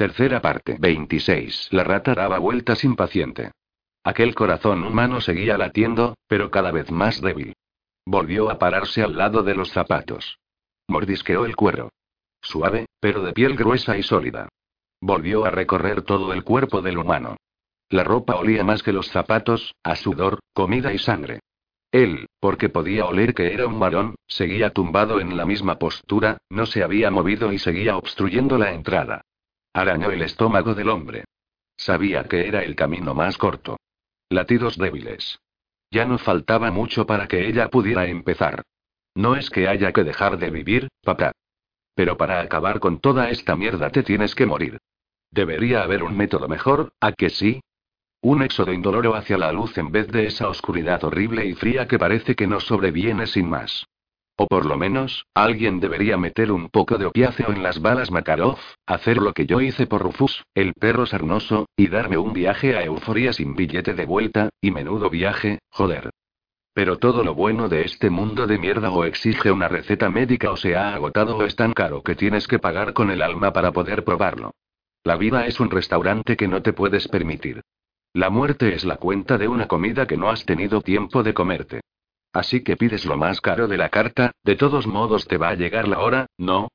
Tercera parte. 26. La rata daba vueltas impaciente. Aquel corazón humano seguía latiendo, pero cada vez más débil. Volvió a pararse al lado de los zapatos. Mordisqueó el cuero. Suave, pero de piel gruesa y sólida. Volvió a recorrer todo el cuerpo del humano. La ropa olía más que los zapatos, a sudor, comida y sangre. Él, porque podía oler que era un varón, seguía tumbado en la misma postura, no se había movido y seguía obstruyendo la entrada. Arañó el estómago del hombre. Sabía que era el camino más corto. Latidos débiles. Ya no faltaba mucho para que ella pudiera empezar. No es que haya que dejar de vivir, papá. Pero para acabar con toda esta mierda te tienes que morir. Debería haber un método mejor, ¿a que sí? Un éxodo indoloro hacia la luz en vez de esa oscuridad horrible y fría que parece que nos sobreviene sin más. O por lo menos, alguien debería meter un poco de opiáceo en las balas Makarov, hacer lo que yo hice por Rufus, el perro sarnoso, y darme un viaje a Euforia sin billete de vuelta, y menudo viaje, joder. Pero todo lo bueno de este mundo de mierda o exige una receta médica o se ha agotado o es tan caro que tienes que pagar con el alma para poder probarlo. La vida es un restaurante que no te puedes permitir. La muerte es la cuenta de una comida que no has tenido tiempo de comerte. Así que pides lo más caro de la carta, de todos modos te va a llegar la hora, ¿no?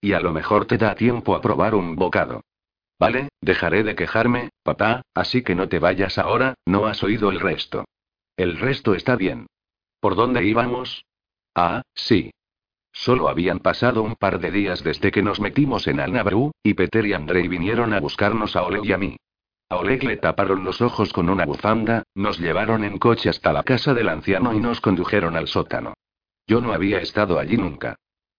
Y a lo mejor te da tiempo a probar un bocado. Vale, dejaré de quejarme, papá, así que no te vayas ahora, no has oído el resto. El resto está bien. ¿Por dónde íbamos? Ah, sí. Solo habían pasado un par de días desde que nos metimos en Alnabru, y Peter y Andrei vinieron a buscarnos a Oleg y a mí. A Oleg le taparon los ojos con una bufanda, nos llevaron en coche hasta la casa del anciano y nos condujeron al sótano. Yo no había estado allí nunca.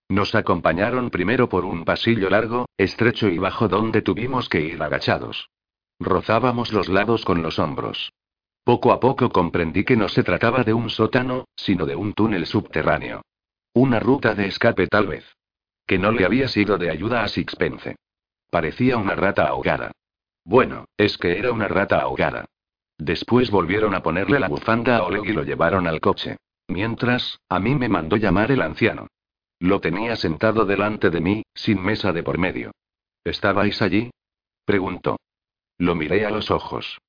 Nos acompañaron primero por un pasillo largo, estrecho y bajo donde tuvimos que ir agachados. Rozábamos los lados con los hombros. Poco a poco comprendí que no se trataba de un sótano, sino de un túnel subterráneo. Una ruta de escape tal vez. Que no le había sido de ayuda a Sixpence. Parecía una rata ahogada. Bueno, es que era una rata ahogada. Después volvieron a ponerle la bufanda a Oleg y lo llevaron al coche. Mientras, a mí me mandó llamar el anciano. Lo tenía sentado delante de mí, sin mesa de por medio. ¿Estabais allí? Preguntó. Lo miré a los ojos.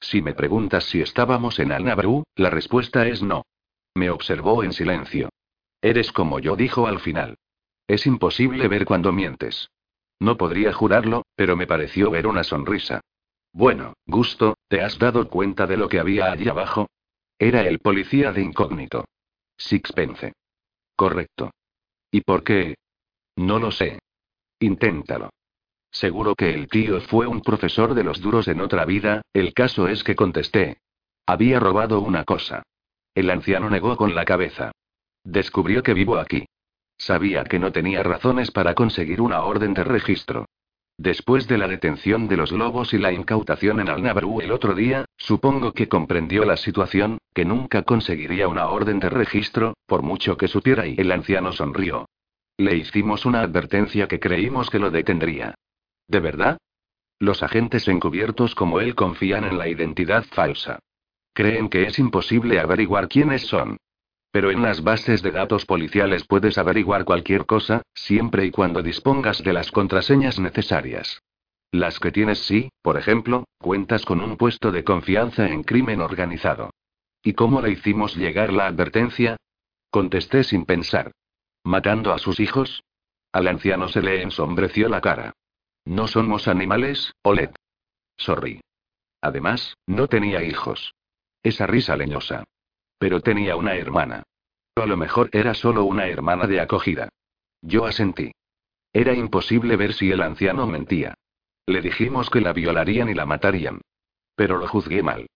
Si me preguntas si estábamos en Alnabru, la respuesta es no. Me observó en silencio. Eres como yo, dijo al final. Es imposible ver cuando mientes. No podría jurarlo, pero me pareció ver una sonrisa. Bueno, Gusto, ¿te has dado cuenta de lo que había allí abajo? Era el policía de incógnito. Sixpence. Correcto. ¿Y por qué? No lo sé. Inténtalo. Seguro que el tío fue un profesor de los duros en otra vida, el caso es que contesté. Había robado una cosa. El anciano negó con la cabeza. Descubrió que vivo aquí. Sabía que no tenía razones para conseguir una orden de registro. Después de la detención de los lobos y la incautación en Alnabru el otro día, supongo que comprendió la situación, que nunca conseguiría una orden de registro, por mucho que supiera y el anciano sonrió. Le hicimos una advertencia que creímos que lo detendría. ¿De verdad? Los agentes encubiertos como él confían en la identidad falsa. Creen que es imposible averiguar quiénes son. Pero en las bases de datos policiales puedes averiguar cualquier cosa, siempre y cuando dispongas de las contraseñas necesarias. Las que tienes sí, por ejemplo, cuentas con un puesto de confianza en crimen organizado. ¿Y cómo le hicimos llegar la advertencia? Contesté sin pensar. ¿Matando a sus hijos? Al anciano se le ensombreció la cara. No somos animales, Olet. Sorry. Además, no tenía hijos. Esa risa leñosa. Pero tenía una hermana. A lo mejor era solo una hermana de acogida. Yo asentí. Era imposible ver si el anciano mentía. Le dijimos que la violarían y la matarían. Pero lo juzgué mal.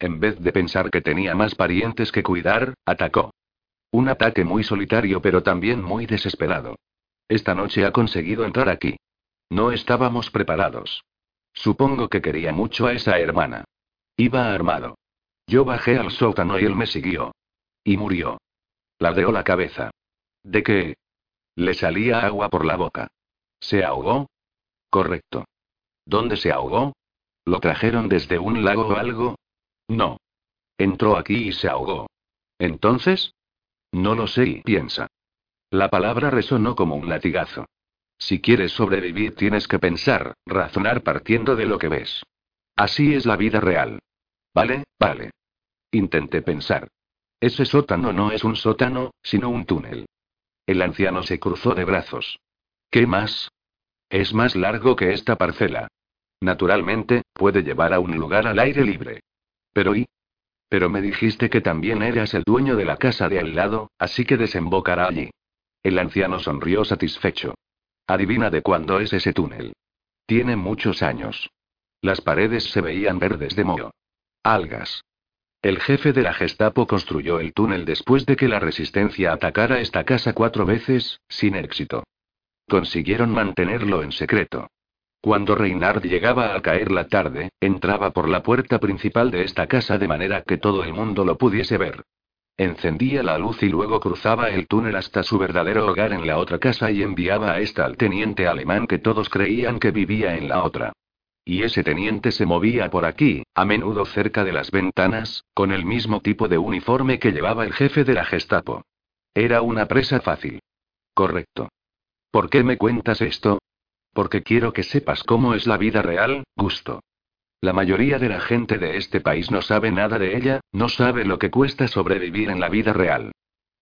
En vez de pensar que tenía más parientes que cuidar, atacó. Un ataque muy solitario pero también muy desesperado. Esta noche ha conseguido entrar aquí. No estábamos preparados. Supongo que quería mucho a esa hermana. Iba armado. Yo bajé al sótano y él me siguió. Y murió. Ladeó la cabeza. ¿De qué? Le salía agua por la boca. ¿Se ahogó? Correcto. ¿Dónde se ahogó? ¿Lo trajeron desde un lago o algo? No. Entró aquí y se ahogó. ¿Entonces? No lo sé y piensa. La palabra resonó como un latigazo. Si quieres sobrevivir tienes que pensar, razonar partiendo de lo que ves. Así es la vida real. Vale, vale. Intenté pensar. Ese sótano no es un sótano, sino un túnel. El anciano se cruzó de brazos. ¿Qué más? Es más largo que esta parcela. Naturalmente, puede llevar a un lugar al aire libre. Pero ¿y? Pero me dijiste que también eras el dueño de la casa de al lado, así que desembocará allí. El anciano sonrió satisfecho. Adivina de cuándo es ese túnel. Tiene muchos años. Las paredes se veían verdes de moho. Algas. El jefe de la Gestapo construyó el túnel después de que la resistencia atacara esta casa cuatro veces, sin éxito. Consiguieron mantenerlo en secreto. Cuando Reinhard llegaba a caer la tarde, entraba por la puerta principal de esta casa de manera que todo el mundo lo pudiese ver. Encendía la luz y luego cruzaba el túnel hasta su verdadero hogar en la otra casa y enviaba a esta al teniente alemán que todos creían que vivía en la otra. Y ese teniente se movía por aquí, a menudo cerca de las ventanas, con el mismo tipo de uniforme que llevaba el jefe de la Gestapo. Era una presa fácil. Correcto. ¿Por qué me cuentas esto? Porque quiero que sepas cómo es la vida real, Gusto. La mayoría de la gente de este país no sabe nada de ella, no sabe lo que cuesta sobrevivir en la vida real.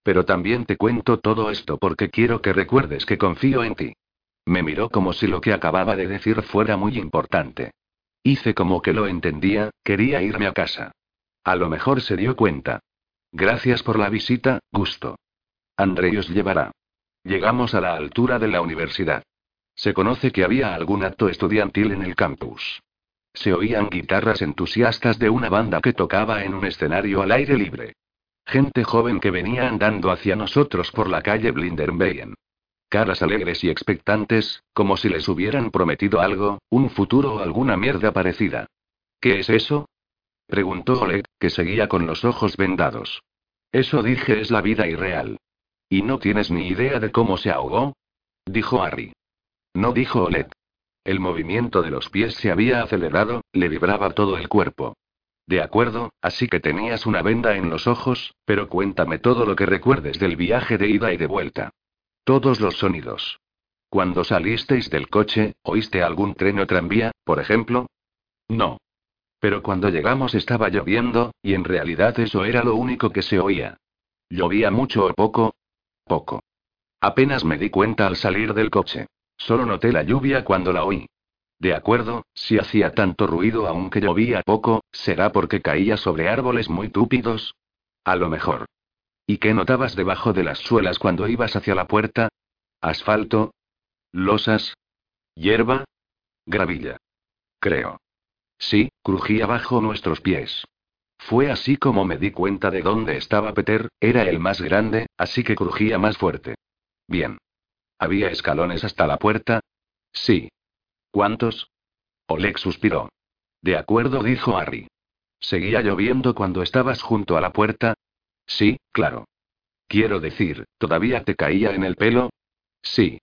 Pero también te cuento todo esto porque quiero que recuerdes que confío en ti. Me miró como si lo que acababa de decir fuera muy importante. Hice como que lo entendía, quería irme a casa. A lo mejor se dio cuenta. Gracias por la visita, Gusto. André os llevará. Llegamos a la altura de la universidad. Se conoce que había algún acto estudiantil en el campus. Se oían guitarras entusiastas de una banda que tocaba en un escenario al aire libre. Gente joven que venía andando hacia nosotros por la calle Blinderbeyen. Caras alegres y expectantes, como si les hubieran prometido algo, un futuro o alguna mierda parecida. ¿Qué es eso? Preguntó Oleg, que seguía con los ojos vendados. Eso dije es la vida irreal. ¿Y no tienes ni idea de cómo se ahogó? Dijo Harry. No dijo Oleg. El movimiento de los pies se había acelerado, le vibraba todo el cuerpo. De acuerdo, así que tenías una venda en los ojos, pero cuéntame todo lo que recuerdes del viaje de ida y de vuelta. Todos los sonidos. Cuando salisteis del coche, ¿oíste algún tren o tranvía, por ejemplo? No. Pero cuando llegamos estaba lloviendo, y en realidad eso era lo único que se oía. ¿Llovía mucho o poco? Poco. Apenas me di cuenta al salir del coche. Solo noté la lluvia cuando la oí. De acuerdo, si hacía tanto ruido aunque llovía poco, ¿será porque caía sobre árboles muy túpidos? A lo mejor. ¿Y qué notabas debajo de las suelas cuando ibas hacia la puerta? ¿Asfalto? ¿Losas? ¿Hierba? Gravilla. Creo. Sí, crujía bajo nuestros pies. Fue así como me di cuenta de dónde estaba Peter, era el más grande, así que crujía más fuerte. Bien. ¿Había escalones hasta la puerta? Sí. ¿Cuántos? Oleg suspiró. De acuerdo, dijo Harry. ¿Seguía lloviendo cuando estabas junto a la puerta? Sí, claro. Quiero decir, ¿todavía te caía en el pelo? Sí.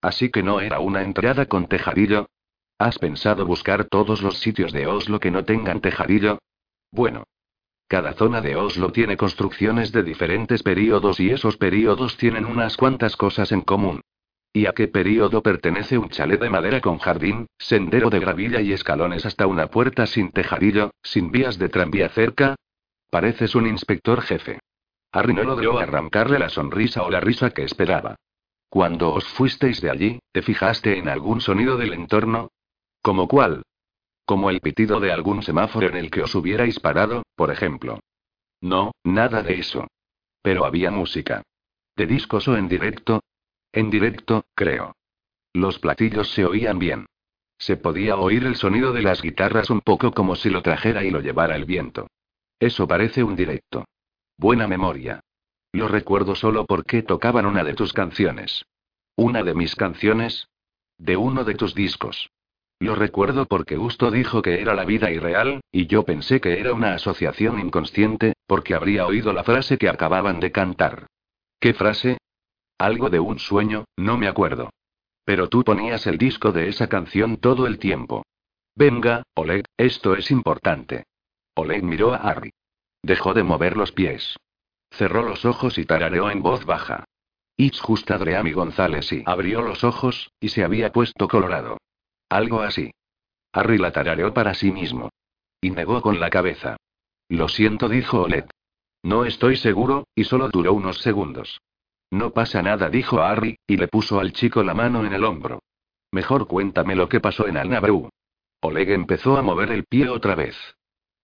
Así que no era una entrada con tejadillo. ¿Has pensado buscar todos los sitios de Oslo que no tengan tejadillo? Bueno. Cada zona de Oslo tiene construcciones de diferentes períodos y esos períodos tienen unas cuantas cosas en común. ¿Y a qué período pertenece un chalet de madera con jardín, sendero de gravilla y escalones hasta una puerta sin tejadillo, sin vías de tranvía cerca? Pareces un inspector jefe. Harry no logró arrancarle la sonrisa o la risa que esperaba. Cuando os fuisteis de allí, ¿te fijaste en algún sonido del entorno? ¿Como cuál? Como el pitido de algún semáforo en el que os hubierais parado, por ejemplo. No, nada de eso. Pero había música. ¿De discos o en directo? En directo, creo. Los platillos se oían bien. Se podía oír el sonido de las guitarras un poco como si lo trajera y lo llevara el viento. Eso parece un directo. Buena memoria. Lo recuerdo solo porque tocaban una de tus canciones. ¿Una de mis canciones? De uno de tus discos. Lo recuerdo porque Gusto dijo que era la vida irreal, y yo pensé que era una asociación inconsciente, porque habría oído la frase que acababan de cantar. ¿Qué frase? Algo de un sueño, no me acuerdo. Pero tú ponías el disco de esa canción todo el tiempo. Venga, Oleg, esto es importante. Oleg miró a Harry. Dejó de mover los pies. Cerró los ojos y tarareó en voz baja. It's just Adriami González y abrió los ojos, y se había puesto colorado. Algo así. Harry la tarareó para sí mismo. Y negó con la cabeza. Lo siento, dijo Olet. No estoy seguro, y solo duró unos segundos. No pasa nada, dijo Harry, y le puso al chico la mano en el hombro. Mejor cuéntame lo que pasó en Alnabru. Oleg empezó a mover el pie otra vez.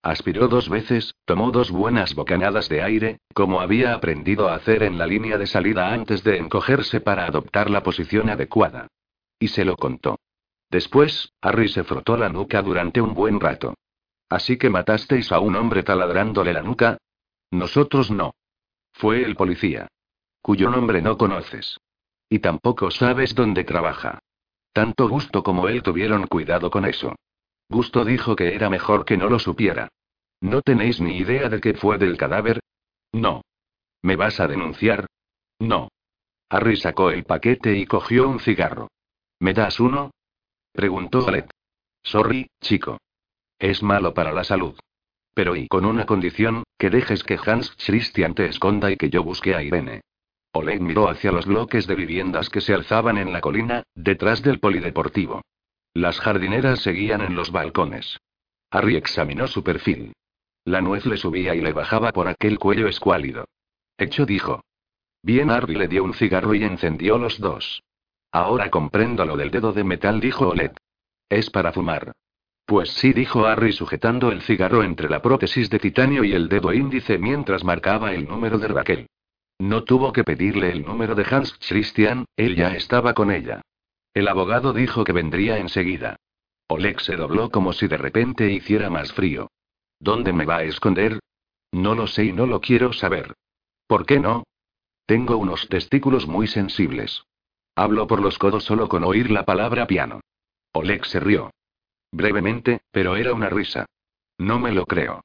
Aspiró dos veces, tomó dos buenas bocanadas de aire, como había aprendido a hacer en la línea de salida antes de encogerse para adoptar la posición adecuada. Y se lo contó. Después, Harry se frotó la nuca durante un buen rato. Así que matasteis a un hombre taladrándole la nuca, nosotros no. Fue el policía. Cuyo nombre no conoces. Y tampoco sabes dónde trabaja. Tanto Gusto como él tuvieron cuidado con eso. Gusto dijo que era mejor que no lo supiera. ¿No tenéis ni idea de qué fue del cadáver? No. ¿Me vas a denunciar? No. Harry sacó el paquete y cogió un cigarro. ¿Me das uno? Preguntó Alet. Sorry, chico. Es malo para la salud. Pero y con una condición, que dejes que Hans Christian te esconda y que yo busque a Irene. Oleg miró hacia los bloques de viviendas que se alzaban en la colina, detrás del polideportivo. Las jardineras seguían en los balcones. Harry examinó su perfil. La nuez le subía y le bajaba por aquel cuello escuálido. Hecho dijo. Bien, Harry le dio un cigarro y encendió los dos. Ahora comprendo lo del dedo de metal, dijo Oleg. Es para fumar. Pues sí, dijo Harry sujetando el cigarro entre la prótesis de titanio y el dedo índice mientras marcaba el número de Raquel. No tuvo que pedirle el número de Hans Christian, él ya estaba con ella. El abogado dijo que vendría enseguida. Oleg se dobló como si de repente hiciera más frío. ¿Dónde me va a esconder? No lo sé y no lo quiero saber. ¿Por qué no? Tengo unos testículos muy sensibles. Hablo por los codos solo con oír la palabra piano. Oleg se rió. Brevemente, pero era una risa. No me lo creo.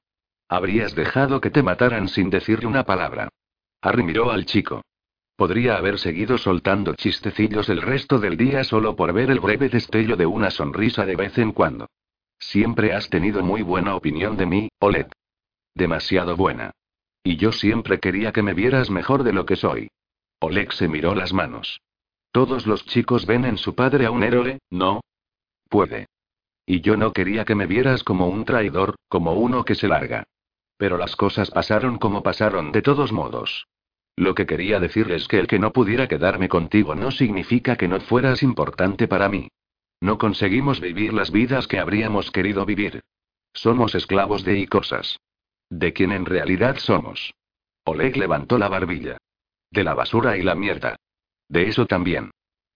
Habrías dejado que te mataran sin decirle una palabra. Harry miró al chico. Podría haber seguido soltando chistecillos el resto del día solo por ver el breve destello de una sonrisa de vez en cuando. Siempre has tenido muy buena opinión de mí, Olet. Demasiado buena. Y yo siempre quería que me vieras mejor de lo que soy. Oleg se miró las manos. Todos los chicos ven en su padre a un héroe, ¿no? Puede. Y yo no quería que me vieras como un traidor, como uno que se larga. Pero las cosas pasaron como pasaron de todos modos. Lo que quería decir es que el que no pudiera quedarme contigo no significa que no fueras importante para mí. No conseguimos vivir las vidas que habríamos querido vivir. Somos esclavos de y cosas. De quien en realidad somos. Oleg levantó la barbilla. De la basura y la mierda. De eso también.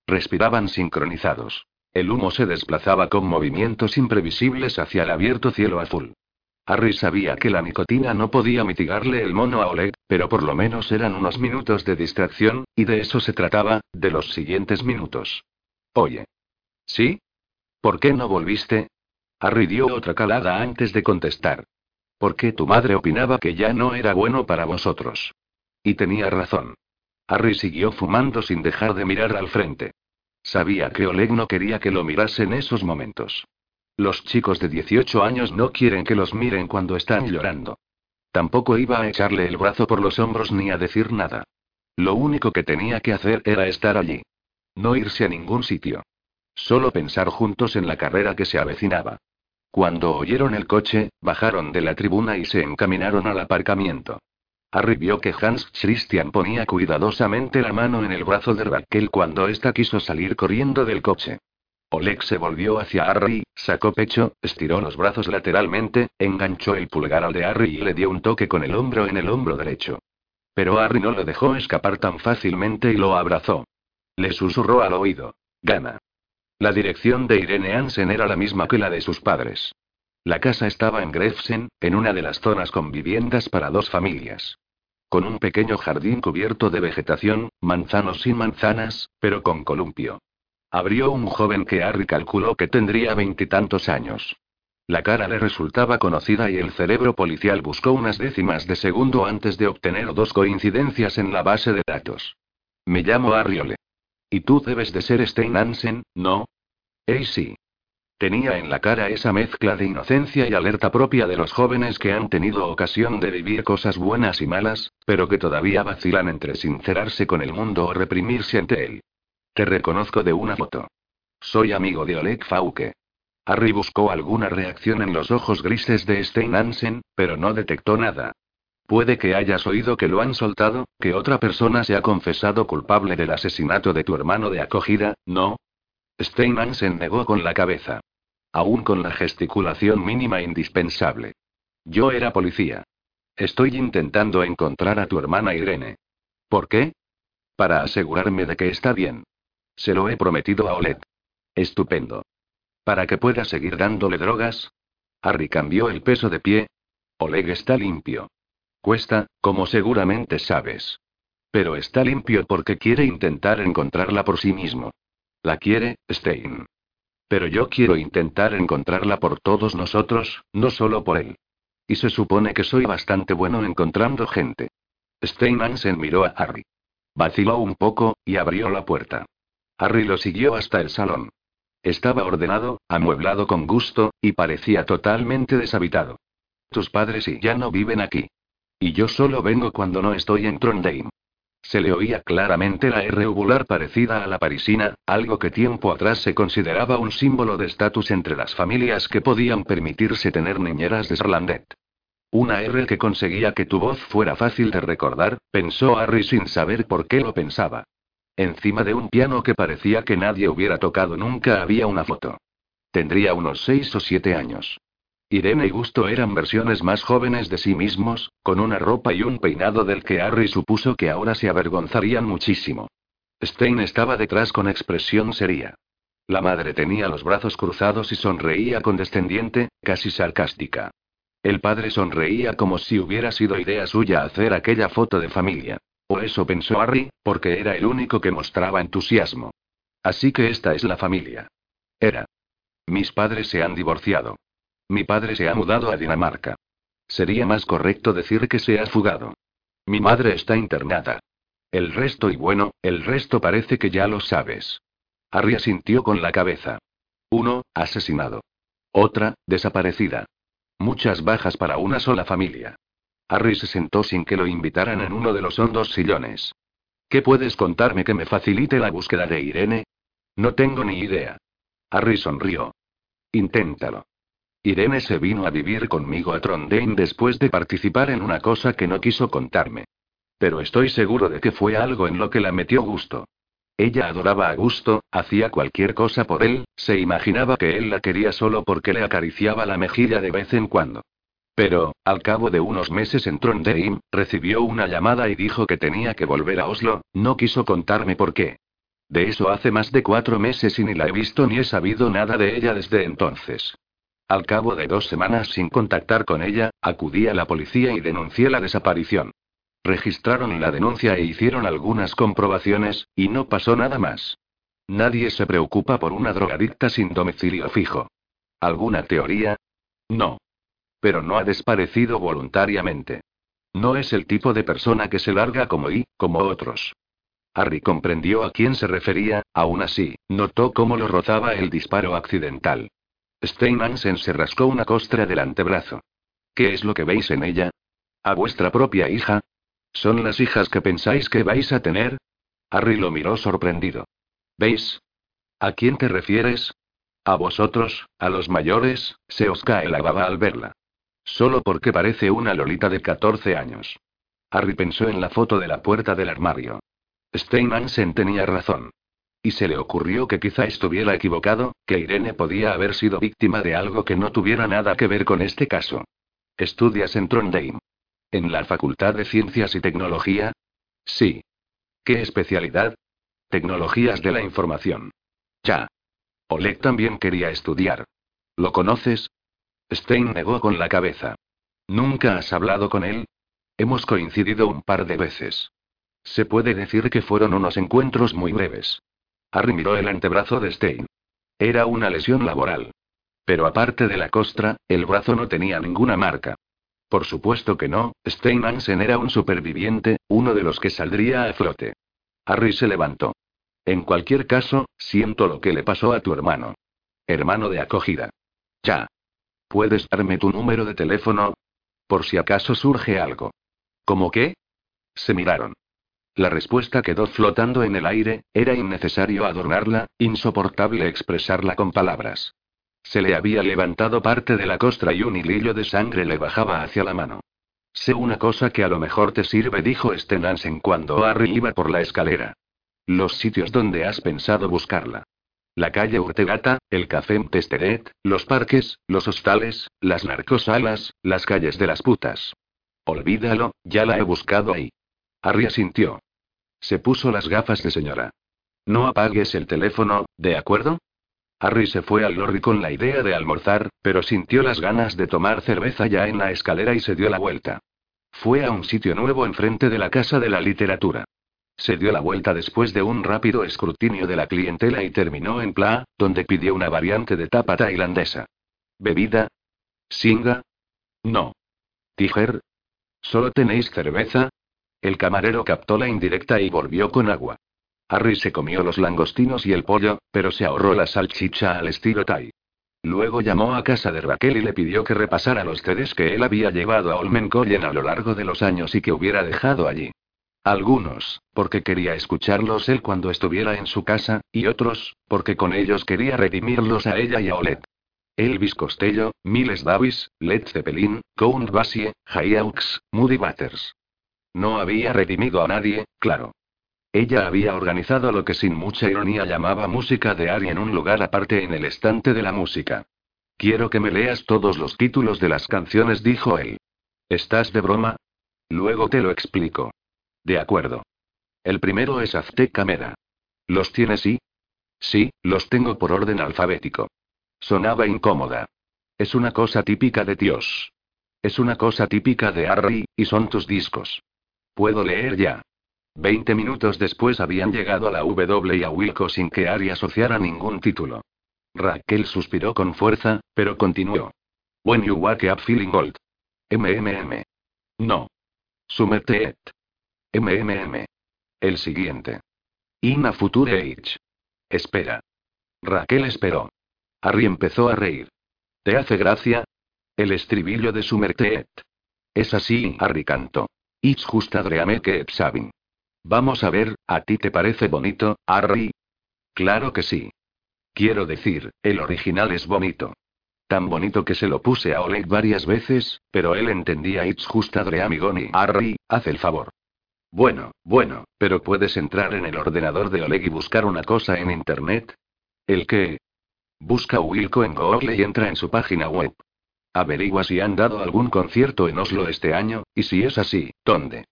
Respiraban sincronizados. El humo se desplazaba con movimientos imprevisibles hacia el abierto cielo azul. Harry sabía que la nicotina no podía mitigarle el mono a Oleg, pero por lo menos eran unos minutos de distracción, y de eso se trataba, de los siguientes minutos. Oye. ¿Sí? ¿Por qué no volviste? Harry dio otra calada antes de contestar. Porque tu madre opinaba que ya no era bueno para vosotros. Y tenía razón. Harry siguió fumando sin dejar de mirar al frente. Sabía que Oleg no quería que lo mirase en esos momentos. Los chicos de 18 años no quieren que los miren cuando están llorando. Tampoco iba a echarle el brazo por los hombros ni a decir nada. Lo único que tenía que hacer era estar allí. No irse a ningún sitio. Solo pensar juntos en la carrera que se avecinaba. Cuando oyeron el coche, bajaron de la tribuna y se encaminaron al aparcamiento. Harry vio que Hans Christian ponía cuidadosamente la mano en el brazo de Raquel cuando ésta quiso salir corriendo del coche. Oleg se volvió hacia Harry, sacó pecho, estiró los brazos lateralmente, enganchó el pulgar al de Harry y le dio un toque con el hombro en el hombro derecho. Pero Harry no lo dejó escapar tan fácilmente y lo abrazó. Le susurró al oído. Gana. La dirección de Irene Hansen era la misma que la de sus padres. La casa estaba en Gravesen, en una de las zonas con viviendas para dos familias. Con un pequeño jardín cubierto de vegetación, manzanos sin manzanas, pero con columpio. Abrió un joven que Harry calculó que tendría veintitantos años. La cara le resultaba conocida y el cerebro policial buscó unas décimas de segundo antes de obtener dos coincidencias en la base de datos. Me llamo Arriole. Y tú debes de ser Stein Hansen, ¿no? Eh sí. Tenía en la cara esa mezcla de inocencia y alerta propia de los jóvenes que han tenido ocasión de vivir cosas buenas y malas, pero que todavía vacilan entre sincerarse con el mundo o reprimirse ante él. Te reconozco de una foto. Soy amigo de Oleg Fauke. Harry buscó alguna reacción en los ojos grises de Stein Hansen, pero no detectó nada. Puede que hayas oído que lo han soltado, que otra persona se ha confesado culpable del asesinato de tu hermano de acogida, ¿no? Steinman se negó con la cabeza. Aún con la gesticulación mínima indispensable. Yo era policía. Estoy intentando encontrar a tu hermana Irene. ¿Por qué? Para asegurarme de que está bien. Se lo he prometido a Oleg. Estupendo. ¿Para que pueda seguir dándole drogas? Harry cambió el peso de pie. Oleg está limpio. Cuesta, como seguramente sabes. Pero está limpio porque quiere intentar encontrarla por sí mismo. La quiere, Stein. Pero yo quiero intentar encontrarla por todos nosotros, no solo por él. Y se supone que soy bastante bueno encontrando gente. Steinmansen miró a Harry. Vaciló un poco, y abrió la puerta. Harry lo siguió hasta el salón. Estaba ordenado, amueblado con gusto, y parecía totalmente deshabitado. Tus padres y ya no viven aquí. Y yo solo vengo cuando no estoy en Trondheim. Se le oía claramente la R uvular parecida a la parisina, algo que tiempo atrás se consideraba un símbolo de estatus entre las familias que podían permitirse tener niñeras de Sarlandet. Una R que conseguía que tu voz fuera fácil de recordar, pensó Harry sin saber por qué lo pensaba. Encima de un piano que parecía que nadie hubiera tocado nunca había una foto. Tendría unos seis o siete años. Irene y Gusto eran versiones más jóvenes de sí mismos, con una ropa y un peinado del que Harry supuso que ahora se avergonzarían muchísimo. Stein estaba detrás con expresión seria. La madre tenía los brazos cruzados y sonreía condescendiente, casi sarcástica. El padre sonreía como si hubiera sido idea suya hacer aquella foto de familia. O eso pensó Harry, porque era el único que mostraba entusiasmo. Así que esta es la familia. Era. Mis padres se han divorciado. Mi padre se ha mudado a Dinamarca. Sería más correcto decir que se ha fugado. Mi madre está internada. El resto y bueno, el resto parece que ya lo sabes. Harry asintió con la cabeza. Uno, asesinado. Otra, desaparecida. Muchas bajas para una sola familia. Harry se sentó sin que lo invitaran en uno de los hondos sillones. ¿Qué puedes contarme que me facilite la búsqueda de Irene? No tengo ni idea. Harry sonrió. Inténtalo. Irene se vino a vivir conmigo a Trondheim después de participar en una cosa que no quiso contarme. Pero estoy seguro de que fue algo en lo que la metió gusto. Ella adoraba a Gusto, hacía cualquier cosa por él, se imaginaba que él la quería solo porque le acariciaba la mejilla de vez en cuando. Pero, al cabo de unos meses en Trondheim, recibió una llamada y dijo que tenía que volver a Oslo, no quiso contarme por qué. De eso hace más de cuatro meses y ni la he visto ni he sabido nada de ella desde entonces. Al cabo de dos semanas sin contactar con ella, acudí a la policía y denuncié la desaparición. Registraron la denuncia e hicieron algunas comprobaciones, y no pasó nada más. Nadie se preocupa por una drogadicta sin domicilio fijo. ¿Alguna teoría? No. Pero no ha desaparecido voluntariamente. No es el tipo de persona que se larga como y, como otros. Harry comprendió a quién se refería, aún así, notó cómo lo rozaba el disparo accidental. Steinmansen se rascó una costra del antebrazo. ¿Qué es lo que veis en ella? ¿A vuestra propia hija? ¿Son las hijas que pensáis que vais a tener? Harry lo miró sorprendido. ¿Veis? ¿A quién te refieres? A vosotros, a los mayores, se os cae la baba al verla. Solo porque parece una lolita de 14 años. Harry pensó en la foto de la puerta del armario. Steinmansen tenía razón. Y se le ocurrió que quizá estuviera equivocado, que Irene podía haber sido víctima de algo que no tuviera nada que ver con este caso. ¿Estudias en Trondheim? ¿En la Facultad de Ciencias y Tecnología? Sí. ¿Qué especialidad? Tecnologías de la Información. Ya. Oleg también quería estudiar. ¿Lo conoces? Stein negó con la cabeza. ¿Nunca has hablado con él? Hemos coincidido un par de veces. Se puede decir que fueron unos encuentros muy breves. Harry miró el antebrazo de Stein. Era una lesión laboral. Pero aparte de la costra, el brazo no tenía ninguna marca. Por supuesto que no, Stein Hansen era un superviviente, uno de los que saldría a flote. Harry se levantó. En cualquier caso, siento lo que le pasó a tu hermano. Hermano de acogida. Ya. ¿Puedes darme tu número de teléfono? Por si acaso surge algo. ¿Cómo qué? Se miraron. La respuesta quedó flotando en el aire, era innecesario adornarla, insoportable expresarla con palabras. Se le había levantado parte de la costra y un hilillo de sangre le bajaba hacia la mano. Sé una cosa que a lo mejor te sirve, dijo Stenansen cuando Harry iba por la escalera. Los sitios donde has pensado buscarla. La calle Urtegata, el café Testeret, los parques, los hostales, las narcosalas, las calles de las putas. Olvídalo, ya la he buscado ahí. Harry asintió. Se puso las gafas de señora. No apagues el teléfono, ¿de acuerdo? Harry se fue al lorry con la idea de almorzar, pero sintió las ganas de tomar cerveza ya en la escalera y se dio la vuelta. Fue a un sitio nuevo enfrente de la Casa de la Literatura. Se dio la vuelta después de un rápido escrutinio de la clientela y terminó en Pla, donde pidió una variante de tapa tailandesa. ¿Bebida? ¿Singa? No. ¿Tiger? ¿Solo tenéis cerveza? El camarero captó la indirecta y volvió con agua. Harry se comió los langostinos y el pollo, pero se ahorró la salchicha al estilo Thai. Luego llamó a casa de Raquel y le pidió que repasara los CDs que él había llevado a Olmenkollen a lo largo de los años y que hubiera dejado allí. Algunos, porque quería escucharlos él cuando estuviera en su casa, y otros, porque con ellos quería redimirlos a ella y a Olet. Elvis Costello, Miles Davis, Led Zeppelin, Count Basie, Hawks, Moody Butters. No había redimido a nadie, claro. Ella había organizado lo que sin mucha ironía llamaba música de Ari en un lugar aparte en el estante de la música. Quiero que me leas todos los títulos de las canciones, dijo él. ¿Estás de broma? Luego te lo explico. De acuerdo. El primero es Azteca Meda. ¿Los tienes y? Sí, los tengo por orden alfabético. Sonaba incómoda. Es una cosa típica de Dios. Es una cosa típica de Harry, y son tus discos. Puedo leer ya. Veinte minutos después habían llegado a la W y a Wilco sin que Ari asociara ningún título. Raquel suspiró con fuerza, pero continuó. When you wake up feeling old. MMM. No. Sumete et. MMM. El siguiente. In a future age. Espera. Raquel esperó. Harry empezó a reír. ¿Te hace gracia? El estribillo de Sumerteet. Es así, Harry cantó. It's just a que sabin. Vamos a ver, ¿a ti te parece bonito, Harry? Claro que sí. Quiero decir, el original es bonito. Tan bonito que se lo puse a Oleg varias veces, pero él entendía It's just a y Harry, haz el favor. Bueno, bueno, pero puedes entrar en el ordenador de Oleg y buscar una cosa en internet. ¿El qué? Busca Wilco en Google y entra en su página web. Averigua si han dado algún concierto en Oslo este año, y si es así, ¿dónde?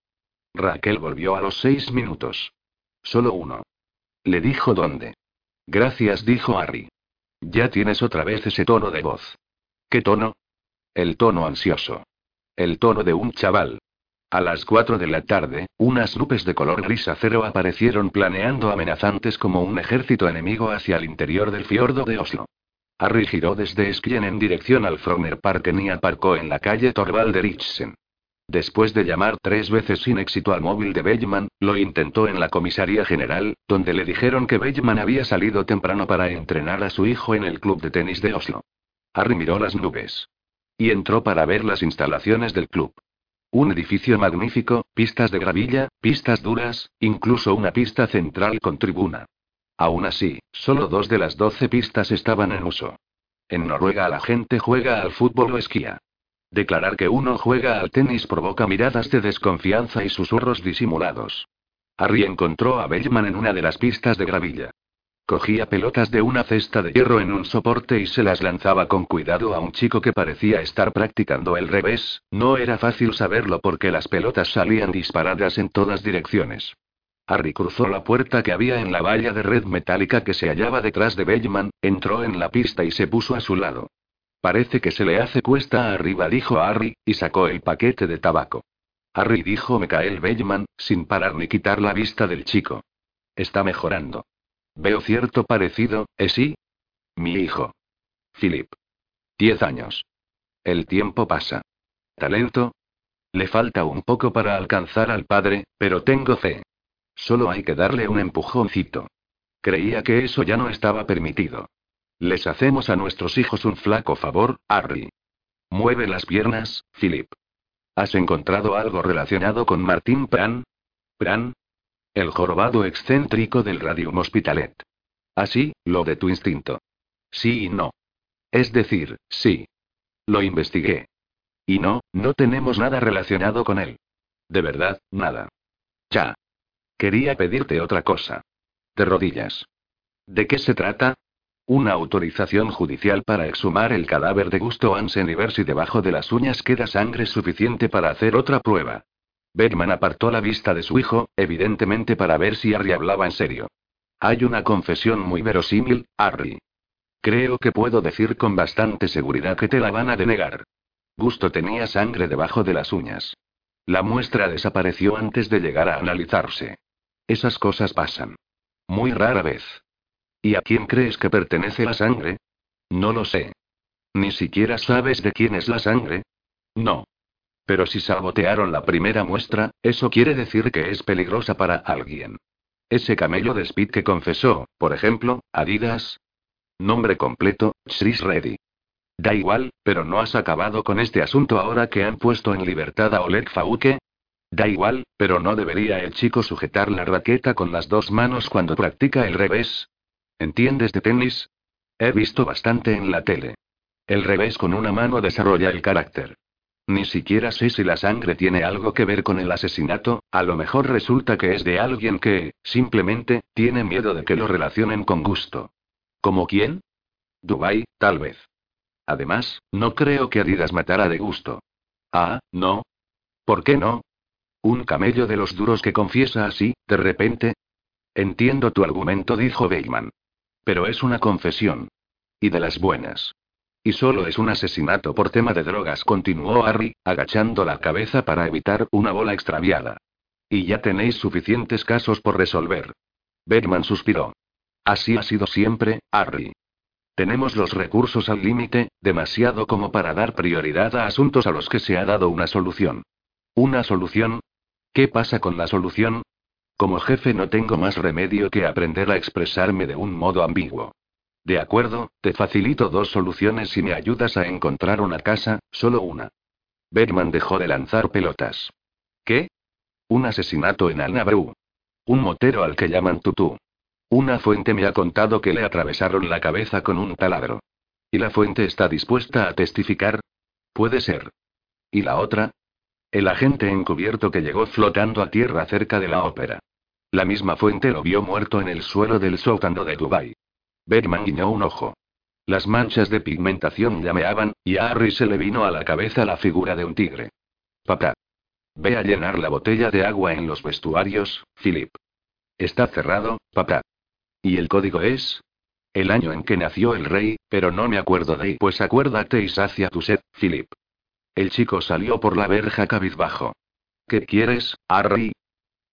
Raquel volvió a los seis minutos. Solo uno. Le dijo dónde. Gracias, dijo Harry. Ya tienes otra vez ese tono de voz. ¿Qué tono? El tono ansioso. El tono de un chaval. A las cuatro de la tarde, unas nubes de color gris acero aparecieron planeando amenazantes como un ejército enemigo hacia el interior del fiordo de Oslo. Harry giró desde Skien en dirección al Frogner Parken y aparcó en la calle Richsen. Después de llamar tres veces sin éxito al móvil de Bellman, lo intentó en la comisaría general, donde le dijeron que Bellman había salido temprano para entrenar a su hijo en el club de tenis de Oslo. Harry miró las nubes. Y entró para ver las instalaciones del club. Un edificio magnífico, pistas de gravilla, pistas duras, incluso una pista central con tribuna. Aún así, solo dos de las doce pistas estaban en uso. En Noruega la gente juega al fútbol o esquía. Declarar que uno juega al tenis provoca miradas de desconfianza y susurros disimulados. Harry encontró a Bellman en una de las pistas de gravilla. Cogía pelotas de una cesta de hierro en un soporte y se las lanzaba con cuidado a un chico que parecía estar practicando el revés, no era fácil saberlo porque las pelotas salían disparadas en todas direcciones. Harry cruzó la puerta que había en la valla de red metálica que se hallaba detrás de Bellman, entró en la pista y se puso a su lado. Parece que se le hace cuesta arriba, dijo Harry, y sacó el paquete de tabaco. Harry dijo Michael Bellman, sin parar ni quitar la vista del chico. Está mejorando. Veo cierto parecido, ¿eh sí? Mi hijo. Philip. Diez años. El tiempo pasa. ¿Talento? Le falta un poco para alcanzar al padre, pero tengo fe. Solo hay que darle un empujoncito. Creía que eso ya no estaba permitido. Les hacemos a nuestros hijos un flaco favor, Harry. Mueve las piernas, Philip. ¿Has encontrado algo relacionado con Martín Pran? ¿Pran? El jorobado excéntrico del Radium Hospitalet. Así, lo de tu instinto. Sí y no. Es decir, sí. Lo investigué. Y no, no tenemos nada relacionado con él. De verdad, nada. Ya. Quería pedirte otra cosa. De rodillas. ¿De qué se trata? Una autorización judicial para exhumar el cadáver de Gusto Hansen y ver si debajo de las uñas queda sangre suficiente para hacer otra prueba. Bergman apartó la vista de su hijo, evidentemente para ver si Harry hablaba en serio. Hay una confesión muy verosímil, Harry. Creo que puedo decir con bastante seguridad que te la van a denegar. Gusto tenía sangre debajo de las uñas. La muestra desapareció antes de llegar a analizarse. Esas cosas pasan. Muy rara vez. ¿Y a quién crees que pertenece la sangre? No lo sé. ¿Ni siquiera sabes de quién es la sangre? No. Pero si sabotearon la primera muestra, eso quiere decir que es peligrosa para alguien. Ese camello de Speed que confesó, por ejemplo, Adidas. Nombre completo, Chris Reddy. Da igual, pero no has acabado con este asunto ahora que han puesto en libertad a Oleg Fauke. Da igual, pero no debería el chico sujetar la raqueta con las dos manos cuando practica el revés. ¿Entiendes de tenis? He visto bastante en la tele. El revés con una mano desarrolla el carácter. Ni siquiera sé si la sangre tiene algo que ver con el asesinato, a lo mejor resulta que es de alguien que, simplemente, tiene miedo de que lo relacionen con gusto. ¿Como quién? Dubai, tal vez. Además, no creo que Adidas matara de gusto. Ah, no. ¿Por qué no? Un camello de los duros que confiesa así, de repente. Entiendo tu argumento, dijo Bateman. Pero es una confesión. Y de las buenas. Y solo es un asesinato por tema de drogas, continuó Harry, agachando la cabeza para evitar una bola extraviada. Y ya tenéis suficientes casos por resolver. Bergman suspiró. Así ha sido siempre, Harry. Tenemos los recursos al límite, demasiado como para dar prioridad a asuntos a los que se ha dado una solución. ¿Una solución? ¿Qué pasa con la solución? Como jefe no tengo más remedio que aprender a expresarme de un modo ambiguo. De acuerdo, te facilito dos soluciones si me ayudas a encontrar una casa, solo una. Bergman dejó de lanzar pelotas. ¿Qué? Un asesinato en Alnabru. Un motero al que llaman Tutú. Una fuente me ha contado que le atravesaron la cabeza con un taladro. ¿Y la fuente está dispuesta a testificar? Puede ser. ¿Y la otra? El agente encubierto que llegó flotando a tierra cerca de la ópera. La misma fuente lo vio muerto en el suelo del sótano de Dubái. Bergman guiñó un ojo. Las manchas de pigmentación llameaban, y a Harry se le vino a la cabeza la figura de un tigre. Papá. Ve a llenar la botella de agua en los vestuarios, Philip. Está cerrado, papá. ¿Y el código es? El año en que nació el rey, pero no me acuerdo de. Pues acuérdate y sacia tu sed, Philip. El chico salió por la verja cabizbajo. ¿Qué quieres, Harry?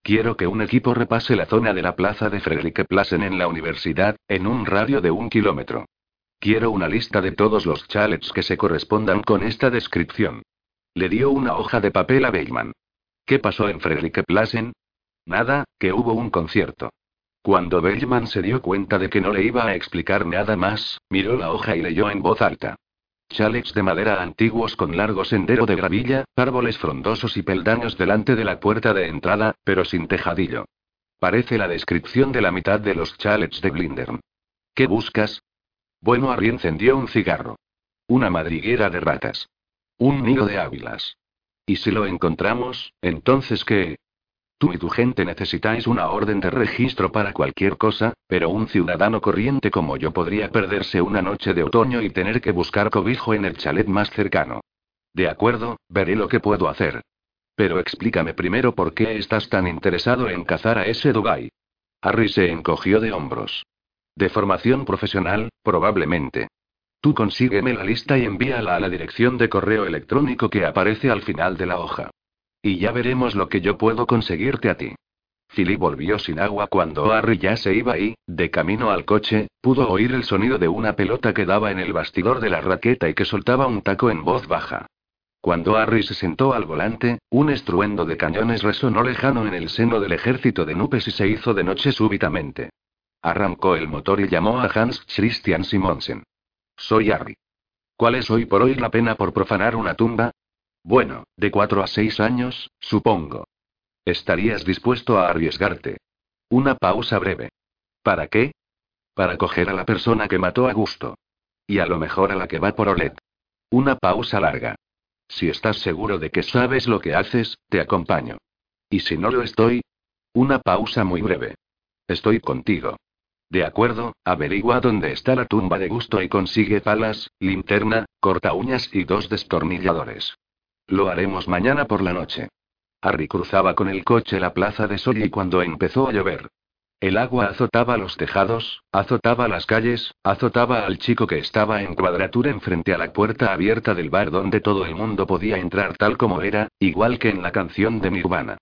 Quiero que un equipo repase la zona de la plaza de Plassen en la universidad, en un radio de un kilómetro. Quiero una lista de todos los chalets que se correspondan con esta descripción. Le dio una hoja de papel a Beyman. ¿Qué pasó en Plassen? Nada, que hubo un concierto. Cuando Bellman se dio cuenta de que no le iba a explicar nada más, miró la hoja y leyó en voz alta. Chalets de madera antiguos con largo sendero de gravilla, árboles frondosos y peldaños delante de la puerta de entrada, pero sin tejadillo. Parece la descripción de la mitad de los chalets de Blindern. ¿Qué buscas? Bueno, Harry encendió un cigarro. Una madriguera de ratas. Un nido de águilas. ¿Y si lo encontramos, entonces qué? Tú y tu gente necesitáis una orden de registro para cualquier cosa, pero un ciudadano corriente como yo podría perderse una noche de otoño y tener que buscar cobijo en el chalet más cercano. De acuerdo, veré lo que puedo hacer. Pero explícame primero por qué estás tan interesado en cazar a ese Dubai. Harry se encogió de hombros. De formación profesional, probablemente. Tú consígueme la lista y envíala a la dirección de correo electrónico que aparece al final de la hoja. Y ya veremos lo que yo puedo conseguirte a ti. Philip volvió sin agua cuando Harry ya se iba y, de camino al coche, pudo oír el sonido de una pelota que daba en el bastidor de la raqueta y que soltaba un taco en voz baja. Cuando Harry se sentó al volante, un estruendo de cañones resonó lejano en el seno del ejército de Nupes y se hizo de noche súbitamente. Arrancó el motor y llamó a Hans Christian Simonsen. Soy Harry. ¿Cuál es hoy por hoy la pena por profanar una tumba? Bueno, de cuatro a seis años, supongo. ¿Estarías dispuesto a arriesgarte? Una pausa breve. ¿Para qué? Para coger a la persona que mató a Gusto. Y a lo mejor a la que va por Olet. Una pausa larga. Si estás seguro de que sabes lo que haces, te acompaño. Y si no lo estoy, una pausa muy breve. Estoy contigo. De acuerdo, averigua dónde está la tumba de gusto y consigue palas, linterna, corta uñas y dos destornilladores. Lo haremos mañana por la noche. Harry cruzaba con el coche la plaza de Solly cuando empezó a llover. El agua azotaba los tejados, azotaba las calles, azotaba al chico que estaba en cuadratura enfrente a la puerta abierta del bar donde todo el mundo podía entrar tal como era, igual que en la canción de Nirvana.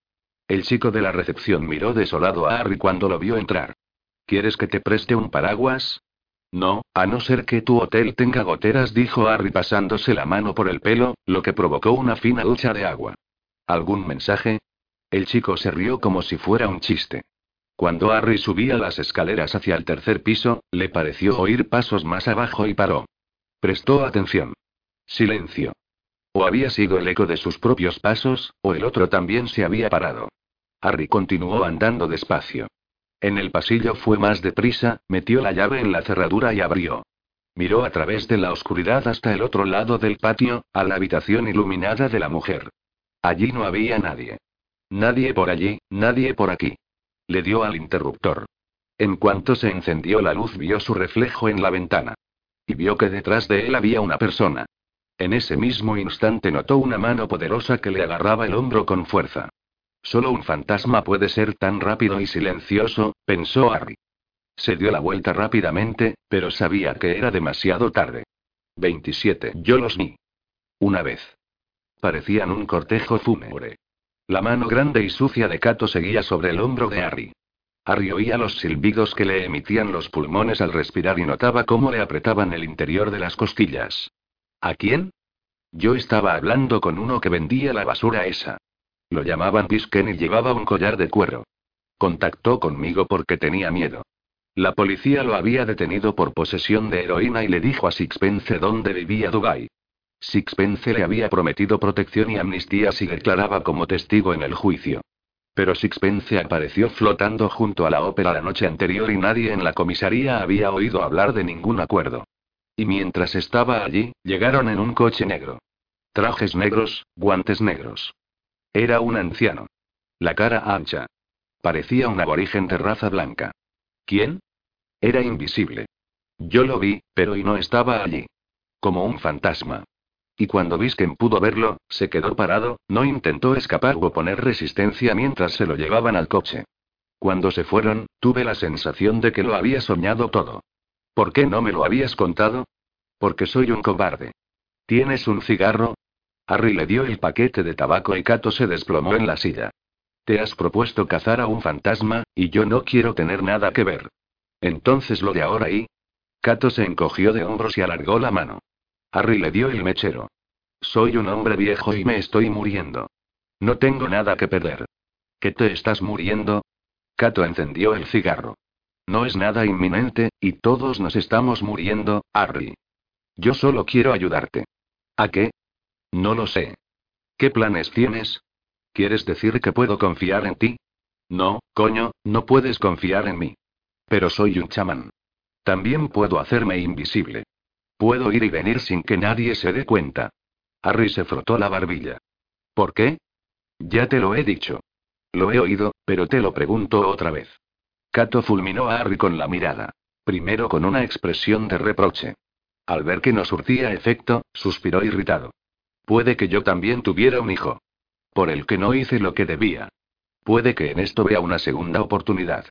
El chico de la recepción miró desolado a Harry cuando lo vio entrar. ¿Quieres que te preste un paraguas? No, a no ser que tu hotel tenga goteras, dijo Harry pasándose la mano por el pelo, lo que provocó una fina ducha de agua. ¿Algún mensaje? El chico se rió como si fuera un chiste. Cuando Harry subía las escaleras hacia el tercer piso, le pareció oír pasos más abajo y paró. Prestó atención. Silencio. O había sido el eco de sus propios pasos, o el otro también se había parado. Harry continuó andando despacio. En el pasillo fue más deprisa, metió la llave en la cerradura y abrió. Miró a través de la oscuridad hasta el otro lado del patio, a la habitación iluminada de la mujer. Allí no había nadie. Nadie por allí, nadie por aquí. Le dio al interruptor. En cuanto se encendió la luz vio su reflejo en la ventana. Y vio que detrás de él había una persona. En ese mismo instante notó una mano poderosa que le agarraba el hombro con fuerza. Solo un fantasma puede ser tan rápido y silencioso, pensó Harry. Se dio la vuelta rápidamente, pero sabía que era demasiado tarde. 27. Yo los vi. Una vez. Parecían un cortejo fúnebre. La mano grande y sucia de Cato seguía sobre el hombro de Harry. Harry oía los silbidos que le emitían los pulmones al respirar y notaba cómo le apretaban el interior de las costillas. ¿A quién? Yo estaba hablando con uno que vendía la basura esa. Lo llamaban Pisken y llevaba un collar de cuero. Contactó conmigo porque tenía miedo. La policía lo había detenido por posesión de heroína y le dijo a Sixpence dónde vivía Dubai. Sixpence le había prometido protección y amnistía si declaraba como testigo en el juicio. Pero Sixpence apareció flotando junto a la ópera la noche anterior y nadie en la comisaría había oído hablar de ningún acuerdo. Y mientras estaba allí, llegaron en un coche negro. Trajes negros, guantes negros. Era un anciano. La cara ancha. Parecía un aborigen de raza blanca. ¿Quién? Era invisible. Yo lo vi, pero y no estaba allí. Como un fantasma. Y cuando Visken pudo verlo, se quedó parado, no intentó escapar o poner resistencia mientras se lo llevaban al coche. Cuando se fueron, tuve la sensación de que lo había soñado todo. ¿Por qué no me lo habías contado? Porque soy un cobarde. ¿Tienes un cigarro? Harry le dio el paquete de tabaco y Kato se desplomó en la silla. Te has propuesto cazar a un fantasma, y yo no quiero tener nada que ver. Entonces lo de ahora y. Kato se encogió de hombros y alargó la mano. Harry le dio el mechero. Soy un hombre viejo y me estoy muriendo. No tengo nada que perder. ¿Qué te estás muriendo? Kato encendió el cigarro. No es nada inminente, y todos nos estamos muriendo, Harry. Yo solo quiero ayudarte. ¿A qué? No lo sé. ¿Qué planes tienes? ¿Quieres decir que puedo confiar en ti? No, coño, no puedes confiar en mí. Pero soy un chamán. También puedo hacerme invisible. Puedo ir y venir sin que nadie se dé cuenta. Harry se frotó la barbilla. ¿Por qué? Ya te lo he dicho. Lo he oído, pero te lo pregunto otra vez. Cato fulminó a Harry con la mirada. Primero con una expresión de reproche. Al ver que no surtía efecto, suspiró irritado. Puede que yo también tuviera un hijo. Por el que no hice lo que debía. Puede que en esto vea una segunda oportunidad.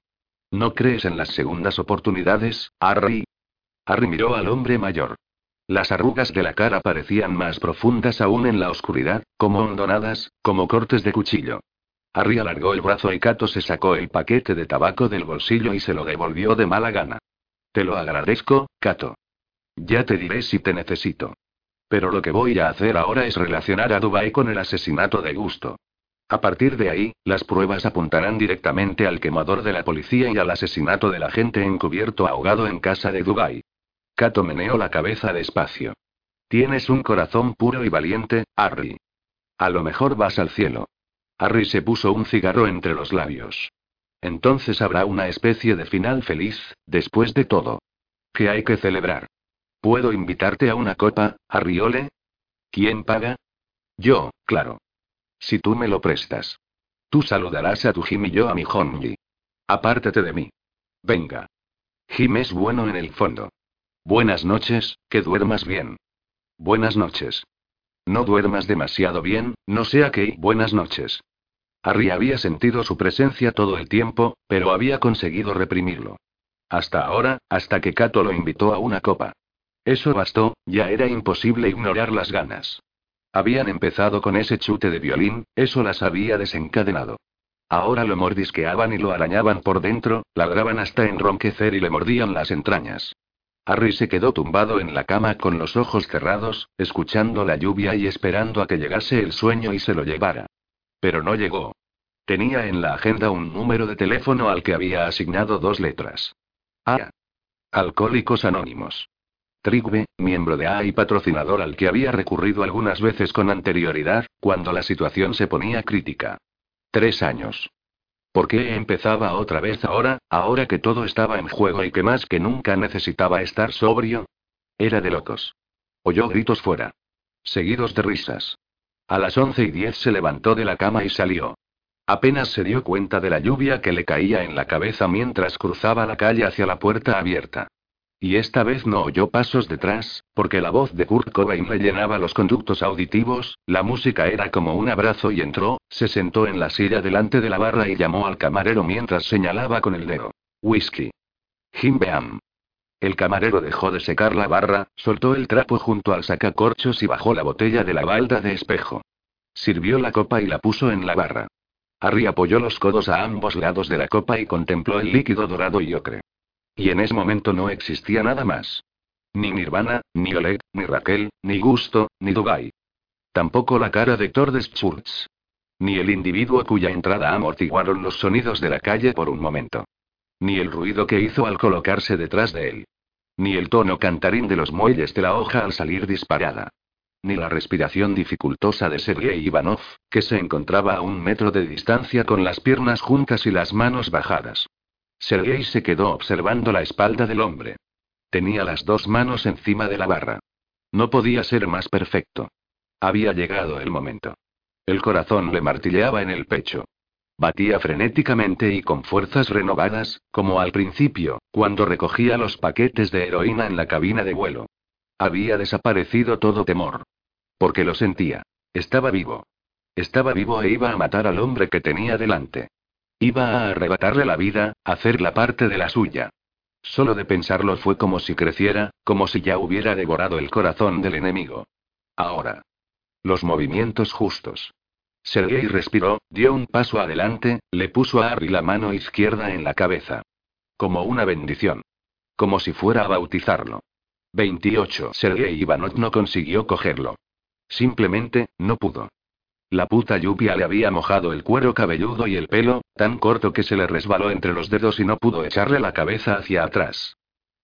¿No crees en las segundas oportunidades, Harry? Harry miró al hombre mayor. Las arrugas de la cara parecían más profundas aún en la oscuridad, como hondonadas, como cortes de cuchillo. Harry alargó el brazo y Cato se sacó el paquete de tabaco del bolsillo y se lo devolvió de mala gana. Te lo agradezco, Cato. Ya te diré si te necesito. Pero lo que voy a hacer ahora es relacionar a Dubai con el asesinato de Gusto. A partir de ahí, las pruebas apuntarán directamente al quemador de la policía y al asesinato del agente encubierto ahogado en casa de Dubai. Kato meneó la cabeza despacio. Tienes un corazón puro y valiente, Harry. A lo mejor vas al cielo. Harry se puso un cigarro entre los labios. Entonces habrá una especie de final feliz, después de todo. ¿Qué hay que celebrar? ¿Puedo invitarte a una copa, Harriole? ¿Quién paga? Yo, claro. Si tú me lo prestas. Tú saludarás a tu Jim y yo a mi Honji. Apártate de mí. Venga. Jim es bueno en el fondo. Buenas noches, que duermas bien. Buenas noches. No duermas demasiado bien, no sea que... Buenas noches. Harry había sentido su presencia todo el tiempo, pero había conseguido reprimirlo. Hasta ahora, hasta que Kato lo invitó a una copa. Eso bastó, ya era imposible ignorar las ganas. Habían empezado con ese chute de violín, eso las había desencadenado. Ahora lo mordisqueaban y lo arañaban por dentro, ladraban hasta enronquecer y le mordían las entrañas. Harry se quedó tumbado en la cama con los ojos cerrados, escuchando la lluvia y esperando a que llegase el sueño y se lo llevara. Pero no llegó. Tenía en la agenda un número de teléfono al que había asignado dos letras. A. Alcohólicos Anónimos. Trigbe, miembro de A y patrocinador al que había recurrido algunas veces con anterioridad, cuando la situación se ponía crítica. Tres años. ¿Por qué empezaba otra vez ahora, ahora que todo estaba en juego y que más que nunca necesitaba estar sobrio? Era de locos. Oyó gritos fuera. Seguidos de risas. A las once y diez se levantó de la cama y salió. Apenas se dio cuenta de la lluvia que le caía en la cabeza mientras cruzaba la calle hacia la puerta abierta. Y esta vez no oyó pasos detrás, porque la voz de Kurt Cobain le llenaba los conductos auditivos, la música era como un abrazo y entró, se sentó en la silla delante de la barra y llamó al camarero mientras señalaba con el dedo. Whisky. Jim Beam. El camarero dejó de secar la barra, soltó el trapo junto al sacacorchos y bajó la botella de la balda de espejo. Sirvió la copa y la puso en la barra. Harry apoyó los codos a ambos lados de la copa y contempló el líquido dorado y ocre. Y en ese momento no existía nada más. Ni Nirvana, ni Oleg, ni Raquel, ni Gusto, ni Dubai. Tampoco la cara de Tordes Schultz. Ni el individuo cuya entrada amortiguaron los sonidos de la calle por un momento. Ni el ruido que hizo al colocarse detrás de él. Ni el tono cantarín de los muelles de la hoja al salir disparada. Ni la respiración dificultosa de Sergei Ivanov, que se encontraba a un metro de distancia con las piernas juntas y las manos bajadas. Sergei se quedó observando la espalda del hombre. Tenía las dos manos encima de la barra. No podía ser más perfecto. Había llegado el momento. El corazón le martilleaba en el pecho. Batía frenéticamente y con fuerzas renovadas, como al principio, cuando recogía los paquetes de heroína en la cabina de vuelo. Había desaparecido todo temor. Porque lo sentía. Estaba vivo. Estaba vivo e iba a matar al hombre que tenía delante. Iba a arrebatarle la vida, hacerla parte de la suya. Solo de pensarlo fue como si creciera, como si ya hubiera devorado el corazón del enemigo. Ahora. Los movimientos justos. Sergei respiró, dio un paso adelante, le puso a Harry la mano izquierda en la cabeza. Como una bendición. Como si fuera a bautizarlo. 28. Sergei Ivanov no consiguió cogerlo. Simplemente, no pudo. La puta lluvia le había mojado el cuero cabelludo y el pelo, tan corto que se le resbaló entre los dedos y no pudo echarle la cabeza hacia atrás.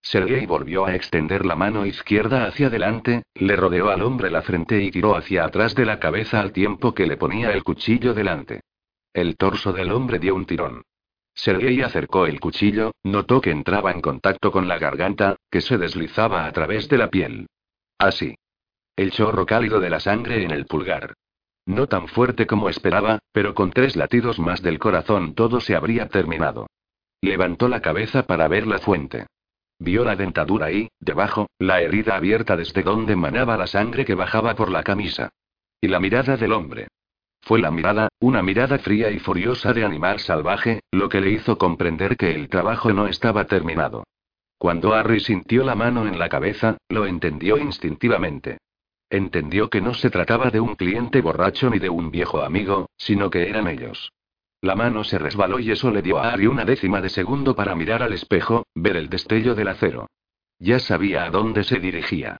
Sergei volvió a extender la mano izquierda hacia adelante, le rodeó al hombre la frente y tiró hacia atrás de la cabeza al tiempo que le ponía el cuchillo delante. El torso del hombre dio un tirón. Sergei acercó el cuchillo, notó que entraba en contacto con la garganta, que se deslizaba a través de la piel. Así. El chorro cálido de la sangre en el pulgar. No tan fuerte como esperaba, pero con tres latidos más del corazón todo se habría terminado. Levantó la cabeza para ver la fuente. Vio la dentadura y, debajo, la herida abierta desde donde manaba la sangre que bajaba por la camisa. Y la mirada del hombre. Fue la mirada, una mirada fría y furiosa de animal salvaje, lo que le hizo comprender que el trabajo no estaba terminado. Cuando Harry sintió la mano en la cabeza, lo entendió instintivamente. Entendió que no se trataba de un cliente borracho ni de un viejo amigo, sino que eran ellos. La mano se resbaló y eso le dio a Ari una décima de segundo para mirar al espejo, ver el destello del acero. Ya sabía a dónde se dirigía.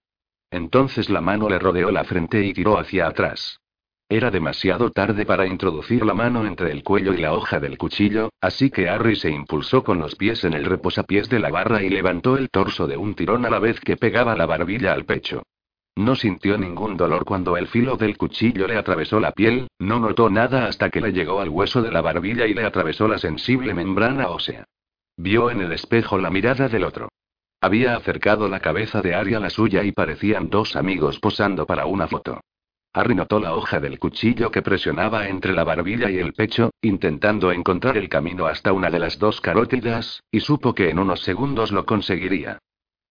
Entonces la mano le rodeó la frente y tiró hacia atrás. Era demasiado tarde para introducir la mano entre el cuello y la hoja del cuchillo, así que Harry se impulsó con los pies en el reposapiés de la barra y levantó el torso de un tirón a la vez que pegaba la barbilla al pecho. No sintió ningún dolor cuando el filo del cuchillo le atravesó la piel, no notó nada hasta que le llegó al hueso de la barbilla y le atravesó la sensible membrana ósea. Vio en el espejo la mirada del otro. Había acercado la cabeza de Ari a la suya y parecían dos amigos posando para una foto. Harry notó la hoja del cuchillo que presionaba entre la barbilla y el pecho, intentando encontrar el camino hasta una de las dos carótidas, y supo que en unos segundos lo conseguiría.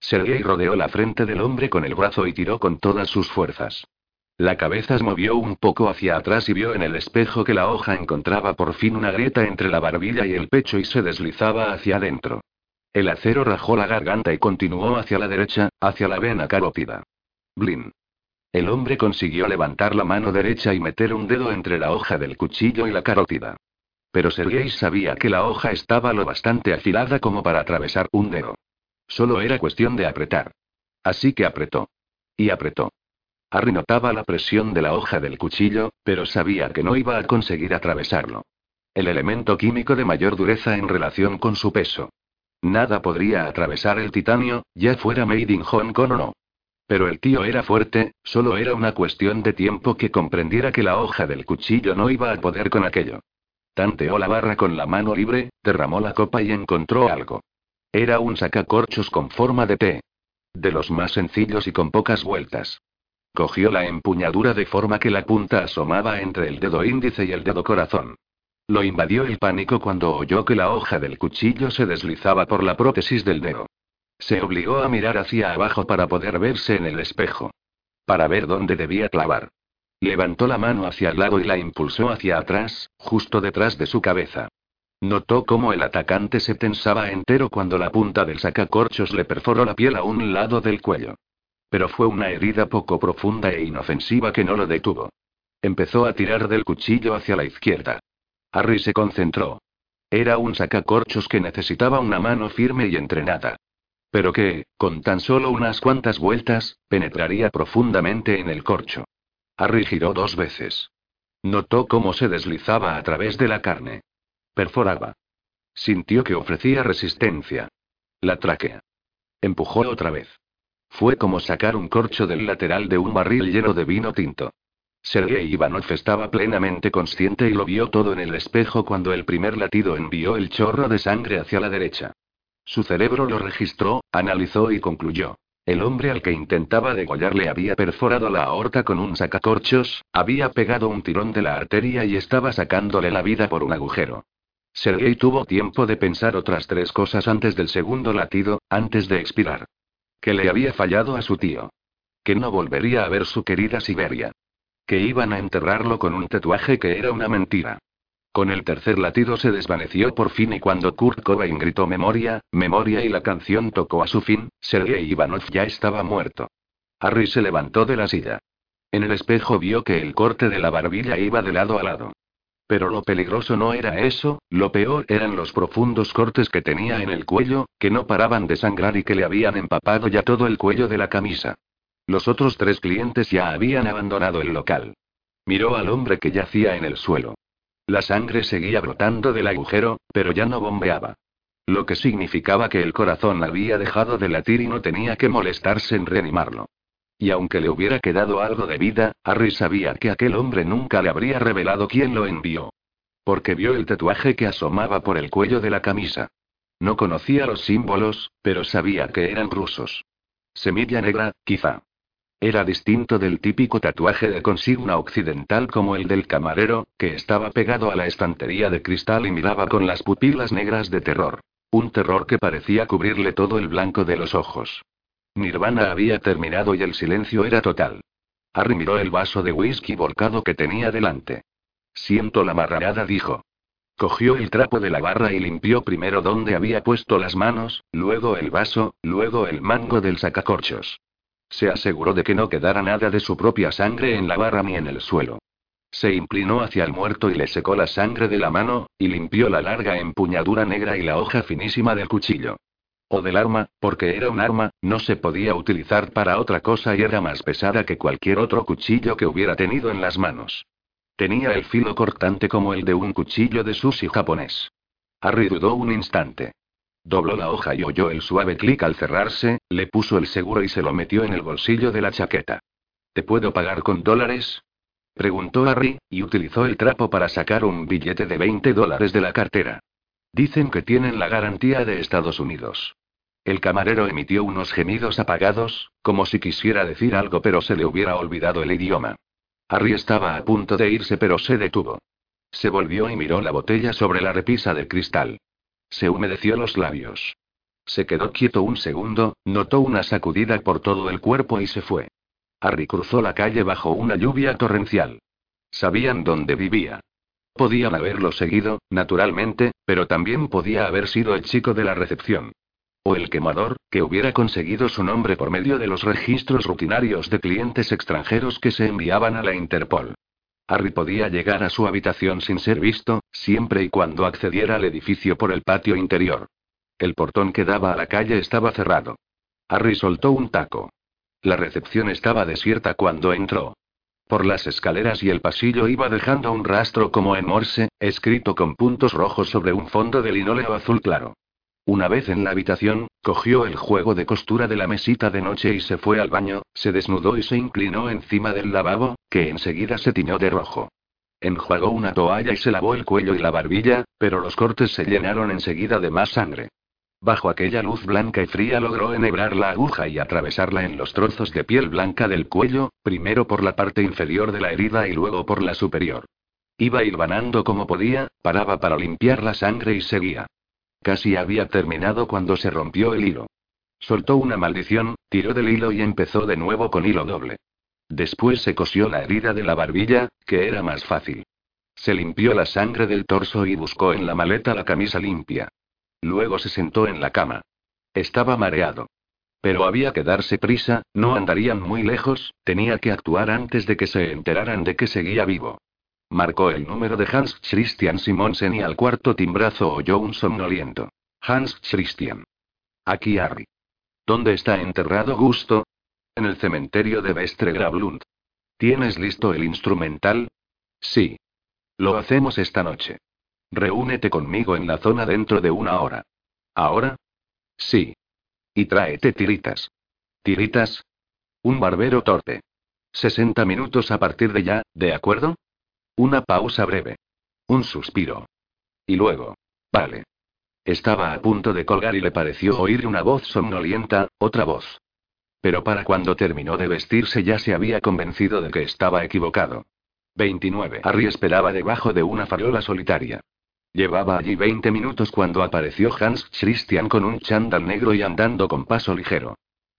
Sergei rodeó la frente del hombre con el brazo y tiró con todas sus fuerzas. La cabeza se movió un poco hacia atrás y vio en el espejo que la hoja encontraba por fin una grieta entre la barbilla y el pecho y se deslizaba hacia adentro. El acero rajó la garganta y continuó hacia la derecha, hacia la vena carótida. Blin. El hombre consiguió levantar la mano derecha y meter un dedo entre la hoja del cuchillo y la carótida. Pero Sergei sabía que la hoja estaba lo bastante afilada como para atravesar un dedo. Solo era cuestión de apretar. Así que apretó. Y apretó. Harry notaba la presión de la hoja del cuchillo, pero sabía que no iba a conseguir atravesarlo. El elemento químico de mayor dureza en relación con su peso. Nada podría atravesar el titanio, ya fuera Made in Hong Kong o no. Pero el tío era fuerte, solo era una cuestión de tiempo que comprendiera que la hoja del cuchillo no iba a poder con aquello. Tanteó la barra con la mano libre, derramó la copa y encontró algo. Era un sacacorchos con forma de T. De los más sencillos y con pocas vueltas. Cogió la empuñadura de forma que la punta asomaba entre el dedo índice y el dedo corazón. Lo invadió el pánico cuando oyó que la hoja del cuchillo se deslizaba por la prótesis del dedo. Se obligó a mirar hacia abajo para poder verse en el espejo. Para ver dónde debía clavar. Levantó la mano hacia el lado y la impulsó hacia atrás, justo detrás de su cabeza. Notó cómo el atacante se tensaba entero cuando la punta del sacacorchos le perforó la piel a un lado del cuello. Pero fue una herida poco profunda e inofensiva que no lo detuvo. Empezó a tirar del cuchillo hacia la izquierda. Harry se concentró. Era un sacacorchos que necesitaba una mano firme y entrenada pero que, con tan solo unas cuantas vueltas, penetraría profundamente en el corcho. Harry giró dos veces. Notó cómo se deslizaba a través de la carne. Perforaba. Sintió que ofrecía resistencia. La tráquea. Empujó otra vez. Fue como sacar un corcho del lateral de un barril lleno de vino tinto. Sergei Ivanov estaba plenamente consciente y lo vio todo en el espejo cuando el primer latido envió el chorro de sangre hacia la derecha. Su cerebro lo registró, analizó y concluyó. El hombre al que intentaba degollarle había perforado la aorta con un sacacorchos, había pegado un tirón de la arteria y estaba sacándole la vida por un agujero. Sergei tuvo tiempo de pensar otras tres cosas antes del segundo latido, antes de expirar. Que le había fallado a su tío. Que no volvería a ver su querida Siberia. Que iban a enterrarlo con un tatuaje que era una mentira. Con el tercer latido se desvaneció por fin y cuando Kurt Cobain gritó memoria, memoria y la canción tocó a su fin, Sergei Ivanov ya estaba muerto. Harry se levantó de la silla. En el espejo vio que el corte de la barbilla iba de lado a lado. Pero lo peligroso no era eso, lo peor eran los profundos cortes que tenía en el cuello, que no paraban de sangrar y que le habían empapado ya todo el cuello de la camisa. Los otros tres clientes ya habían abandonado el local. Miró al hombre que yacía en el suelo. La sangre seguía brotando del agujero, pero ya no bombeaba. Lo que significaba que el corazón había dejado de latir y no tenía que molestarse en reanimarlo. Y aunque le hubiera quedado algo de vida, Harry sabía que aquel hombre nunca le habría revelado quién lo envió. Porque vio el tatuaje que asomaba por el cuello de la camisa. No conocía los símbolos, pero sabía que eran rusos. Semilla negra, quizá. Era distinto del típico tatuaje de consigna occidental como el del camarero, que estaba pegado a la estantería de cristal y miraba con las pupilas negras de terror. Un terror que parecía cubrirle todo el blanco de los ojos. Nirvana había terminado y el silencio era total. Harry miró el vaso de whisky volcado que tenía delante. Siento la marrada, dijo. Cogió el trapo de la barra y limpió primero donde había puesto las manos, luego el vaso, luego el mango del sacacorchos. Se aseguró de que no quedara nada de su propia sangre en la barra ni en el suelo. Se inclinó hacia el muerto y le secó la sangre de la mano, y limpió la larga empuñadura negra y la hoja finísima del cuchillo. O del arma, porque era un arma, no se podía utilizar para otra cosa y era más pesada que cualquier otro cuchillo que hubiera tenido en las manos. Tenía el filo cortante como el de un cuchillo de sushi japonés. Harry dudó un instante. Dobló la hoja y oyó el suave clic al cerrarse, le puso el seguro y se lo metió en el bolsillo de la chaqueta. ¿Te puedo pagar con dólares? Preguntó Harry, y utilizó el trapo para sacar un billete de 20 dólares de la cartera. Dicen que tienen la garantía de Estados Unidos. El camarero emitió unos gemidos apagados, como si quisiera decir algo pero se le hubiera olvidado el idioma. Harry estaba a punto de irse pero se detuvo. Se volvió y miró la botella sobre la repisa de cristal. Se humedeció los labios. Se quedó quieto un segundo, notó una sacudida por todo el cuerpo y se fue. Harry cruzó la calle bajo una lluvia torrencial. Sabían dónde vivía. Podían haberlo seguido, naturalmente, pero también podía haber sido el chico de la recepción. O el quemador, que hubiera conseguido su nombre por medio de los registros rutinarios de clientes extranjeros que se enviaban a la Interpol. Harry podía llegar a su habitación sin ser visto, siempre y cuando accediera al edificio por el patio interior. El portón que daba a la calle estaba cerrado. Harry soltó un taco. La recepción estaba desierta cuando entró. Por las escaleras y el pasillo iba dejando un rastro como en morse, escrito con puntos rojos sobre un fondo de linóleo azul claro. Una vez en la habitación, cogió el juego de costura de la mesita de noche y se fue al baño, se desnudó y se inclinó encima del lavabo, que enseguida se tiñó de rojo. Enjuagó una toalla y se lavó el cuello y la barbilla, pero los cortes se llenaron enseguida de más sangre. Bajo aquella luz blanca y fría logró enhebrar la aguja y atravesarla en los trozos de piel blanca del cuello, primero por la parte inferior de la herida y luego por la superior. Iba hilvanando como podía, paraba para limpiar la sangre y seguía. Casi había terminado cuando se rompió el hilo. Soltó una maldición, tiró del hilo y empezó de nuevo con hilo doble. Después se cosió la herida de la barbilla, que era más fácil. Se limpió la sangre del torso y buscó en la maleta la camisa limpia. Luego se sentó en la cama. Estaba mareado. Pero había que darse prisa, no andarían muy lejos, tenía que actuar antes de que se enteraran de que seguía vivo. Marcó el número de Hans Christian Simonsen y al cuarto timbrazo oyó un somnoliento. Hans Christian. Aquí Harry. ¿Dónde está enterrado Gusto? En el cementerio de Vestre Gravlund. ¿Tienes listo el instrumental? Sí. Lo hacemos esta noche. Reúnete conmigo en la zona dentro de una hora. ¿Ahora? Sí. Y tráete tiritas. ¿Tiritas? Un barbero torpe. 60 minutos a partir de ya, ¿de acuerdo? Una pausa breve. Un suspiro. Y luego. Vale. Estaba a punto de colgar y le pareció oír una voz somnolienta, otra voz. Pero para cuando terminó de vestirse ya se había convencido de que estaba equivocado. 29. Harry esperaba debajo de una farola solitaria. Llevaba allí 20 minutos cuando apareció Hans Christian con un chándal negro y andando con paso ligero.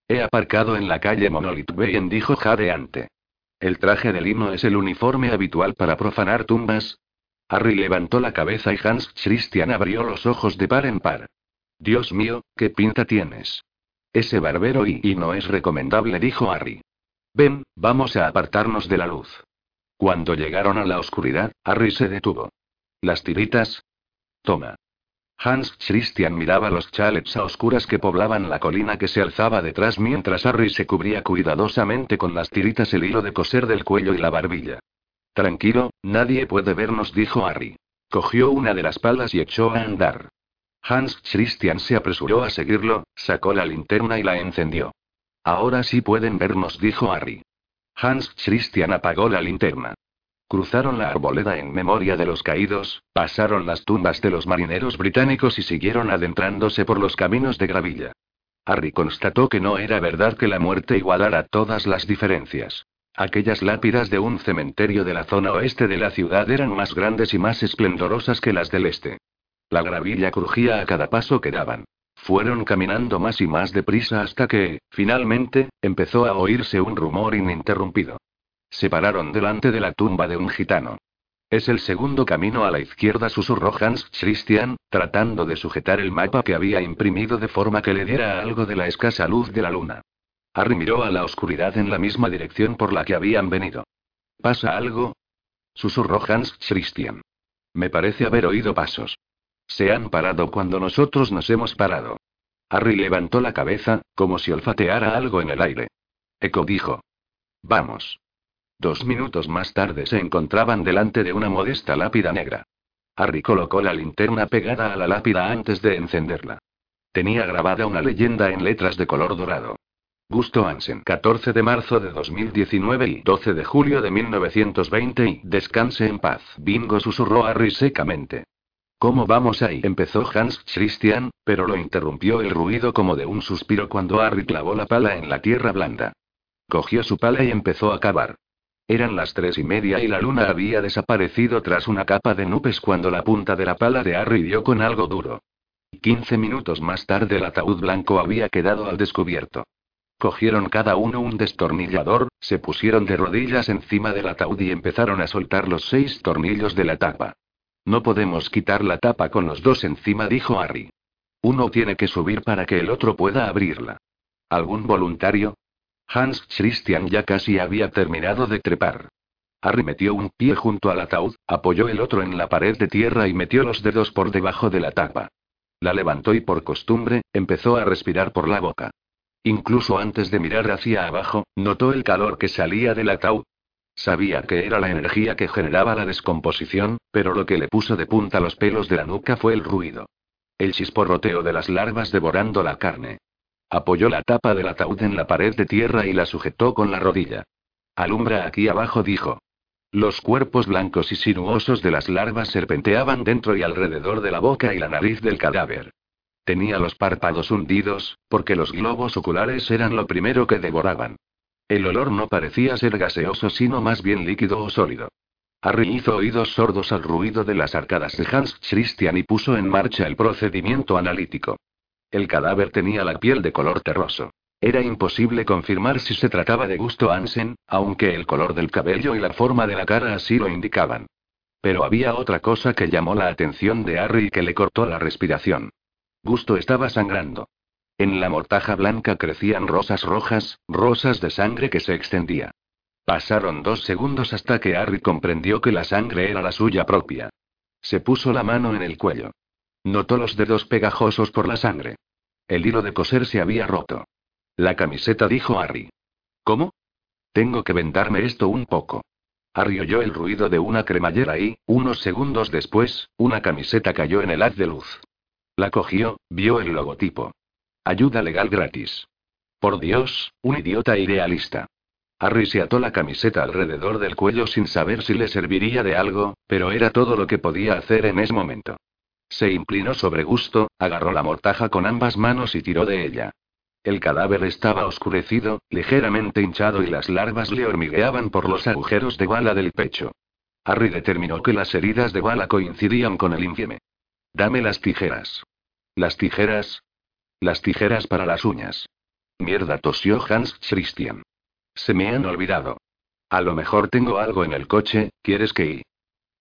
He aparcado en la calle Monolith Bayen, dijo jadeante. ¿El traje de lino es el uniforme habitual para profanar tumbas? Harry levantó la cabeza y Hans Christian abrió los ojos de par en par. Dios mío, qué pinta tienes. Ese barbero y, y no es recomendable, dijo Harry. Ven, vamos a apartarnos de la luz. Cuando llegaron a la oscuridad, Harry se detuvo. ¿Las tiritas? Toma. Hans Christian miraba los chalets a oscuras que poblaban la colina que se alzaba detrás mientras Harry se cubría cuidadosamente con las tiritas el hilo de coser del cuello y la barbilla. Tranquilo, nadie puede vernos, dijo Harry. Cogió una de las palas y echó a andar. Hans Christian se apresuró a seguirlo, sacó la linterna y la encendió. Ahora sí pueden vernos, dijo Harry. Hans Christian apagó la linterna. Cruzaron la arboleda en memoria de los caídos, pasaron las tumbas de los marineros británicos y siguieron adentrándose por los caminos de gravilla. Harry constató que no era verdad que la muerte igualara todas las diferencias. Aquellas lápidas de un cementerio de la zona oeste de la ciudad eran más grandes y más esplendorosas que las del este. La gravilla crujía a cada paso que daban. Fueron caminando más y más deprisa hasta que, finalmente, empezó a oírse un rumor ininterrumpido. Se pararon delante de la tumba de un gitano. Es el segundo camino a la izquierda, susurró Hans Christian, tratando de sujetar el mapa que había imprimido de forma que le diera algo de la escasa luz de la luna. Harry miró a la oscuridad en la misma dirección por la que habían venido. ¿Pasa algo? susurró Hans Christian. Me parece haber oído pasos. Se han parado cuando nosotros nos hemos parado. Harry levantó la cabeza, como si olfateara algo en el aire. Echo dijo. Vamos. Dos minutos más tarde se encontraban delante de una modesta lápida negra. Harry colocó la linterna pegada a la lápida antes de encenderla. Tenía grabada una leyenda en letras de color dorado. Gusto Ansen, 14 de marzo de 2019 y 12 de julio de 1920 y descanse en paz. Bingo susurró Harry secamente. ¿Cómo vamos ahí? empezó Hans Christian, pero lo interrumpió el ruido como de un suspiro cuando Harry clavó la pala en la tierra blanda. Cogió su pala y empezó a cavar. Eran las tres y media y la luna había desaparecido tras una capa de nubes cuando la punta de la pala de Harry dio con algo duro. Quince minutos más tarde el ataúd blanco había quedado al descubierto. Cogieron cada uno un destornillador, se pusieron de rodillas encima del ataúd y empezaron a soltar los seis tornillos de la tapa. No podemos quitar la tapa con los dos encima, dijo Harry. Uno tiene que subir para que el otro pueda abrirla. ¿Algún voluntario? Hans Christian ya casi había terminado de trepar. Harry metió un pie junto al ataúd, apoyó el otro en la pared de tierra y metió los dedos por debajo de la tapa. La levantó y por costumbre, empezó a respirar por la boca. Incluso antes de mirar hacia abajo, notó el calor que salía del ataúd. Sabía que era la energía que generaba la descomposición, pero lo que le puso de punta los pelos de la nuca fue el ruido. El chisporroteo de las larvas devorando la carne. Apoyó la tapa del ataúd en la pared de tierra y la sujetó con la rodilla. Alumbra aquí abajo, dijo. Los cuerpos blancos y sinuosos de las larvas serpenteaban dentro y alrededor de la boca y la nariz del cadáver. Tenía los párpados hundidos, porque los globos oculares eran lo primero que devoraban. El olor no parecía ser gaseoso, sino más bien líquido o sólido. Harry hizo oídos sordos al ruido de las arcadas de Hans Christian y puso en marcha el procedimiento analítico. El cadáver tenía la piel de color terroso. Era imposible confirmar si se trataba de Gusto Hansen, aunque el color del cabello y la forma de la cara así lo indicaban. Pero había otra cosa que llamó la atención de Harry y que le cortó la respiración. Gusto estaba sangrando. En la mortaja blanca crecían rosas rojas, rosas de sangre que se extendía. Pasaron dos segundos hasta que Harry comprendió que la sangre era la suya propia. Se puso la mano en el cuello. Notó los dedos pegajosos por la sangre. El hilo de coser se había roto. La camiseta dijo Harry. ¿Cómo? Tengo que vendarme esto un poco. Harry oyó el ruido de una cremallera y, unos segundos después, una camiseta cayó en el haz de luz. La cogió, vio el logotipo. Ayuda legal gratis. Por Dios, un idiota idealista. Harry se ató la camiseta alrededor del cuello sin saber si le serviría de algo, pero era todo lo que podía hacer en ese momento. Se inclinó sobre gusto, agarró la mortaja con ambas manos y tiró de ella. El cadáver estaba oscurecido, ligeramente hinchado y las larvas le hormigueaban por los agujeros de bala del pecho. Harry determinó que las heridas de bala coincidían con el infieme. Dame las tijeras. ¿Las tijeras? Las tijeras para las uñas. Mierda, tosió Hans Christian. Se me han olvidado. A lo mejor tengo algo en el coche, ¿quieres que y?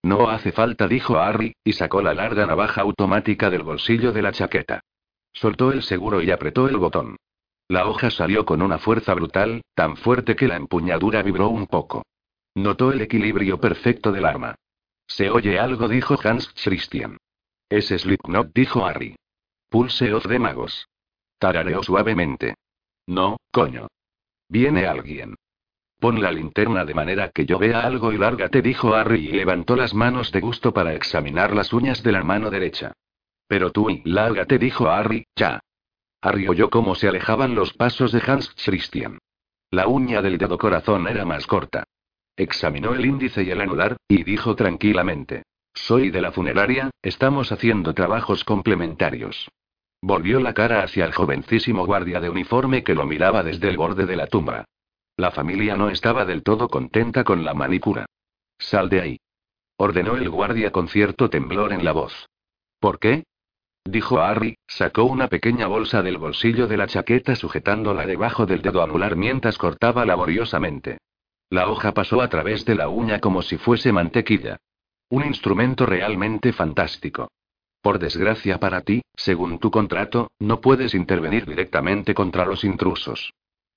No hace falta, dijo Harry, y sacó la larga navaja automática del bolsillo de la chaqueta. Soltó el seguro y apretó el botón. La hoja salió con una fuerza brutal, tan fuerte que la empuñadura vibró un poco. Notó el equilibrio perfecto del arma. Se oye algo, dijo Hans Christian. Es Slipknot, dijo Harry. Pulse of de magos. Tarareó suavemente. No, coño. Viene alguien. Pon la linterna de manera que yo vea algo y lárgate, dijo Harry y levantó las manos de gusto para examinar las uñas de la mano derecha. Pero tú y lárgate, dijo Harry, ya. Harry oyó cómo se alejaban los pasos de Hans Christian. La uña del dedo corazón era más corta. Examinó el índice y el anular, y dijo tranquilamente. Soy de la funeraria, estamos haciendo trabajos complementarios. Volvió la cara hacia el jovencísimo guardia de uniforme que lo miraba desde el borde de la tumba. La familia no estaba del todo contenta con la manicura. Sal de ahí. Ordenó el guardia con cierto temblor en la voz. ¿Por qué? Dijo Harry, sacó una pequeña bolsa del bolsillo de la chaqueta sujetándola debajo del dedo anular mientras cortaba laboriosamente. La hoja pasó a través de la uña como si fuese mantequilla. Un instrumento realmente fantástico. Por desgracia para ti, según tu contrato, no puedes intervenir directamente contra los intrusos.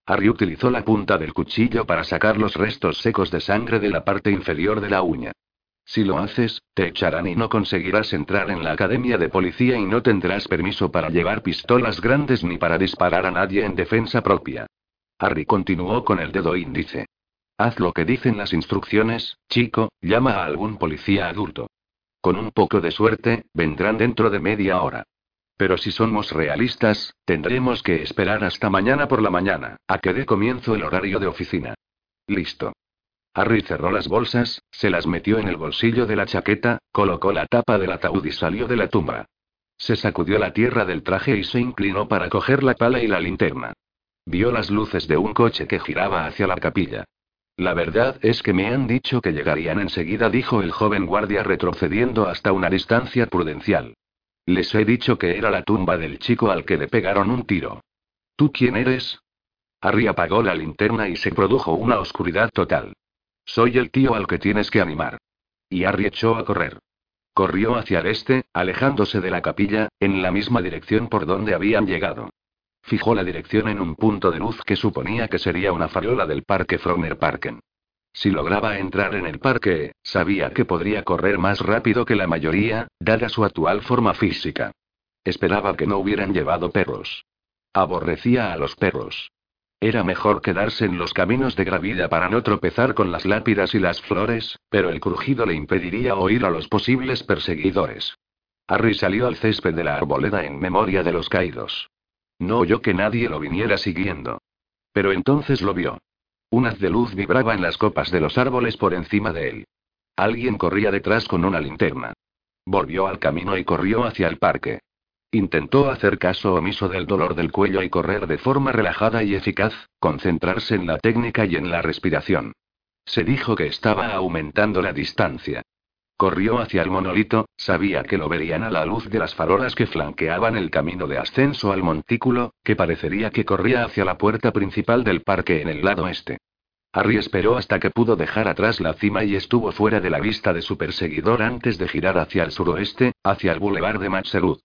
Harry utilizó la punta del cuchillo para sacar los restos secos de sangre de la parte inferior de la uña. Si lo haces, te echarán y no conseguirás entrar en la academia de policía y no tendrás permiso para llevar pistolas grandes ni para disparar a nadie en defensa propia. Harry continuó con el dedo índice. Haz lo que dicen las instrucciones, chico, llama a algún policía adulto. Con un poco de suerte, vendrán dentro de media hora. Pero si somos realistas, tendremos que esperar hasta mañana por la mañana, a que dé comienzo el horario de oficina. Listo. Harry cerró las bolsas, se las metió en el bolsillo de la chaqueta, colocó la tapa del ataúd y salió de la tumba. Se sacudió la tierra del traje y se inclinó para coger la pala y la linterna. Vio las luces de un coche que giraba hacia la capilla. La verdad es que me han dicho que llegarían enseguida, dijo el joven guardia retrocediendo hasta una distancia prudencial. Les he dicho que era la tumba del chico al que le pegaron un tiro. ¿Tú quién eres? Harry apagó la linterna y se produjo una oscuridad total. Soy el tío al que tienes que animar. Y Harry echó a correr. Corrió hacia el este, alejándose de la capilla, en la misma dirección por donde habían llegado. Fijó la dirección en un punto de luz que suponía que sería una farola del parque Frogner Parken. Si lograba entrar en el parque, sabía que podría correr más rápido que la mayoría, dada su actual forma física. Esperaba que no hubieran llevado perros. Aborrecía a los perros. Era mejor quedarse en los caminos de gravida para no tropezar con las lápidas y las flores, pero el crujido le impediría oír a los posibles perseguidores. Harry salió al césped de la arboleda en memoria de los caídos. No oyó que nadie lo viniera siguiendo. Pero entonces lo vio. Un haz de luz vibraba en las copas de los árboles por encima de él. Alguien corría detrás con una linterna. Volvió al camino y corrió hacia el parque. Intentó hacer caso omiso del dolor del cuello y correr de forma relajada y eficaz, concentrarse en la técnica y en la respiración. Se dijo que estaba aumentando la distancia. Corrió hacia el monolito, sabía que lo verían a la luz de las farolas que flanqueaban el camino de ascenso al montículo, que parecería que corría hacia la puerta principal del parque en el lado este. Harry esperó hasta que pudo dejar atrás la cima y estuvo fuera de la vista de su perseguidor antes de girar hacia el suroeste, hacia el boulevard de Matserud.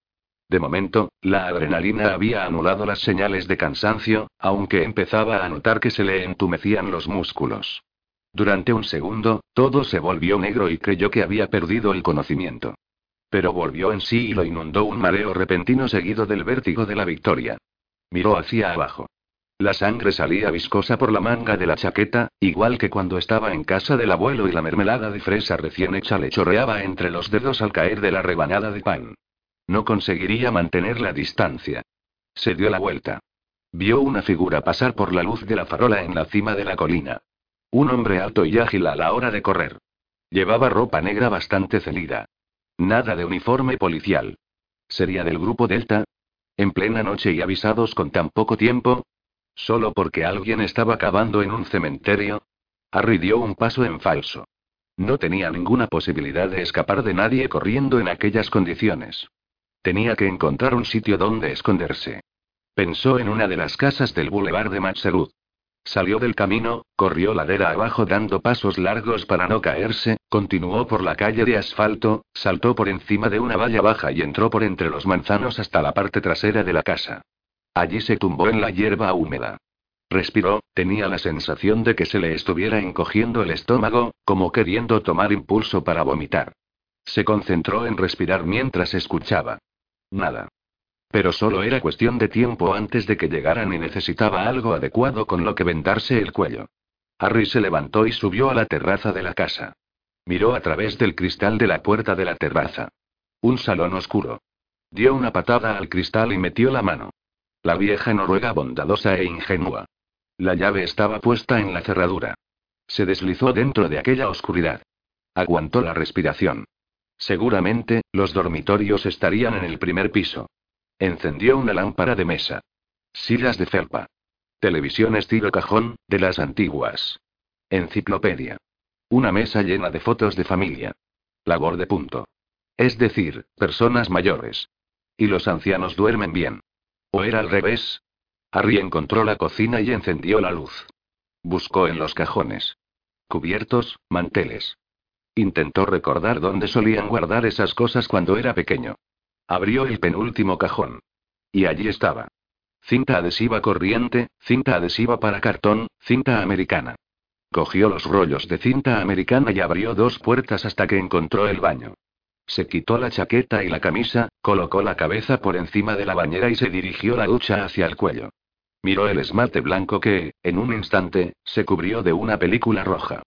De momento, la adrenalina había anulado las señales de cansancio, aunque empezaba a notar que se le entumecían los músculos. Durante un segundo, todo se volvió negro y creyó que había perdido el conocimiento. Pero volvió en sí y lo inundó un mareo repentino seguido del vértigo de la victoria. Miró hacia abajo. La sangre salía viscosa por la manga de la chaqueta, igual que cuando estaba en casa del abuelo y la mermelada de fresa recién hecha le chorreaba entre los dedos al caer de la rebanada de pan. No conseguiría mantener la distancia. Se dio la vuelta. Vio una figura pasar por la luz de la farola en la cima de la colina. Un hombre alto y ágil a la hora de correr. Llevaba ropa negra bastante celida. Nada de uniforme policial. ¿Sería del grupo Delta? ¿En plena noche y avisados con tan poco tiempo? ¿Solo porque alguien estaba cavando en un cementerio? Harry dio un paso en falso. No tenía ninguna posibilidad de escapar de nadie corriendo en aquellas condiciones. Tenía que encontrar un sitio donde esconderse. Pensó en una de las casas del boulevard de Matserud. Salió del camino, corrió ladera abajo dando pasos largos para no caerse, continuó por la calle de asfalto, saltó por encima de una valla baja y entró por entre los manzanos hasta la parte trasera de la casa. Allí se tumbó en la hierba húmeda. Respiró, tenía la sensación de que se le estuviera encogiendo el estómago, como queriendo tomar impulso para vomitar. Se concentró en respirar mientras escuchaba. Nada. Pero solo era cuestión de tiempo antes de que llegaran y necesitaba algo adecuado con lo que vendarse el cuello. Harry se levantó y subió a la terraza de la casa. Miró a través del cristal de la puerta de la terraza. Un salón oscuro. Dio una patada al cristal y metió la mano. La vieja noruega bondadosa e ingenua. La llave estaba puesta en la cerradura. Se deslizó dentro de aquella oscuridad. Aguantó la respiración. Seguramente, los dormitorios estarían en el primer piso. Encendió una lámpara de mesa. Sillas de felpa. Televisión estilo cajón, de las antiguas. Enciclopedia. Una mesa llena de fotos de familia. Labor de punto. Es decir, personas mayores. Y los ancianos duermen bien. ¿O era al revés? Harry encontró la cocina y encendió la luz. Buscó en los cajones. Cubiertos, manteles. Intentó recordar dónde solían guardar esas cosas cuando era pequeño. Abrió el penúltimo cajón. Y allí estaba. Cinta adhesiva corriente, cinta adhesiva para cartón, cinta americana. Cogió los rollos de cinta americana y abrió dos puertas hasta que encontró el baño. Se quitó la chaqueta y la camisa, colocó la cabeza por encima de la bañera y se dirigió la ducha hacia el cuello. Miró el esmalte blanco que, en un instante, se cubrió de una película roja.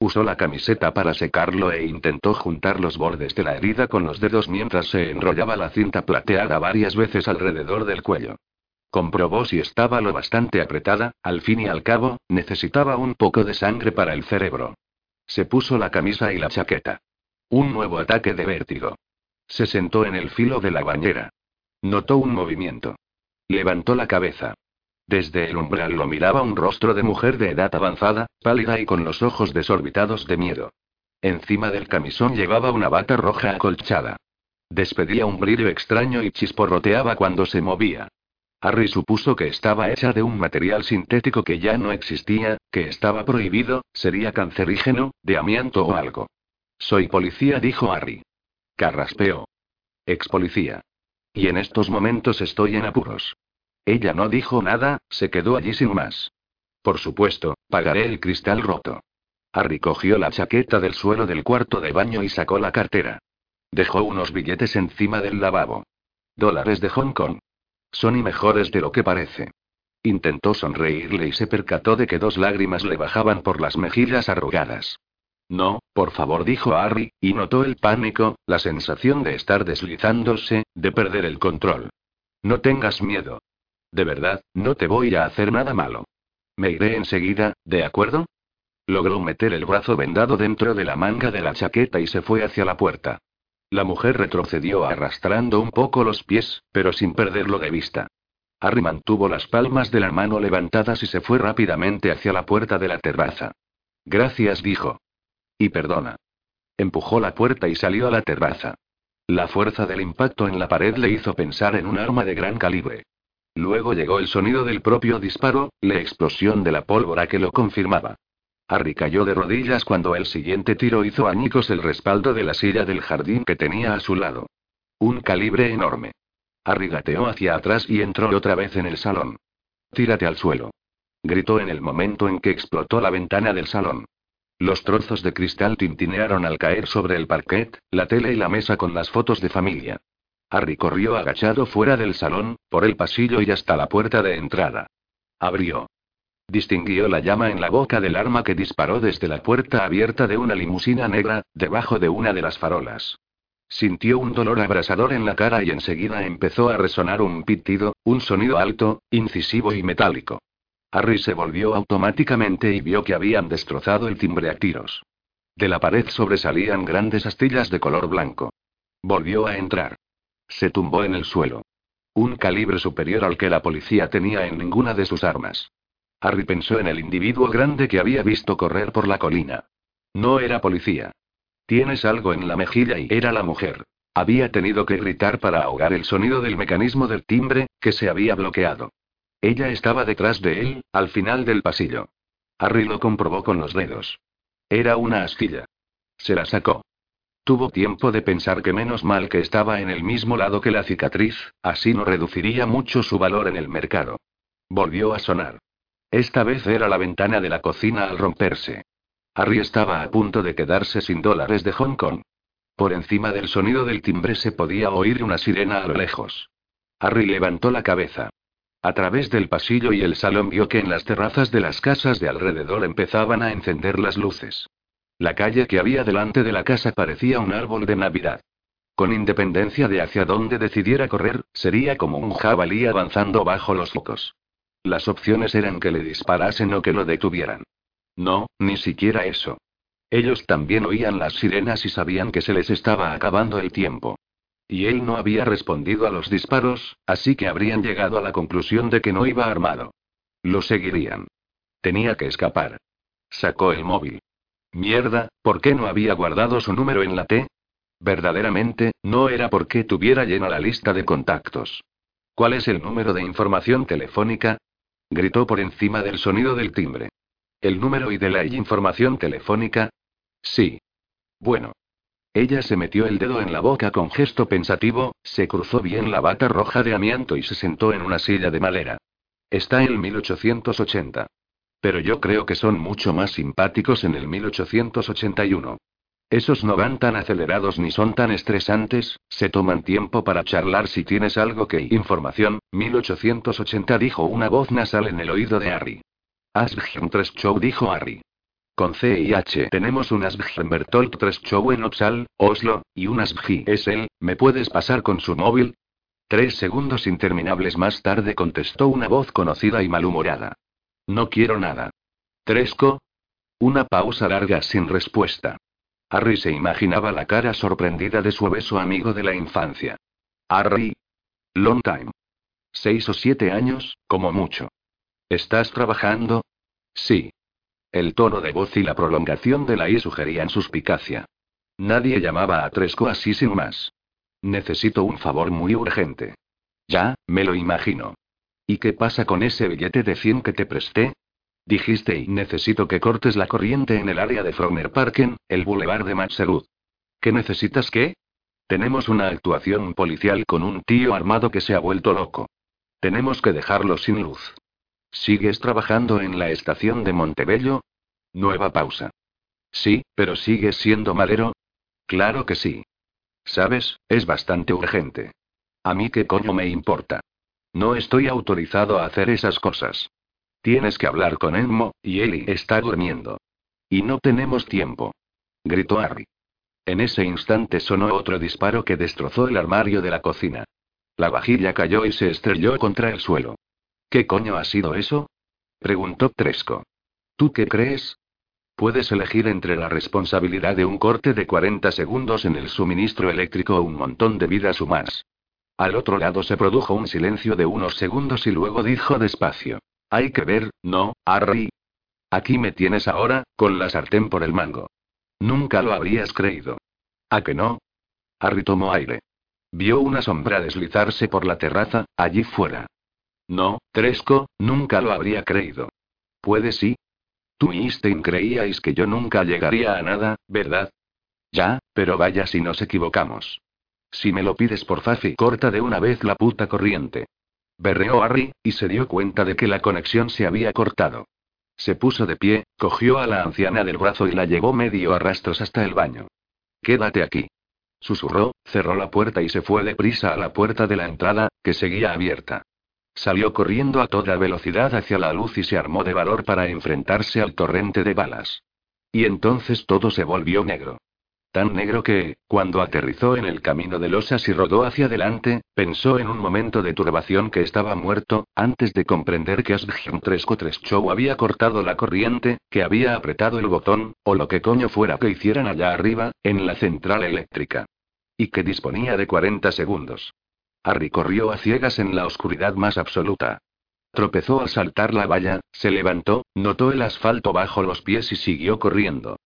Usó la camiseta para secarlo e intentó juntar los bordes de la herida con los dedos mientras se enrollaba la cinta plateada varias veces alrededor del cuello. Comprobó si estaba lo bastante apretada, al fin y al cabo, necesitaba un poco de sangre para el cerebro. Se puso la camisa y la chaqueta. Un nuevo ataque de vértigo. Se sentó en el filo de la bañera. Notó un movimiento. Levantó la cabeza. Desde el umbral lo miraba un rostro de mujer de edad avanzada, pálida y con los ojos desorbitados de miedo. Encima del camisón llevaba una bata roja acolchada. Despedía un brillo extraño y chisporroteaba cuando se movía. Harry supuso que estaba hecha de un material sintético que ya no existía, que estaba prohibido, sería cancerígeno, de amianto o algo. Soy policía, dijo Harry. Carraspeó. Ex policía. Y en estos momentos estoy en apuros. Ella no dijo nada, se quedó allí sin más. Por supuesto, pagaré el cristal roto. Harry cogió la chaqueta del suelo del cuarto de baño y sacó la cartera. Dejó unos billetes encima del lavabo. Dólares de Hong Kong. Son y mejores de lo que parece. Intentó sonreírle y se percató de que dos lágrimas le bajaban por las mejillas arrugadas. No, por favor, dijo Harry, y notó el pánico, la sensación de estar deslizándose, de perder el control. No tengas miedo. De verdad, no te voy a hacer nada malo. Me iré enseguida, ¿de acuerdo? Logró meter el brazo vendado dentro de la manga de la chaqueta y se fue hacia la puerta. La mujer retrocedió arrastrando un poco los pies, pero sin perderlo de vista. Harry mantuvo las palmas de la mano levantadas y se fue rápidamente hacia la puerta de la terraza. Gracias, dijo. Y perdona. Empujó la puerta y salió a la terraza. La fuerza del impacto en la pared le hizo pensar en un arma de gran calibre. Luego llegó el sonido del propio disparo, la explosión de la pólvora que lo confirmaba. Harry cayó de rodillas cuando el siguiente tiro hizo añicos el respaldo de la silla del jardín que tenía a su lado. Un calibre enorme. Harry gateó hacia atrás y entró otra vez en el salón. Tírate al suelo. Gritó en el momento en que explotó la ventana del salón. Los trozos de cristal tintinearon al caer sobre el parquet, la tele y la mesa con las fotos de familia. Harry corrió agachado fuera del salón, por el pasillo y hasta la puerta de entrada. Abrió. Distinguió la llama en la boca del arma que disparó desde la puerta abierta de una limusina negra, debajo de una de las farolas. Sintió un dolor abrasador en la cara y enseguida empezó a resonar un pitido, un sonido alto, incisivo y metálico. Harry se volvió automáticamente y vio que habían destrozado el timbre a tiros. De la pared sobresalían grandes astillas de color blanco. Volvió a entrar. Se tumbó en el suelo. Un calibre superior al que la policía tenía en ninguna de sus armas. Harry pensó en el individuo grande que había visto correr por la colina. No era policía. Tienes algo en la mejilla y era la mujer. Había tenido que gritar para ahogar el sonido del mecanismo del timbre, que se había bloqueado. Ella estaba detrás de él, al final del pasillo. Harry lo comprobó con los dedos. Era una astilla. Se la sacó. Tuvo tiempo de pensar que menos mal que estaba en el mismo lado que la cicatriz, así no reduciría mucho su valor en el mercado. Volvió a sonar. Esta vez era la ventana de la cocina al romperse. Harry estaba a punto de quedarse sin dólares de Hong Kong. Por encima del sonido del timbre se podía oír una sirena a lo lejos. Harry levantó la cabeza. A través del pasillo y el salón vio que en las terrazas de las casas de alrededor empezaban a encender las luces. La calle que había delante de la casa parecía un árbol de Navidad. Con independencia de hacia dónde decidiera correr, sería como un jabalí avanzando bajo los focos. Las opciones eran que le disparasen o que lo detuvieran. No, ni siquiera eso. Ellos también oían las sirenas y sabían que se les estaba acabando el tiempo. Y él no había respondido a los disparos, así que habrían llegado a la conclusión de que no iba armado. Lo seguirían. Tenía que escapar. Sacó el móvil. Mierda, ¿por qué no había guardado su número en la T? Verdaderamente, no era porque tuviera llena la lista de contactos. ¿Cuál es el número de información telefónica? Gritó por encima del sonido del timbre. ¿El número y de la información telefónica? Sí. Bueno. Ella se metió el dedo en la boca con gesto pensativo, se cruzó bien la bata roja de amianto y se sentó en una silla de madera. Está en 1880. Pero yo creo que son mucho más simpáticos en el 1881. Esos no van tan acelerados ni son tan estresantes, se toman tiempo para charlar si tienes algo que... Información, 1880 dijo una voz nasal en el oído de Harry. Asbjörn 3 Show dijo Harry. Con C y H tenemos un Asbjörn Bertolt 3 Show en Oxal, Oslo, y un Asbjörn es él, ¿me puedes pasar con su móvil? Tres segundos interminables más tarde contestó una voz conocida y malhumorada. No quiero nada. Tresco. Una pausa larga sin respuesta. Harry se imaginaba la cara sorprendida de su obeso amigo de la infancia. Harry. Long time. Seis o siete años, como mucho. ¿Estás trabajando? Sí. El tono de voz y la prolongación de la I sugerían suspicacia. Nadie llamaba a Tresco así sin más. Necesito un favor muy urgente. Ya, me lo imagino. ¿Y qué pasa con ese billete de 100 que te presté? Dijiste y necesito que cortes la corriente en el área de Frogner Parken, el boulevard de Matserud. ¿Qué necesitas qué? Tenemos una actuación policial con un tío armado que se ha vuelto loco. Tenemos que dejarlo sin luz. ¿Sigues trabajando en la estación de Montebello? Nueva pausa. Sí, pero sigues siendo malero. Claro que sí. Sabes, es bastante urgente. A mí qué coño me importa. No estoy autorizado a hacer esas cosas. Tienes que hablar con Emmo, y Ellie está durmiendo. Y no tenemos tiempo. Gritó Harry. En ese instante sonó otro disparo que destrozó el armario de la cocina. La vajilla cayó y se estrelló contra el suelo. ¿Qué coño ha sido eso? preguntó Tresco. ¿Tú qué crees? Puedes elegir entre la responsabilidad de un corte de 40 segundos en el suministro eléctrico o un montón de vidas humanas. Al otro lado se produjo un silencio de unos segundos y luego dijo despacio. Hay que ver, ¿no, Harry? Aquí me tienes ahora, con la sartén por el mango. Nunca lo habrías creído. ¿A que no? Harry tomó aire. Vio una sombra deslizarse por la terraza, allí fuera. No, Tresco, nunca lo habría creído. Puede sí. Tú y Einstein creíais que yo nunca llegaría a nada, ¿verdad? Ya, pero vaya si nos equivocamos. Si me lo pides por Fafi, corta de una vez la puta corriente. Berreó Harry, y se dio cuenta de que la conexión se había cortado. Se puso de pie, cogió a la anciana del brazo y la llevó medio a rastros hasta el baño. Quédate aquí. Susurró, cerró la puerta y se fue deprisa a la puerta de la entrada, que seguía abierta. Salió corriendo a toda velocidad hacia la luz y se armó de valor para enfrentarse al torrente de balas. Y entonces todo se volvió negro. Tan negro que, cuando aterrizó en el camino de losas y rodó hacia adelante, pensó en un momento de turbación que estaba muerto, antes de comprender que 3 Show había cortado la corriente, que había apretado el botón, o lo que coño fuera que hicieran allá arriba, en la central eléctrica. Y que disponía de 40 segundos. Harry corrió a ciegas en la oscuridad más absoluta. Tropezó al saltar la valla, se levantó, notó el asfalto bajo los pies y siguió corriendo.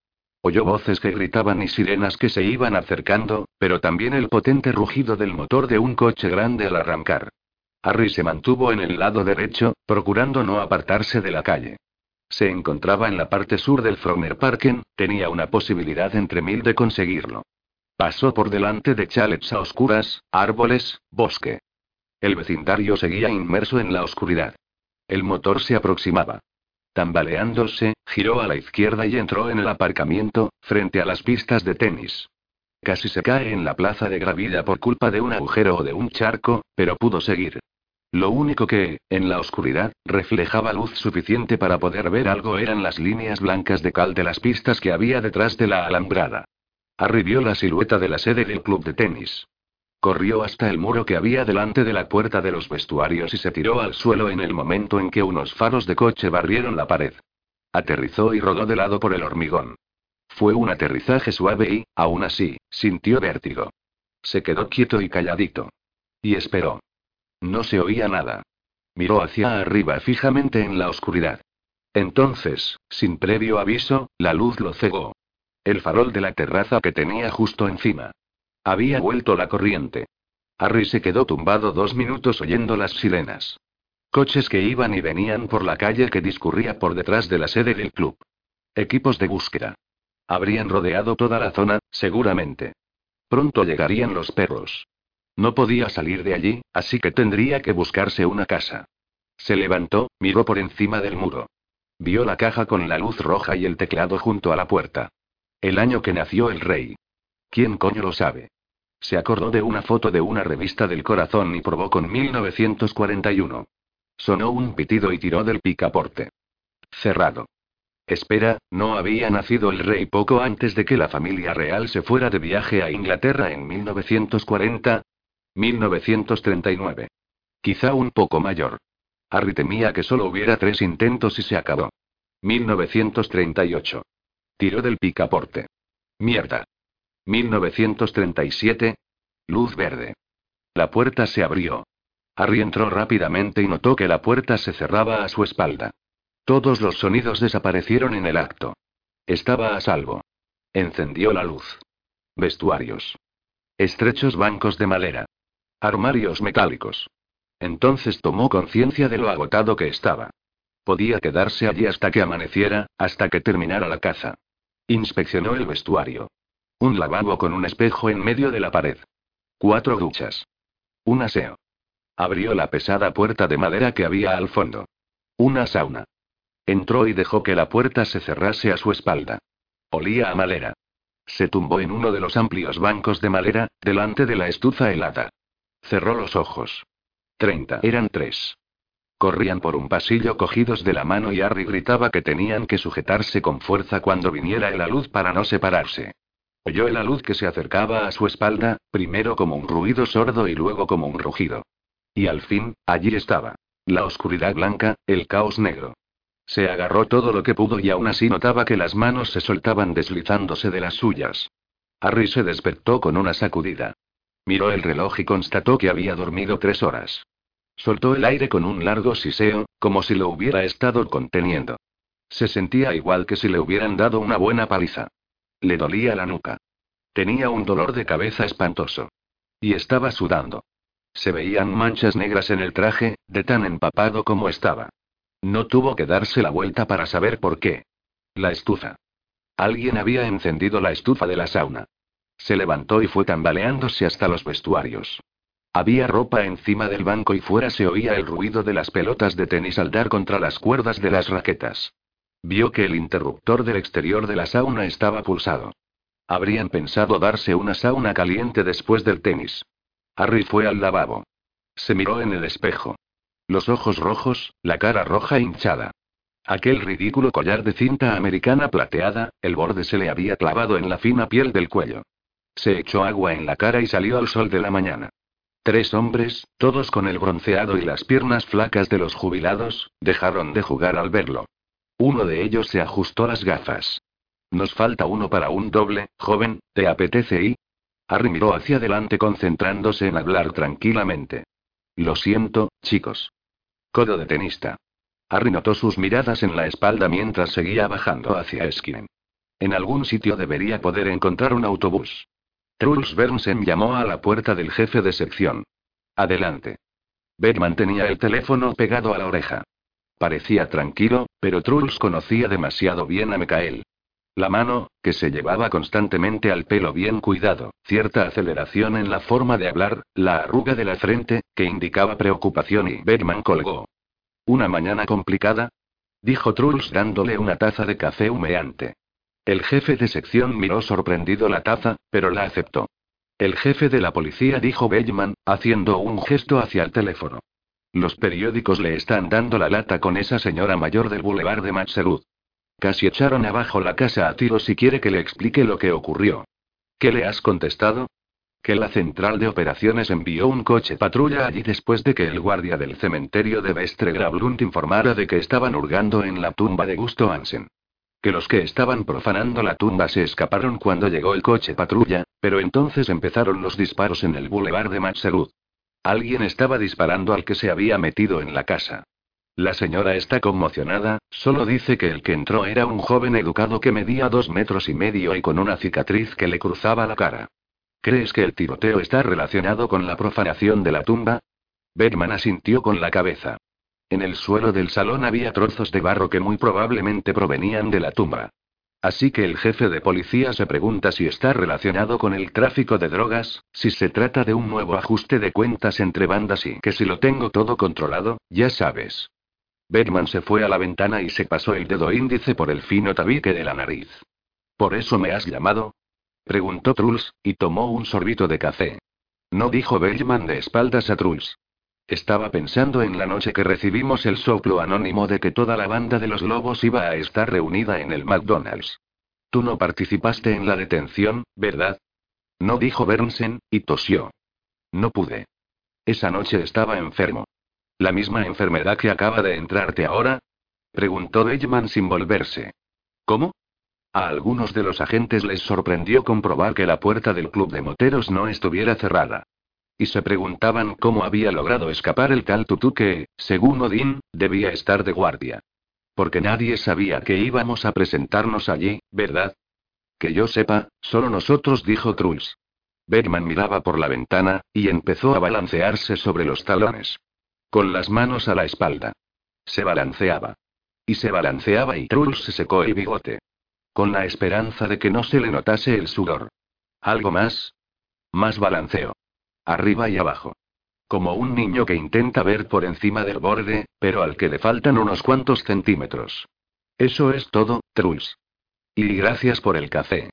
Oyó voces que gritaban y sirenas que se iban acercando, pero también el potente rugido del motor de un coche grande al arrancar. Harry se mantuvo en el lado derecho, procurando no apartarse de la calle. Se encontraba en la parte sur del Frogner Parken, tenía una posibilidad entre mil de conseguirlo. Pasó por delante de chalets a oscuras, árboles, bosque. El vecindario seguía inmerso en la oscuridad. El motor se aproximaba. Tambaleándose, giró a la izquierda y entró en el aparcamiento, frente a las pistas de tenis. Casi se cae en la plaza de gravida por culpa de un agujero o de un charco, pero pudo seguir. Lo único que, en la oscuridad, reflejaba luz suficiente para poder ver algo eran las líneas blancas de cal de las pistas que había detrás de la alambrada. Arribió la silueta de la sede del club de tenis. Corrió hasta el muro que había delante de la puerta de los vestuarios y se tiró al suelo en el momento en que unos faros de coche barrieron la pared. Aterrizó y rodó de lado por el hormigón. Fue un aterrizaje suave y, aún así, sintió vértigo. Se quedó quieto y calladito. Y esperó. No se oía nada. Miró hacia arriba fijamente en la oscuridad. Entonces, sin previo aviso, la luz lo cegó. El farol de la terraza que tenía justo encima. Había vuelto la corriente. Harry se quedó tumbado dos minutos oyendo las sirenas. Coches que iban y venían por la calle que discurría por detrás de la sede del club. Equipos de búsqueda. Habrían rodeado toda la zona, seguramente. Pronto llegarían los perros. No podía salir de allí, así que tendría que buscarse una casa. Se levantó, miró por encima del muro. Vio la caja con la luz roja y el teclado junto a la puerta. El año que nació el rey. ¿Quién coño lo sabe? Se acordó de una foto de una revista del corazón y probó con 1941. Sonó un pitido y tiró del picaporte. Cerrado. Espera, ¿no había nacido el rey poco antes de que la familia real se fuera de viaje a Inglaterra en 1940? 1939. Quizá un poco mayor. Harry temía que solo hubiera tres intentos y se acabó. 1938. Tiró del picaporte. Mierda. 1937. Luz verde. La puerta se abrió. Harry entró rápidamente y notó que la puerta se cerraba a su espalda. Todos los sonidos desaparecieron en el acto. Estaba a salvo. Encendió la luz. Vestuarios. Estrechos bancos de madera. Armarios metálicos. Entonces tomó conciencia de lo agotado que estaba. Podía quedarse allí hasta que amaneciera, hasta que terminara la caza. Inspeccionó el vestuario. Un lavabo con un espejo en medio de la pared. Cuatro duchas. Un aseo. Abrió la pesada puerta de madera que había al fondo. Una sauna. Entró y dejó que la puerta se cerrase a su espalda. Olía a madera. Se tumbó en uno de los amplios bancos de madera, delante de la estufa helada. Cerró los ojos. Treinta. Eran tres. Corrían por un pasillo cogidos de la mano y Harry gritaba que tenían que sujetarse con fuerza cuando viniera la luz para no separarse. Oyó la luz que se acercaba a su espalda, primero como un ruido sordo y luego como un rugido. Y al fin, allí estaba. La oscuridad blanca, el caos negro. Se agarró todo lo que pudo y aún así notaba que las manos se soltaban deslizándose de las suyas. Harry se despertó con una sacudida. Miró el reloj y constató que había dormido tres horas. Soltó el aire con un largo siseo, como si lo hubiera estado conteniendo. Se sentía igual que si le hubieran dado una buena paliza. Le dolía la nuca. Tenía un dolor de cabeza espantoso. Y estaba sudando. Se veían manchas negras en el traje, de tan empapado como estaba. No tuvo que darse la vuelta para saber por qué. La estufa. Alguien había encendido la estufa de la sauna. Se levantó y fue tambaleándose hasta los vestuarios. Había ropa encima del banco y fuera se oía el ruido de las pelotas de tenis al dar contra las cuerdas de las raquetas. Vio que el interruptor del exterior de la sauna estaba pulsado. Habrían pensado darse una sauna caliente después del tenis. Harry fue al lavabo. Se miró en el espejo. Los ojos rojos, la cara roja hinchada. Aquel ridículo collar de cinta americana plateada, el borde se le había clavado en la fina piel del cuello. Se echó agua en la cara y salió al sol de la mañana. Tres hombres, todos con el bronceado y las piernas flacas de los jubilados, dejaron de jugar al verlo. Uno de ellos se ajustó las gafas. Nos falta uno para un doble, joven, ¿te apetece y? Harry miró hacia adelante concentrándose en hablar tranquilamente. Lo siento, chicos. Codo de tenista. Harry notó sus miradas en la espalda mientras seguía bajando hacia Eskinen. En algún sitio debería poder encontrar un autobús. Truls Bernsen llamó a la puerta del jefe de sección. Adelante. Bergman tenía el teléfono pegado a la oreja. Parecía tranquilo, pero Truls conocía demasiado bien a Mikael. La mano, que se llevaba constantemente al pelo bien cuidado, cierta aceleración en la forma de hablar, la arruga de la frente, que indicaba preocupación y Bergman colgó. ¿Una mañana complicada? Dijo Truls dándole una taza de café humeante. El jefe de sección miró sorprendido la taza, pero la aceptó. El jefe de la policía dijo Bellman, haciendo un gesto hacia el teléfono. Los periódicos le están dando la lata con esa señora mayor del boulevard de Matserud. Casi echaron abajo la casa a tiro si quiere que le explique lo que ocurrió. ¿Qué le has contestado? Que la central de operaciones envió un coche patrulla allí después de que el guardia del cementerio de Vestre Gravlund informara de que estaban hurgando en la tumba de Gusto Hansen. Que los que estaban profanando la tumba se escaparon cuando llegó el coche patrulla, pero entonces empezaron los disparos en el boulevard de Matserud. Alguien estaba disparando al que se había metido en la casa. La señora está conmocionada, solo dice que el que entró era un joven educado que medía dos metros y medio y con una cicatriz que le cruzaba la cara. ¿Crees que el tiroteo está relacionado con la profanación de la tumba? Bergman asintió con la cabeza. En el suelo del salón había trozos de barro que muy probablemente provenían de la tumba. Así que el jefe de policía se pregunta si está relacionado con el tráfico de drogas, si se trata de un nuevo ajuste de cuentas entre bandas y que si lo tengo todo controlado, ya sabes. Bergman se fue a la ventana y se pasó el dedo índice por el fino tabique de la nariz. ¿Por eso me has llamado? Preguntó Truls, y tomó un sorbito de café. No dijo Bellman de espaldas a Truls. Estaba pensando en la noche que recibimos el soplo anónimo de que toda la banda de los lobos iba a estar reunida en el McDonald's. Tú no participaste en la detención, ¿verdad? No dijo Bernsen, y tosió. No pude. Esa noche estaba enfermo. ¿La misma enfermedad que acaba de entrarte ahora? Preguntó Bellman sin volverse. ¿Cómo? A algunos de los agentes les sorprendió comprobar que la puerta del club de moteros no estuviera cerrada. Y se preguntaban cómo había logrado escapar el tal Tutu que, según Odín, debía estar de guardia. Porque nadie sabía que íbamos a presentarnos allí, ¿verdad? Que yo sepa, solo nosotros, dijo Truls. Bergman miraba por la ventana, y empezó a balancearse sobre los talones. Con las manos a la espalda. Se balanceaba. Y se balanceaba y Truls se secó el bigote. Con la esperanza de que no se le notase el sudor. ¿Algo más? Más balanceo. Arriba y abajo. Como un niño que intenta ver por encima del borde, pero al que le faltan unos cuantos centímetros. Eso es todo, Truls. Y gracias por el café.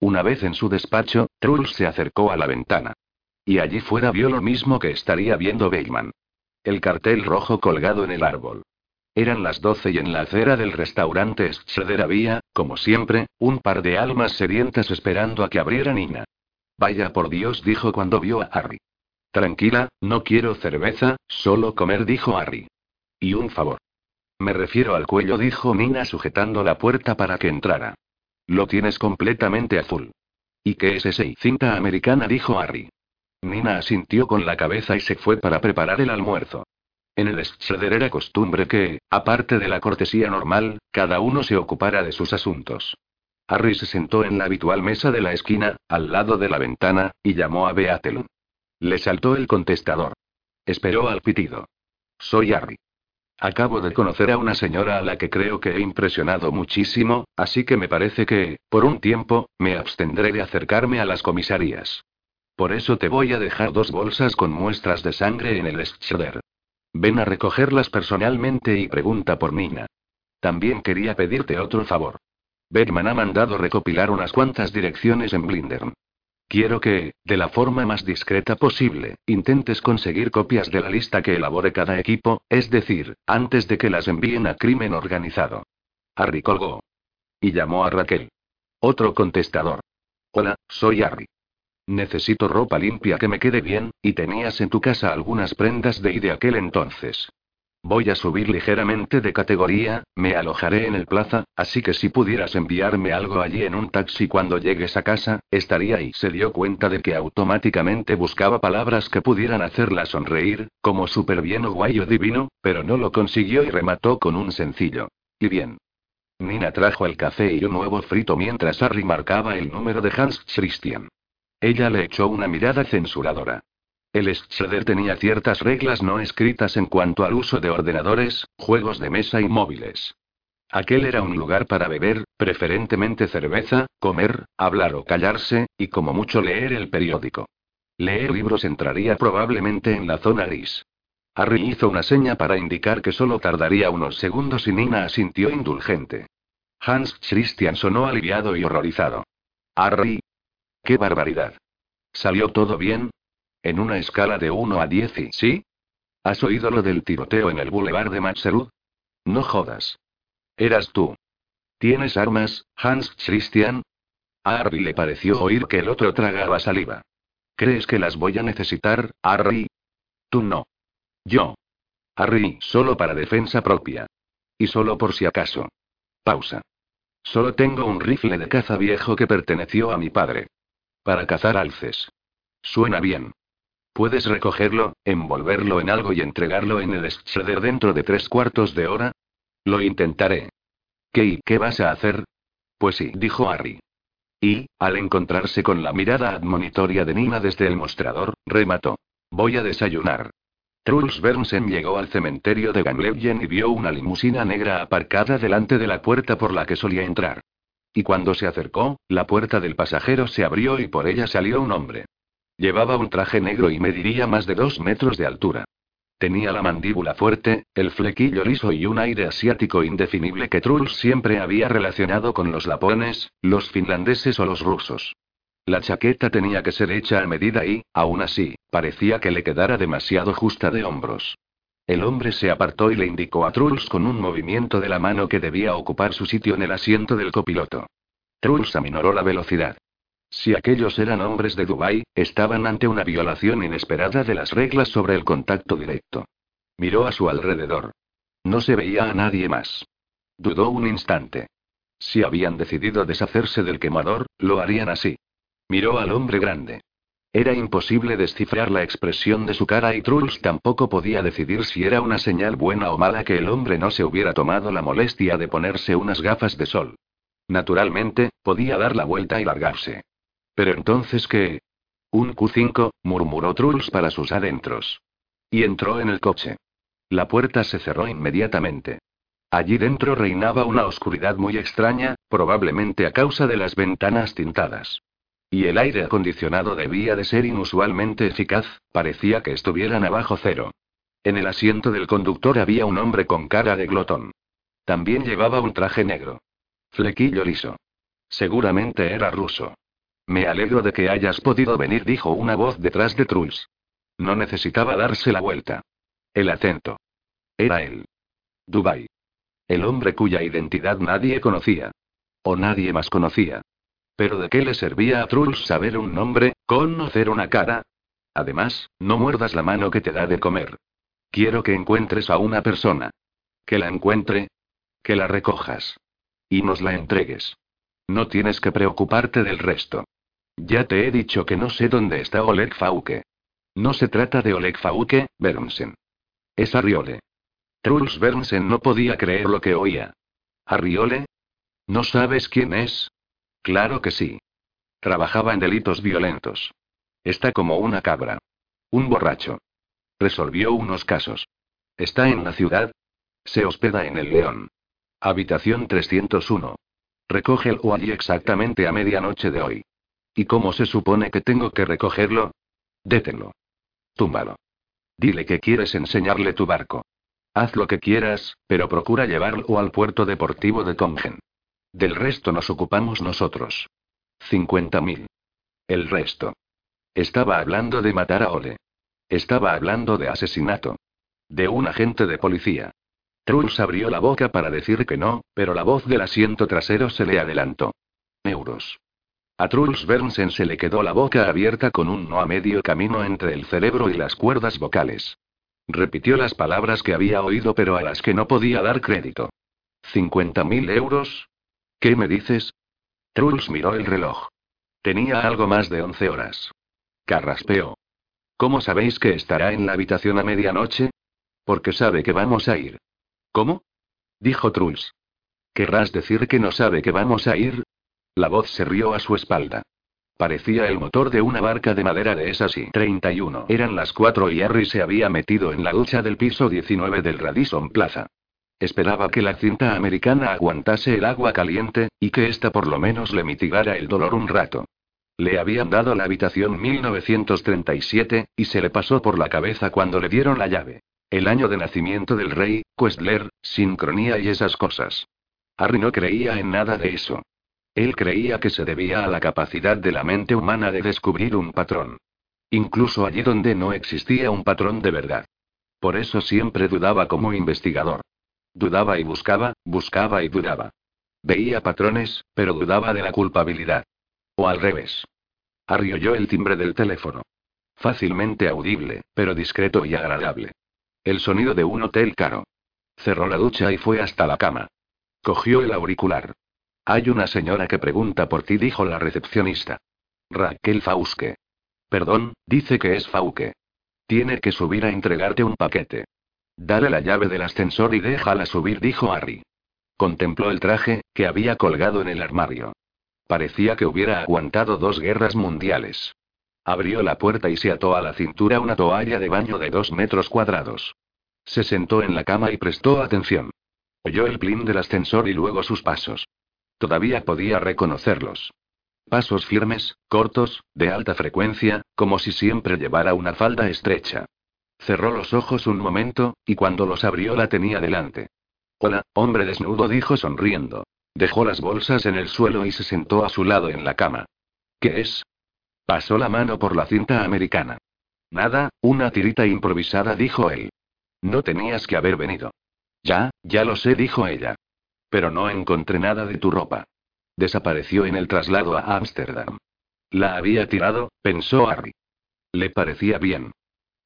Una vez en su despacho, Truls se acercó a la ventana. Y allí fuera vio lo mismo que estaría viendo Bellman. El cartel rojo colgado en el árbol. Eran las doce y en la acera del restaurante Schroeder había, como siempre, un par de almas sedientas esperando a que abriera Nina. Vaya por Dios, dijo cuando vio a Harry. Tranquila, no quiero cerveza, solo comer, dijo Harry. Y un favor. Me refiero al cuello, dijo Nina sujetando la puerta para que entrara. Lo tienes completamente azul. ¿Y qué es ese? Cinta americana, dijo Harry. Nina asintió con la cabeza y se fue para preparar el almuerzo. En el Schroeder era costumbre que, aparte de la cortesía normal, cada uno se ocupara de sus asuntos. Harry se sentó en la habitual mesa de la esquina, al lado de la ventana, y llamó a Beatel. Le saltó el contestador. Esperó al pitido. Soy Harry. Acabo de conocer a una señora a la que creo que he impresionado muchísimo, así que me parece que, por un tiempo, me abstendré de acercarme a las comisarías. Por eso te voy a dejar dos bolsas con muestras de sangre en el Schroeder. Ven a recogerlas personalmente y pregunta por Nina. También quería pedirte otro favor. Bergman ha mandado recopilar unas cuantas direcciones en Blindern. Quiero que, de la forma más discreta posible, intentes conseguir copias de la lista que elabore cada equipo, es decir, antes de que las envíen a crimen organizado. Harry colgó. Y llamó a Raquel. Otro contestador. Hola, soy Harry. Necesito ropa limpia que me quede bien, y tenías en tu casa algunas prendas de y de aquel entonces. Voy a subir ligeramente de categoría, me alojaré en el plaza, así que si pudieras enviarme algo allí en un taxi cuando llegues a casa, estaría ahí. Se dio cuenta de que automáticamente buscaba palabras que pudieran hacerla sonreír, como súper bien o guay o divino, pero no lo consiguió y remató con un sencillo. Y bien. Nina trajo el café y un nuevo frito mientras Harry marcaba el número de Hans Christian. Ella le echó una mirada censuradora. El Schroeder tenía ciertas reglas no escritas en cuanto al uso de ordenadores, juegos de mesa y móviles. Aquel era un lugar para beber, preferentemente cerveza, comer, hablar o callarse, y como mucho leer el periódico. Leer libros entraría probablemente en la zona gris. Harry hizo una seña para indicar que solo tardaría unos segundos y Nina asintió indulgente. Hans Christian sonó aliviado y horrorizado. Harry, ¡Qué barbaridad! ¿Salió todo bien? En una escala de 1 a 10 y... ¿Sí? ¿Has oído lo del tiroteo en el boulevard de Matserud? No jodas. Eras tú. ¿Tienes armas, Hans Christian? A Harry le pareció oír que el otro tragaba saliva. ¿Crees que las voy a necesitar, Harry? Tú no. Yo. Harry, solo para defensa propia. Y solo por si acaso. Pausa. Solo tengo un rifle de caza viejo que perteneció a mi padre. Para cazar alces. Suena bien. ¿Puedes recogerlo, envolverlo en algo y entregarlo en el Schroeder dentro de tres cuartos de hora? Lo intentaré. ¿Qué y qué vas a hacer? Pues sí, dijo Harry. Y, al encontrarse con la mirada admonitoria de Nina desde el mostrador, remató. Voy a desayunar. Truls Bernsen llegó al cementerio de Gamlevjen y vio una limusina negra aparcada delante de la puerta por la que solía entrar. Y cuando se acercó, la puerta del pasajero se abrió y por ella salió un hombre. Llevaba un traje negro y mediría más de dos metros de altura. Tenía la mandíbula fuerte, el flequillo liso y un aire asiático indefinible que Truls siempre había relacionado con los lapones, los finlandeses o los rusos. La chaqueta tenía que ser hecha a medida y, aún así, parecía que le quedara demasiado justa de hombros. El hombre se apartó y le indicó a Truls con un movimiento de la mano que debía ocupar su sitio en el asiento del copiloto. Truls aminoró la velocidad. Si aquellos eran hombres de Dubái, estaban ante una violación inesperada de las reglas sobre el contacto directo. Miró a su alrededor. No se veía a nadie más. Dudó un instante. Si habían decidido deshacerse del quemador, lo harían así. Miró al hombre grande. Era imposible descifrar la expresión de su cara y Truls tampoco podía decidir si era una señal buena o mala que el hombre no se hubiera tomado la molestia de ponerse unas gafas de sol. Naturalmente, podía dar la vuelta y largarse. Pero entonces, ¿qué? Un Q5, murmuró Truls para sus adentros. Y entró en el coche. La puerta se cerró inmediatamente. Allí dentro reinaba una oscuridad muy extraña, probablemente a causa de las ventanas tintadas. Y el aire acondicionado debía de ser inusualmente eficaz, parecía que estuvieran abajo cero. En el asiento del conductor había un hombre con cara de glotón. También llevaba un traje negro. Flequillo liso. Seguramente era ruso. Me alegro de que hayas podido venir, dijo una voz detrás de Truls. No necesitaba darse la vuelta. El atento. Era él. Dubai. El hombre cuya identidad nadie conocía. O nadie más conocía. Pero ¿de qué le servía a Truls saber un nombre, conocer una cara? Además, no muerdas la mano que te da de comer. Quiero que encuentres a una persona. Que la encuentre. Que la recojas. Y nos la entregues. No tienes que preocuparte del resto. Ya te he dicho que no sé dónde está Oleg Fauke. No se trata de Oleg Fauke, Bernsen. Es Arriole. Truls Bernsen no podía creer lo que oía. ¿Arriole? ¿No sabes quién es? Claro que sí. Trabajaba en delitos violentos. Está como una cabra. Un borracho. Resolvió unos casos. Está en la ciudad. Se hospeda en el León. Habitación 301. Recógelo allí exactamente a medianoche de hoy. ¿Y cómo se supone que tengo que recogerlo? Détenlo. Túmbalo. Dile que quieres enseñarle tu barco. Haz lo que quieras, pero procura llevarlo al puerto deportivo de Tongen. Del resto nos ocupamos nosotros. 50.000. El resto. Estaba hablando de matar a Ole. Estaba hablando de asesinato. De un agente de policía. Truls abrió la boca para decir que no, pero la voz del asiento trasero se le adelantó. Euros. A Truls Bernsen se le quedó la boca abierta con un no a medio camino entre el cerebro y las cuerdas vocales. Repitió las palabras que había oído pero a las que no podía dar crédito. ¿50.000 euros? ¿Qué me dices? Truls miró el reloj. Tenía algo más de 11 horas. Carraspeó. ¿Cómo sabéis que estará en la habitación a medianoche? Porque sabe que vamos a ir. ¿Cómo? Dijo Truls. ¿Querrás decir que no sabe que vamos a ir? La voz se rió a su espalda. Parecía el motor de una barca de madera de esas y 31. Eran las cuatro y Harry se había metido en la ducha del piso 19 del Radisson Plaza. Esperaba que la cinta americana aguantase el agua caliente, y que ésta por lo menos le mitigara el dolor un rato. Le habían dado la habitación 1937, y se le pasó por la cabeza cuando le dieron la llave. El año de nacimiento del rey, Questler, sincronía y esas cosas. Harry no creía en nada de eso. Él creía que se debía a la capacidad de la mente humana de descubrir un patrón. Incluso allí donde no existía un patrón de verdad. Por eso siempre dudaba como investigador. Dudaba y buscaba, buscaba y dudaba. Veía patrones, pero dudaba de la culpabilidad. O al revés. Harry el timbre del teléfono. Fácilmente audible, pero discreto y agradable. El sonido de un hotel caro. Cerró la ducha y fue hasta la cama. Cogió el auricular. Hay una señora que pregunta por ti, dijo la recepcionista. Raquel Fauske. Perdón, dice que es Fauke. Tiene que subir a entregarte un paquete. Dale la llave del ascensor y déjala subir, dijo Harry. Contempló el traje, que había colgado en el armario. Parecía que hubiera aguantado dos guerras mundiales. Abrió la puerta y se ató a la cintura una toalla de baño de dos metros cuadrados. Se sentó en la cama y prestó atención. Oyó el plin del ascensor y luego sus pasos. Todavía podía reconocerlos. Pasos firmes, cortos, de alta frecuencia, como si siempre llevara una falda estrecha. Cerró los ojos un momento, y cuando los abrió la tenía delante. Hola, hombre desnudo, dijo sonriendo. Dejó las bolsas en el suelo y se sentó a su lado en la cama. ¿Qué es? Pasó la mano por la cinta americana. Nada, una tirita improvisada, dijo él. No tenías que haber venido. Ya, ya lo sé, dijo ella. Pero no encontré nada de tu ropa. Desapareció en el traslado a Ámsterdam. La había tirado, pensó Harry. Le parecía bien.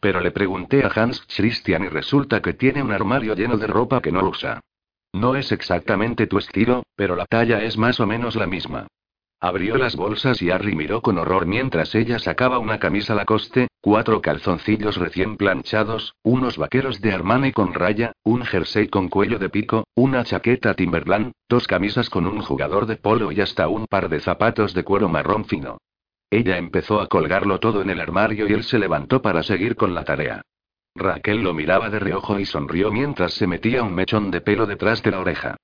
Pero le pregunté a Hans Christian y resulta que tiene un armario lleno de ropa que no usa. No es exactamente tu estilo, pero la talla es más o menos la misma. Abrió las bolsas y Harry miró con horror mientras ella sacaba una camisa Lacoste, cuatro calzoncillos recién planchados, unos vaqueros de Armani con raya, un jersey con cuello de pico, una chaqueta Timberland, dos camisas con un jugador de polo y hasta un par de zapatos de cuero marrón fino. Ella empezó a colgarlo todo en el armario y él se levantó para seguir con la tarea. Raquel lo miraba de reojo y sonrió mientras se metía un mechón de pelo detrás de la oreja.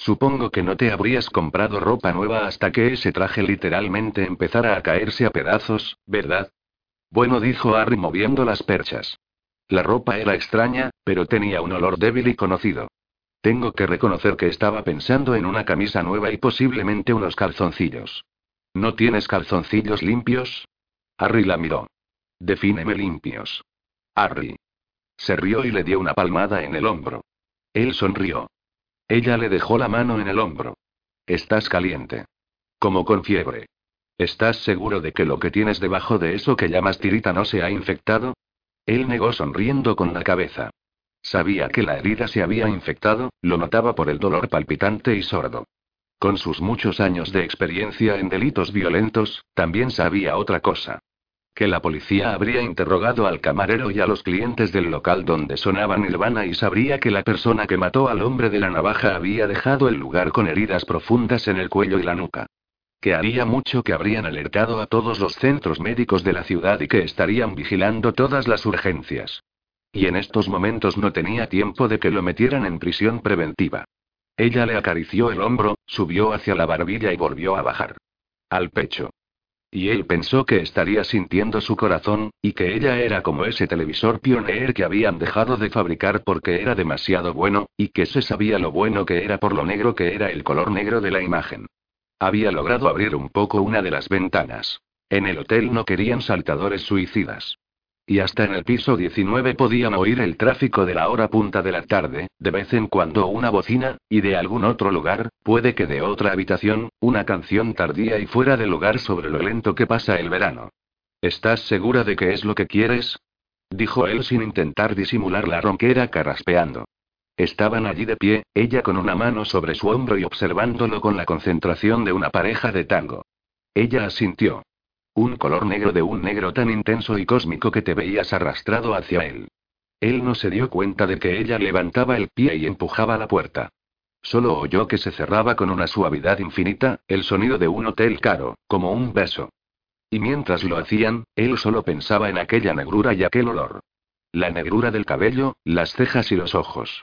Supongo que no te habrías comprado ropa nueva hasta que ese traje literalmente empezara a caerse a pedazos, ¿verdad? Bueno, dijo Harry moviendo las perchas. La ropa era extraña, pero tenía un olor débil y conocido. Tengo que reconocer que estaba pensando en una camisa nueva y posiblemente unos calzoncillos. ¿No tienes calzoncillos limpios? Harry la miró. Defíneme limpios. Harry. Se rió y le dio una palmada en el hombro. Él sonrió. Ella le dejó la mano en el hombro. Estás caliente. Como con fiebre. ¿Estás seguro de que lo que tienes debajo de eso que llamas tirita no se ha infectado? Él negó sonriendo con la cabeza. Sabía que la herida se había infectado, lo notaba por el dolor palpitante y sordo. Con sus muchos años de experiencia en delitos violentos, también sabía otra cosa que la policía habría interrogado al camarero y a los clientes del local donde sonaba Nirvana y sabría que la persona que mató al hombre de la navaja había dejado el lugar con heridas profundas en el cuello y la nuca. Que haría mucho que habrían alertado a todos los centros médicos de la ciudad y que estarían vigilando todas las urgencias. Y en estos momentos no tenía tiempo de que lo metieran en prisión preventiva. Ella le acarició el hombro, subió hacia la barbilla y volvió a bajar. Al pecho. Y él pensó que estaría sintiendo su corazón, y que ella era como ese televisor Pioneer que habían dejado de fabricar porque era demasiado bueno, y que se sabía lo bueno que era por lo negro que era el color negro de la imagen. Había logrado abrir un poco una de las ventanas. En el hotel no querían saltadores suicidas. Y hasta en el piso 19 podían oír el tráfico de la hora punta de la tarde, de vez en cuando una bocina, y de algún otro lugar, puede que de otra habitación, una canción tardía y fuera de lugar sobre lo lento que pasa el verano. ¿Estás segura de que es lo que quieres? dijo él sin intentar disimular la ronquera carraspeando. Estaban allí de pie, ella con una mano sobre su hombro y observándolo con la concentración de una pareja de tango. Ella asintió. Un color negro de un negro tan intenso y cósmico que te veías arrastrado hacia él. Él no se dio cuenta de que ella levantaba el pie y empujaba la puerta. Solo oyó que se cerraba con una suavidad infinita, el sonido de un hotel caro, como un beso. Y mientras lo hacían, él solo pensaba en aquella negrura y aquel olor. La negrura del cabello, las cejas y los ojos.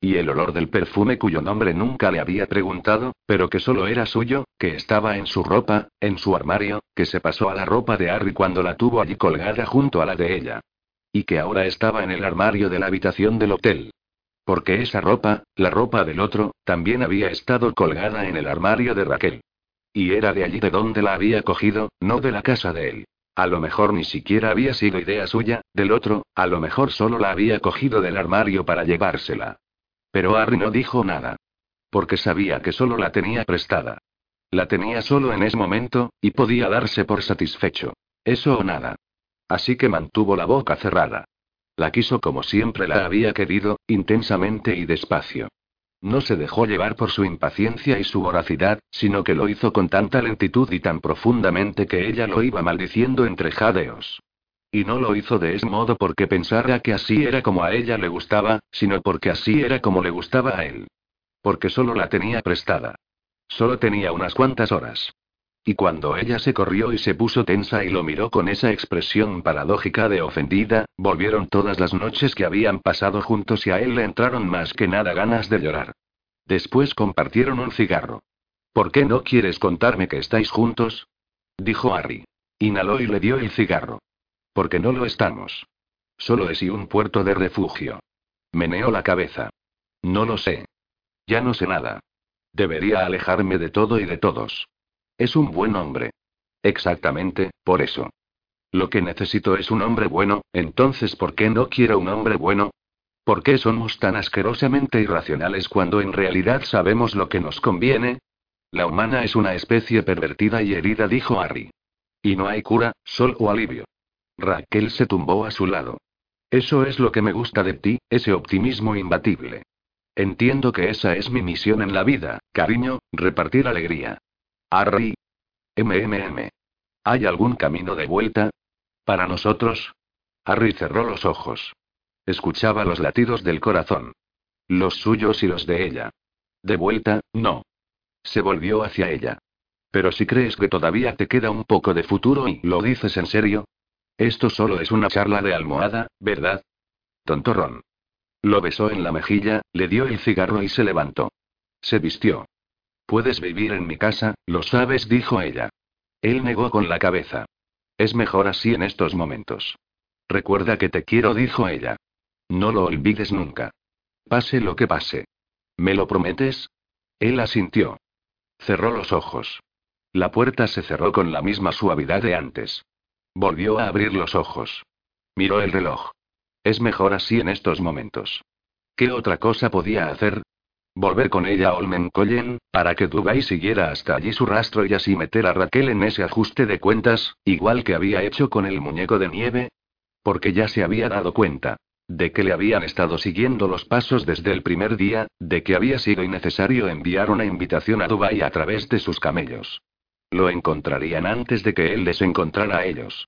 Y el olor del perfume cuyo nombre nunca le había preguntado, pero que solo era suyo, que estaba en su ropa, en su armario, que se pasó a la ropa de Harry cuando la tuvo allí colgada junto a la de ella. Y que ahora estaba en el armario de la habitación del hotel. Porque esa ropa, la ropa del otro, también había estado colgada en el armario de Raquel. Y era de allí de donde la había cogido, no de la casa de él. A lo mejor ni siquiera había sido idea suya, del otro, a lo mejor solo la había cogido del armario para llevársela. Pero Harry no dijo nada. Porque sabía que solo la tenía prestada. La tenía solo en ese momento, y podía darse por satisfecho. Eso o nada. Así que mantuvo la boca cerrada. La quiso como siempre la había querido, intensamente y despacio. No se dejó llevar por su impaciencia y su voracidad, sino que lo hizo con tanta lentitud y tan profundamente que ella lo iba maldiciendo entre jadeos. Y no lo hizo de ese modo porque pensara que así era como a ella le gustaba, sino porque así era como le gustaba a él. Porque solo la tenía prestada. Solo tenía unas cuantas horas. Y cuando ella se corrió y se puso tensa y lo miró con esa expresión paradójica de ofendida, volvieron todas las noches que habían pasado juntos y a él le entraron más que nada ganas de llorar. Después compartieron un cigarro. ¿Por qué no quieres contarme que estáis juntos? dijo Harry. Inhaló y le dio el cigarro. Porque no lo estamos. Solo es y un puerto de refugio. Meneó la cabeza. No lo sé. Ya no sé nada. Debería alejarme de todo y de todos. Es un buen hombre. Exactamente, por eso. Lo que necesito es un hombre bueno, entonces ¿por qué no quiero un hombre bueno? ¿Por qué somos tan asquerosamente irracionales cuando en realidad sabemos lo que nos conviene? La humana es una especie pervertida y herida, dijo Harry. Y no hay cura, sol o alivio. Raquel se tumbó a su lado. Eso es lo que me gusta de ti, ese optimismo imbatible. Entiendo que esa es mi misión en la vida, cariño, repartir alegría. Harry. MMM. ¿Hay algún camino de vuelta? ¿Para nosotros? Harry cerró los ojos. Escuchaba los latidos del corazón. Los suyos y los de ella. De vuelta, no. Se volvió hacia ella. Pero si crees que todavía te queda un poco de futuro y lo dices en serio, esto solo es una charla de almohada, ¿verdad? Tontorrón. Lo besó en la mejilla, le dio el cigarro y se levantó. Se vistió. Puedes vivir en mi casa, lo sabes, dijo ella. Él negó con la cabeza. Es mejor así en estos momentos. Recuerda que te quiero, dijo ella. No lo olvides nunca. Pase lo que pase. ¿Me lo prometes? Él asintió. Cerró los ojos. La puerta se cerró con la misma suavidad de antes. Volvió a abrir los ojos. Miró el reloj. Es mejor así en estos momentos. ¿Qué otra cosa podía hacer? Volver con ella a Olmenkollen, para que Dubai siguiera hasta allí su rastro y así meter a Raquel en ese ajuste de cuentas, igual que había hecho con el muñeco de nieve. Porque ya se había dado cuenta. De que le habían estado siguiendo los pasos desde el primer día, de que había sido innecesario enviar una invitación a Dubai a través de sus camellos. Lo encontrarían antes de que él les encontrara a ellos.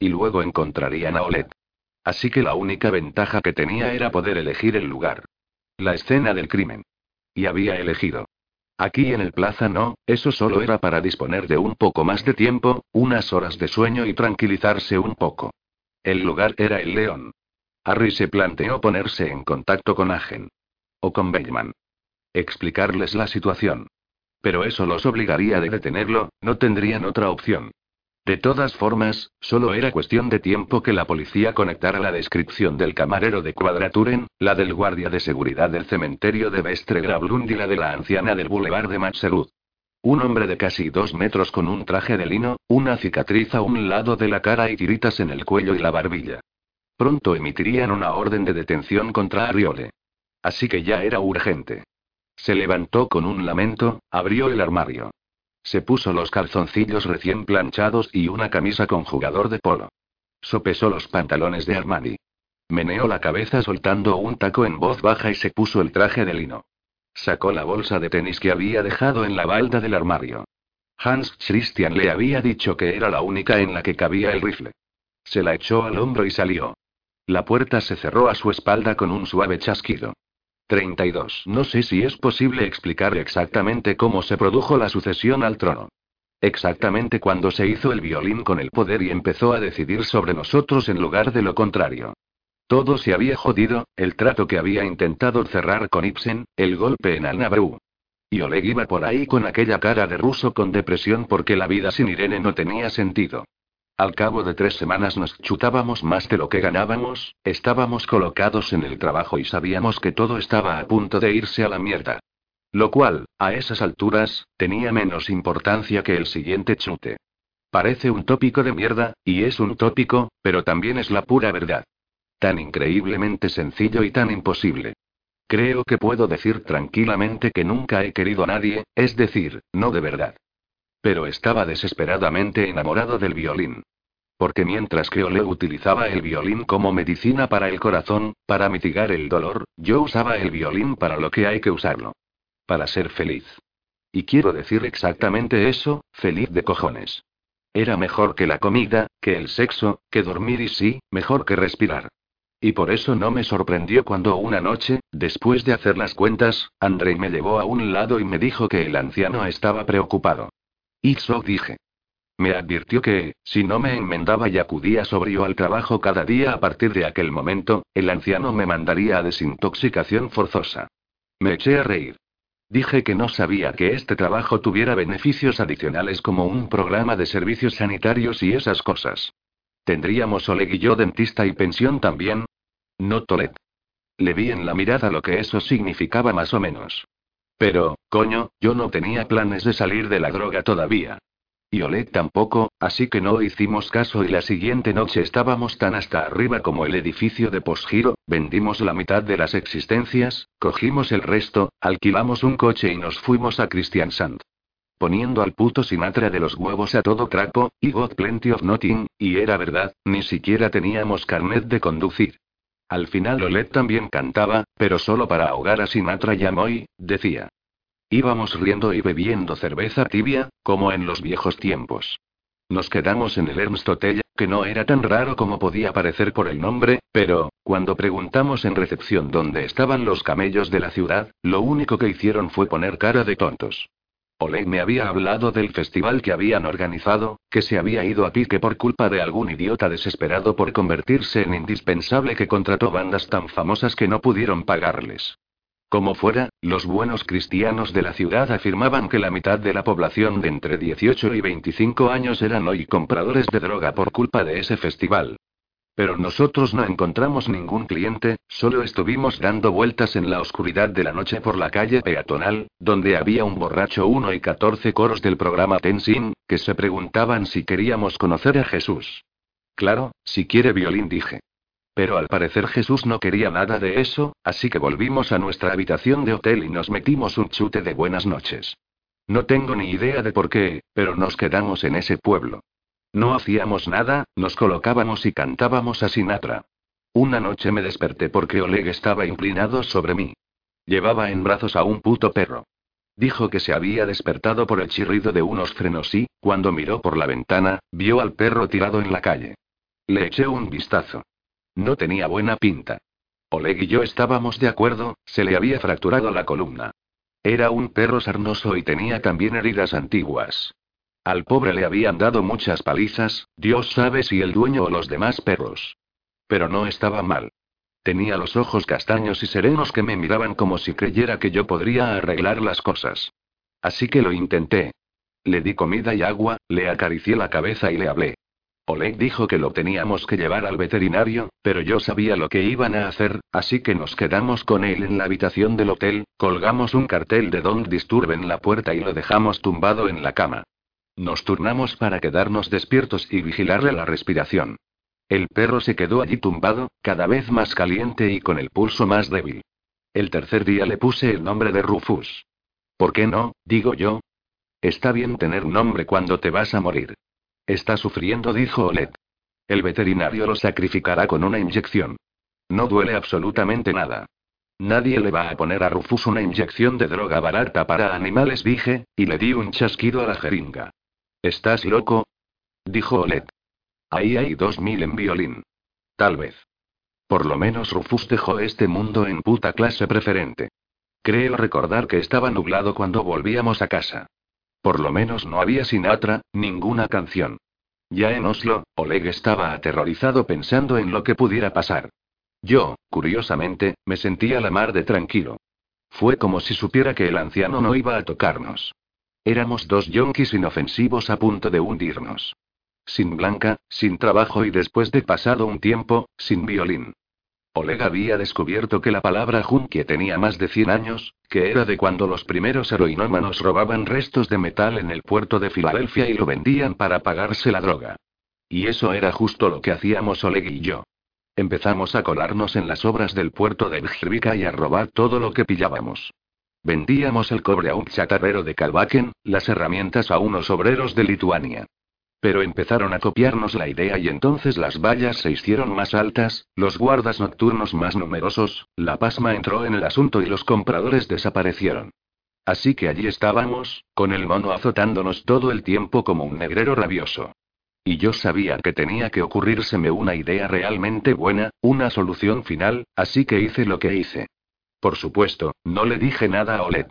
Y luego encontrarían a Olet. Así que la única ventaja que tenía era poder elegir el lugar. La escena del crimen. Y había elegido. Aquí en el plaza no, eso solo era para disponer de un poco más de tiempo, unas horas de sueño y tranquilizarse un poco. El lugar era el león. Harry se planteó ponerse en contacto con Agen. O con Bellman. Explicarles la situación. Pero eso los obligaría a detenerlo, no tendrían otra opción. De todas formas, solo era cuestión de tiempo que la policía conectara la descripción del camarero de Quadraturen, la del guardia de seguridad del cementerio de Vestre Grablund y la de la anciana del boulevard de Matserud. Un hombre de casi dos metros con un traje de lino, una cicatriz a un lado de la cara y tiritas en el cuello y la barbilla. Pronto emitirían una orden de detención contra Ariole. Así que ya era urgente. Se levantó con un lamento, abrió el armario. Se puso los calzoncillos recién planchados y una camisa con jugador de polo. Sopesó los pantalones de Armani. Meneó la cabeza soltando un taco en voz baja y se puso el traje de lino. Sacó la bolsa de tenis que había dejado en la balda del armario. Hans Christian le había dicho que era la única en la que cabía el rifle. Se la echó al hombro y salió. La puerta se cerró a su espalda con un suave chasquido. 32. No sé si es posible explicar exactamente cómo se produjo la sucesión al trono. Exactamente cuando se hizo el violín con el poder y empezó a decidir sobre nosotros en lugar de lo contrario. Todo se había jodido, el trato que había intentado cerrar con Ibsen, el golpe en Alnabru. Y Oleg iba por ahí con aquella cara de ruso con depresión porque la vida sin Irene no tenía sentido. Al cabo de tres semanas nos chutábamos más de lo que ganábamos, estábamos colocados en el trabajo y sabíamos que todo estaba a punto de irse a la mierda. Lo cual, a esas alturas, tenía menos importancia que el siguiente chute. Parece un tópico de mierda, y es un tópico, pero también es la pura verdad. Tan increíblemente sencillo y tan imposible. Creo que puedo decir tranquilamente que nunca he querido a nadie, es decir, no de verdad. Pero estaba desesperadamente enamorado del violín. Porque mientras que Ole utilizaba el violín como medicina para el corazón, para mitigar el dolor, yo usaba el violín para lo que hay que usarlo. Para ser feliz. Y quiero decir exactamente eso, feliz de cojones. Era mejor que la comida, que el sexo, que dormir y sí, mejor que respirar. Y por eso no me sorprendió cuando una noche, después de hacer las cuentas, Andrei me llevó a un lado y me dijo que el anciano estaba preocupado. Itzok dije. Me advirtió que, si no me enmendaba y acudía sobrio al trabajo cada día a partir de aquel momento, el anciano me mandaría a desintoxicación forzosa. Me eché a reír. Dije que no sabía que este trabajo tuviera beneficios adicionales como un programa de servicios sanitarios y esas cosas. ¿Tendríamos Oleg y yo dentista y pensión también? No Tolet. Le vi en la mirada lo que eso significaba más o menos. Pero, coño, yo no tenía planes de salir de la droga todavía. Y Oleg tampoco, así que no hicimos caso y la siguiente noche estábamos tan hasta arriba como el edificio de Posgiro, vendimos la mitad de las existencias, cogimos el resto, alquilamos un coche y nos fuimos a Christiansand. Poniendo al puto Sinatra de los huevos a todo trapo, y got plenty of nothing, y era verdad, ni siquiera teníamos carnet de conducir. Al final Oleg también cantaba, pero solo para ahogar a Sinatra y a Moy, decía. Íbamos riendo y bebiendo cerveza tibia, como en los viejos tiempos. Nos quedamos en el Ernst Hotel, que no era tan raro como podía parecer por el nombre, pero, cuando preguntamos en recepción dónde estaban los camellos de la ciudad, lo único que hicieron fue poner cara de tontos. Oleg me había hablado del festival que habían organizado, que se había ido a pique por culpa de algún idiota desesperado por convertirse en indispensable que contrató bandas tan famosas que no pudieron pagarles. Como fuera, los buenos cristianos de la ciudad afirmaban que la mitad de la población de entre 18 y 25 años eran hoy compradores de droga por culpa de ese festival. Pero nosotros no encontramos ningún cliente, solo estuvimos dando vueltas en la oscuridad de la noche por la calle peatonal, donde había un borracho uno y 14 coros del programa Tenzin, que se preguntaban si queríamos conocer a Jesús. Claro, si quiere violín dije. Pero al parecer Jesús no quería nada de eso, así que volvimos a nuestra habitación de hotel y nos metimos un chute de buenas noches. No tengo ni idea de por qué, pero nos quedamos en ese pueblo. No hacíamos nada, nos colocábamos y cantábamos a Sinatra. Una noche me desperté porque Oleg estaba inclinado sobre mí. Llevaba en brazos a un puto perro. Dijo que se había despertado por el chirrido de unos frenos y, cuando miró por la ventana, vio al perro tirado en la calle. Le eché un vistazo. No tenía buena pinta. Oleg y yo estábamos de acuerdo, se le había fracturado la columna. Era un perro sarnoso y tenía también heridas antiguas. Al pobre le habían dado muchas palizas, Dios sabe si el dueño o los demás perros. Pero no estaba mal. Tenía los ojos castaños y serenos que me miraban como si creyera que yo podría arreglar las cosas. Así que lo intenté. Le di comida y agua, le acaricié la cabeza y le hablé. Oleg dijo que lo teníamos que llevar al veterinario, pero yo sabía lo que iban a hacer, así que nos quedamos con él en la habitación del hotel, colgamos un cartel de Don't Disturb en la puerta y lo dejamos tumbado en la cama. Nos turnamos para quedarnos despiertos y vigilarle la respiración. El perro se quedó allí tumbado, cada vez más caliente y con el pulso más débil. El tercer día le puse el nombre de Rufus. ¿Por qué no? digo yo. Está bien tener un nombre cuando te vas a morir. Está sufriendo, dijo Olet. El veterinario lo sacrificará con una inyección. No duele absolutamente nada. Nadie le va a poner a Rufus una inyección de droga barata para animales, dije, y le di un chasquido a la jeringa. ¿Estás loco? dijo Olet. Ahí hay dos mil en violín. Tal vez. Por lo menos Rufus dejó este mundo en puta clase preferente. Creo recordar que estaba nublado cuando volvíamos a casa. Por lo menos no había Sinatra, ninguna canción. Ya en Oslo, Oleg estaba aterrorizado pensando en lo que pudiera pasar. Yo, curiosamente, me sentía la mar de tranquilo. Fue como si supiera que el anciano no iba a tocarnos. Éramos dos yonkis inofensivos a punto de hundirnos. Sin Blanca, sin trabajo y después de pasado un tiempo, sin violín. Oleg había descubierto que la palabra junkie tenía más de 100 años, que era de cuando los primeros heroinómanos robaban restos de metal en el puerto de Filadelfia y lo vendían para pagarse la droga. Y eso era justo lo que hacíamos Oleg y yo. Empezamos a colarnos en las obras del puerto de Bjrvika y a robar todo lo que pillábamos. Vendíamos el cobre a un chatarrero de Kalbaken, las herramientas a unos obreros de Lituania. Pero empezaron a copiarnos la idea y entonces las vallas se hicieron más altas, los guardas nocturnos más numerosos, la pasma entró en el asunto y los compradores desaparecieron. Así que allí estábamos, con el mono azotándonos todo el tiempo como un negrero rabioso. Y yo sabía que tenía que ocurrírseme una idea realmente buena, una solución final, así que hice lo que hice. Por supuesto, no le dije nada a Olet.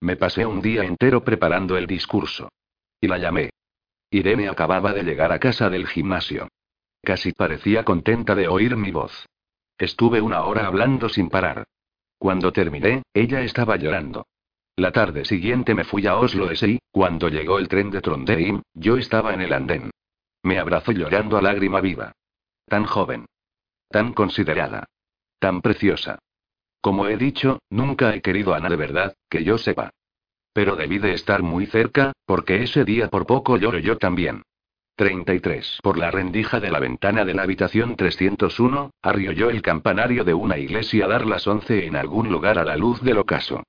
Me pasé un día entero preparando el discurso. Y la llamé. Irene acababa de llegar a casa del gimnasio. Casi parecía contenta de oír mi voz. Estuve una hora hablando sin parar. Cuando terminé, ella estaba llorando. La tarde siguiente me fui a Oslo y cuando llegó el tren de Trondheim, yo estaba en el andén. Me abrazó llorando a lágrima viva. Tan joven. Tan considerada. Tan preciosa. Como he dicho, nunca he querido a Ana de verdad, que yo sepa. Pero debí de estar muy cerca, porque ese día por poco lloro yo también. 33. Por la rendija de la ventana de la habitación 301, arrioyó el campanario de una iglesia a dar las 11 en algún lugar a la luz del ocaso.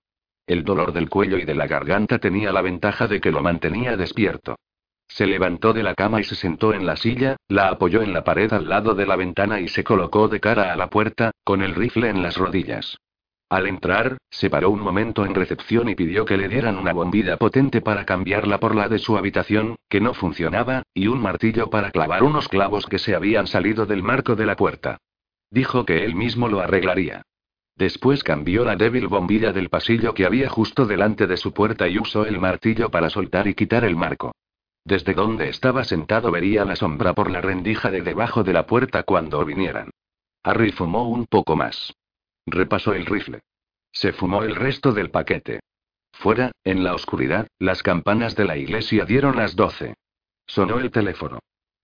El dolor del cuello y de la garganta tenía la ventaja de que lo mantenía despierto. Se levantó de la cama y se sentó en la silla, la apoyó en la pared al lado de la ventana y se colocó de cara a la puerta, con el rifle en las rodillas. Al entrar, se paró un momento en recepción y pidió que le dieran una bombilla potente para cambiarla por la de su habitación, que no funcionaba, y un martillo para clavar unos clavos que se habían salido del marco de la puerta. Dijo que él mismo lo arreglaría. Después cambió la débil bombilla del pasillo que había justo delante de su puerta y usó el martillo para soltar y quitar el marco. Desde donde estaba sentado vería la sombra por la rendija de debajo de la puerta cuando vinieran. Harry fumó un poco más. Repasó el rifle. Se fumó el resto del paquete. Fuera, en la oscuridad, las campanas de la iglesia dieron las doce. Sonó el teléfono.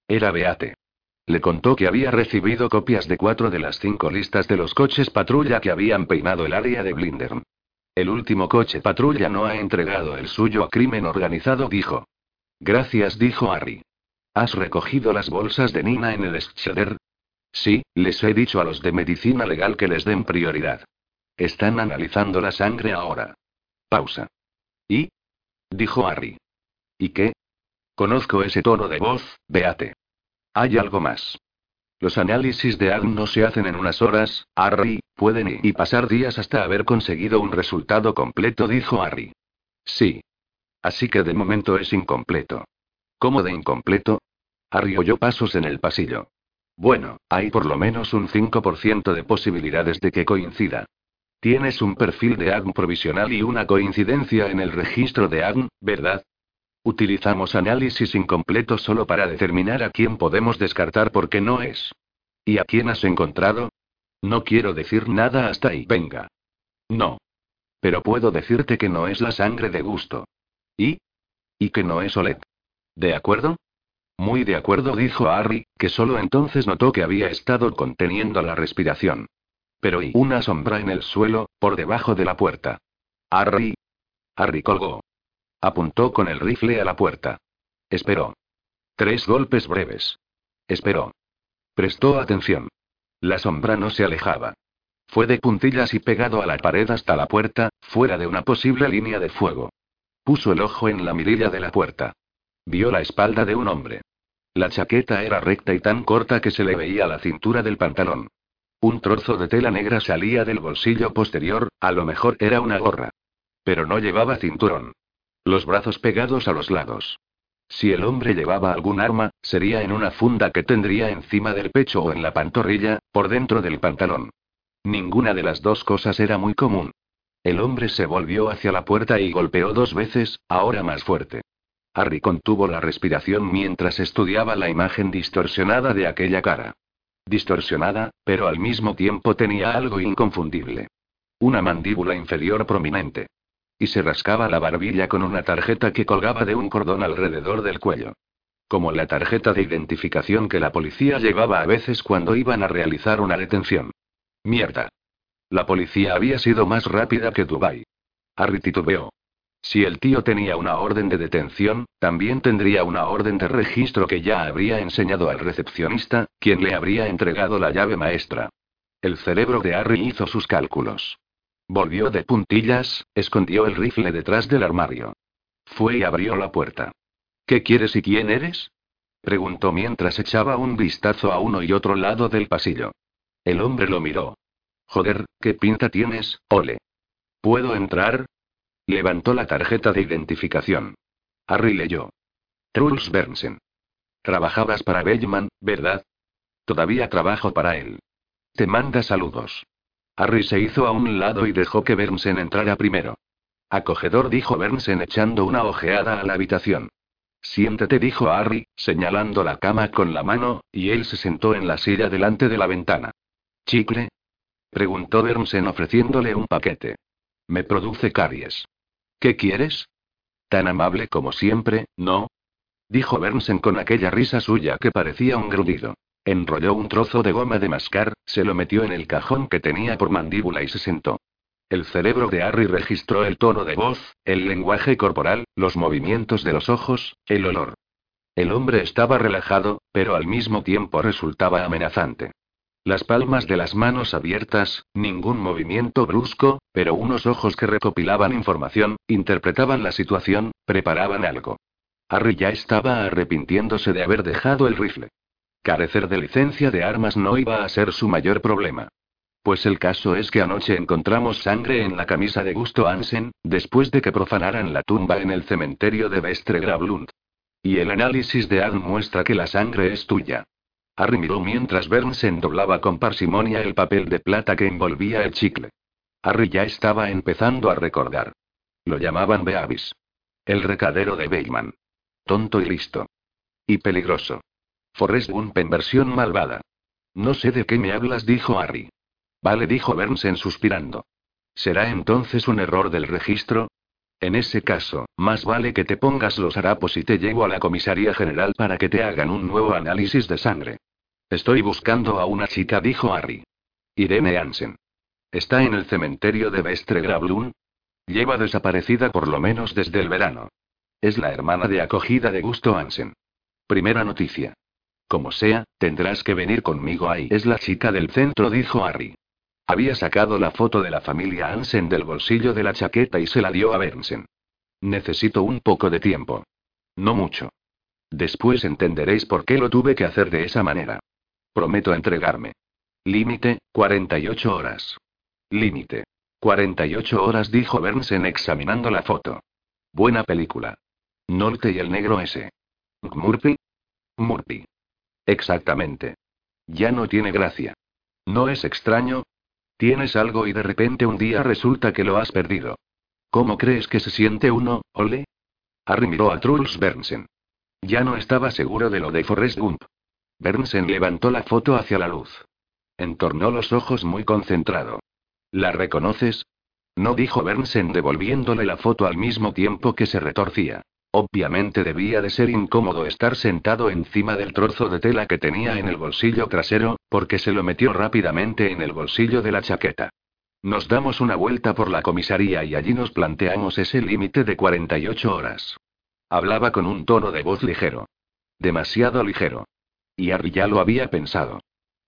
Era Beate. Le contó que había recibido copias de cuatro de las cinco listas de los coches patrulla que habían peinado el área de Blindern. El último coche patrulla no ha entregado el suyo a crimen organizado, dijo. Gracias, dijo Harry. ¿Has recogido las bolsas de Nina en el Scheder? Sí, les he dicho a los de medicina legal que les den prioridad. Están analizando la sangre ahora. Pausa. ¿Y? Dijo Harry. ¿Y qué? Conozco ese tono de voz, Beate. Hay algo más. Los análisis de ADN no se hacen en unas horas, Harry, pueden ir y pasar días hasta haber conseguido un resultado completo, dijo Harry. Sí. Así que de momento es incompleto. ¿Cómo de incompleto? Harry oyó pasos en el pasillo. Bueno, hay por lo menos un 5% de posibilidades de que coincida. Tienes un perfil de AGN provisional y una coincidencia en el registro de AGN, ¿verdad? Utilizamos análisis incompleto solo para determinar a quién podemos descartar porque no es. ¿Y a quién has encontrado? No quiero decir nada hasta ahí. Venga. No. Pero puedo decirte que no es la sangre de gusto. ¿Y? Y que no es Olet. ¿De acuerdo? Muy de acuerdo, dijo Harry, que solo entonces notó que había estado conteniendo la respiración. Pero y una sombra en el suelo, por debajo de la puerta. Harry. Harry colgó. Apuntó con el rifle a la puerta. Esperó. Tres golpes breves. Esperó. Prestó atención. La sombra no se alejaba. Fue de puntillas y pegado a la pared hasta la puerta, fuera de una posible línea de fuego. Puso el ojo en la mirilla de la puerta. Vio la espalda de un hombre. La chaqueta era recta y tan corta que se le veía la cintura del pantalón. Un trozo de tela negra salía del bolsillo posterior, a lo mejor era una gorra. Pero no llevaba cinturón. Los brazos pegados a los lados. Si el hombre llevaba algún arma, sería en una funda que tendría encima del pecho o en la pantorrilla, por dentro del pantalón. Ninguna de las dos cosas era muy común. El hombre se volvió hacia la puerta y golpeó dos veces, ahora más fuerte. Harry contuvo la respiración mientras estudiaba la imagen distorsionada de aquella cara. Distorsionada, pero al mismo tiempo tenía algo inconfundible. Una mandíbula inferior prominente. Y se rascaba la barbilla con una tarjeta que colgaba de un cordón alrededor del cuello. Como la tarjeta de identificación que la policía llevaba a veces cuando iban a realizar una detención. Mierda. La policía había sido más rápida que Dubai. Harry titubeó. Si el tío tenía una orden de detención, también tendría una orden de registro que ya habría enseñado al recepcionista, quien le habría entregado la llave maestra. El cerebro de Harry hizo sus cálculos. Volvió de puntillas, escondió el rifle detrás del armario. Fue y abrió la puerta. ¿Qué quieres y quién eres? preguntó mientras echaba un vistazo a uno y otro lado del pasillo. El hombre lo miró. Joder, ¿qué pinta tienes, Ole? ¿Puedo entrar? Levantó la tarjeta de identificación. Harry leyó. Truls Bernsen. Trabajabas para Bellman, ¿verdad? Todavía trabajo para él. Te manda saludos. Harry se hizo a un lado y dejó que Bernsen entrara primero. Acogedor dijo Bernsen echando una ojeada a la habitación. Siéntate, dijo Harry, señalando la cama con la mano, y él se sentó en la silla delante de la ventana. ¿Chicle? preguntó Bernsen ofreciéndole un paquete. Me produce caries. ¿Qué quieres? Tan amable como siempre, ¿no? dijo Bernsen con aquella risa suya que parecía un grudido. Enrolló un trozo de goma de mascar, se lo metió en el cajón que tenía por mandíbula y se sentó. El cerebro de Harry registró el tono de voz, el lenguaje corporal, los movimientos de los ojos, el olor. El hombre estaba relajado, pero al mismo tiempo resultaba amenazante. Las palmas de las manos abiertas, ningún movimiento brusco, pero unos ojos que recopilaban información, interpretaban la situación, preparaban algo. Harry ya estaba arrepintiéndose de haber dejado el rifle. Carecer de licencia de armas no iba a ser su mayor problema. Pues el caso es que anoche encontramos sangre en la camisa de Gusto Hansen, después de que profanaran la tumba en el cementerio de Vestre Gravlund. Y el análisis de Ann muestra que la sangre es tuya. Harry miró mientras Bernsen doblaba con parsimonia el papel de plata que envolvía el chicle. Harry ya estaba empezando a recordar. Lo llamaban Beavis. El recadero de Bateman. Tonto y listo. Y peligroso. Forrest Gump en versión malvada. No sé de qué me hablas, dijo Harry. Vale, dijo Bernsen suspirando. ¿Será entonces un error del registro? En ese caso, más vale que te pongas los harapos y te llevo a la comisaría general para que te hagan un nuevo análisis de sangre. Estoy buscando a una chica, dijo Harry. Irene Hansen. ¿Está en el cementerio de Vestre Gravlund? Lleva desaparecida por lo menos desde el verano. Es la hermana de acogida de Gusto Hansen. Primera noticia. Como sea, tendrás que venir conmigo ahí. Es la chica del centro, dijo Harry. Había sacado la foto de la familia Hansen del bolsillo de la chaqueta y se la dio a Bernsen. Necesito un poco de tiempo. No mucho. Después entenderéis por qué lo tuve que hacer de esa manera. Prometo entregarme. Límite, 48 horas. Límite. 48 horas, dijo Bernsen examinando la foto. Buena película. Norte y el negro ese. ¿Murphy? Murphy. Exactamente. Ya no tiene gracia. ¿No es extraño? Tienes algo y de repente un día resulta que lo has perdido. ¿Cómo crees que se siente uno, Ole? Harry miró a Truls Bernsen. Ya no estaba seguro de lo de Forrest Gump. Bernsen levantó la foto hacia la luz. Entornó los ojos muy concentrado. ¿La reconoces? No dijo Bernsen devolviéndole la foto al mismo tiempo que se retorcía. Obviamente debía de ser incómodo estar sentado encima del trozo de tela que tenía en el bolsillo trasero, porque se lo metió rápidamente en el bolsillo de la chaqueta. Nos damos una vuelta por la comisaría y allí nos planteamos ese límite de 48 horas. Hablaba con un tono de voz ligero. Demasiado ligero. Y Harry ya lo había pensado.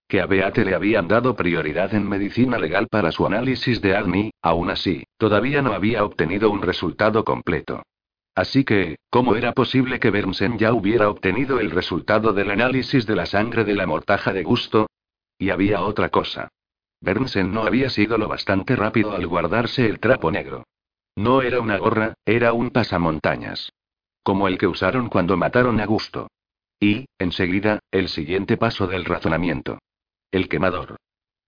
Que a Beate le habían dado prioridad en medicina legal para su análisis de ADNI, aún así, todavía no había obtenido un resultado completo. Así que, ¿cómo era posible que Bernsen ya hubiera obtenido el resultado del análisis de la sangre de la mortaja de gusto? Y había otra cosa. Bernsen no había sido lo bastante rápido al guardarse el trapo negro. No era una gorra, era un pasamontañas. Como el que usaron cuando mataron a Gusto. Y, enseguida, el siguiente paso del razonamiento. El quemador.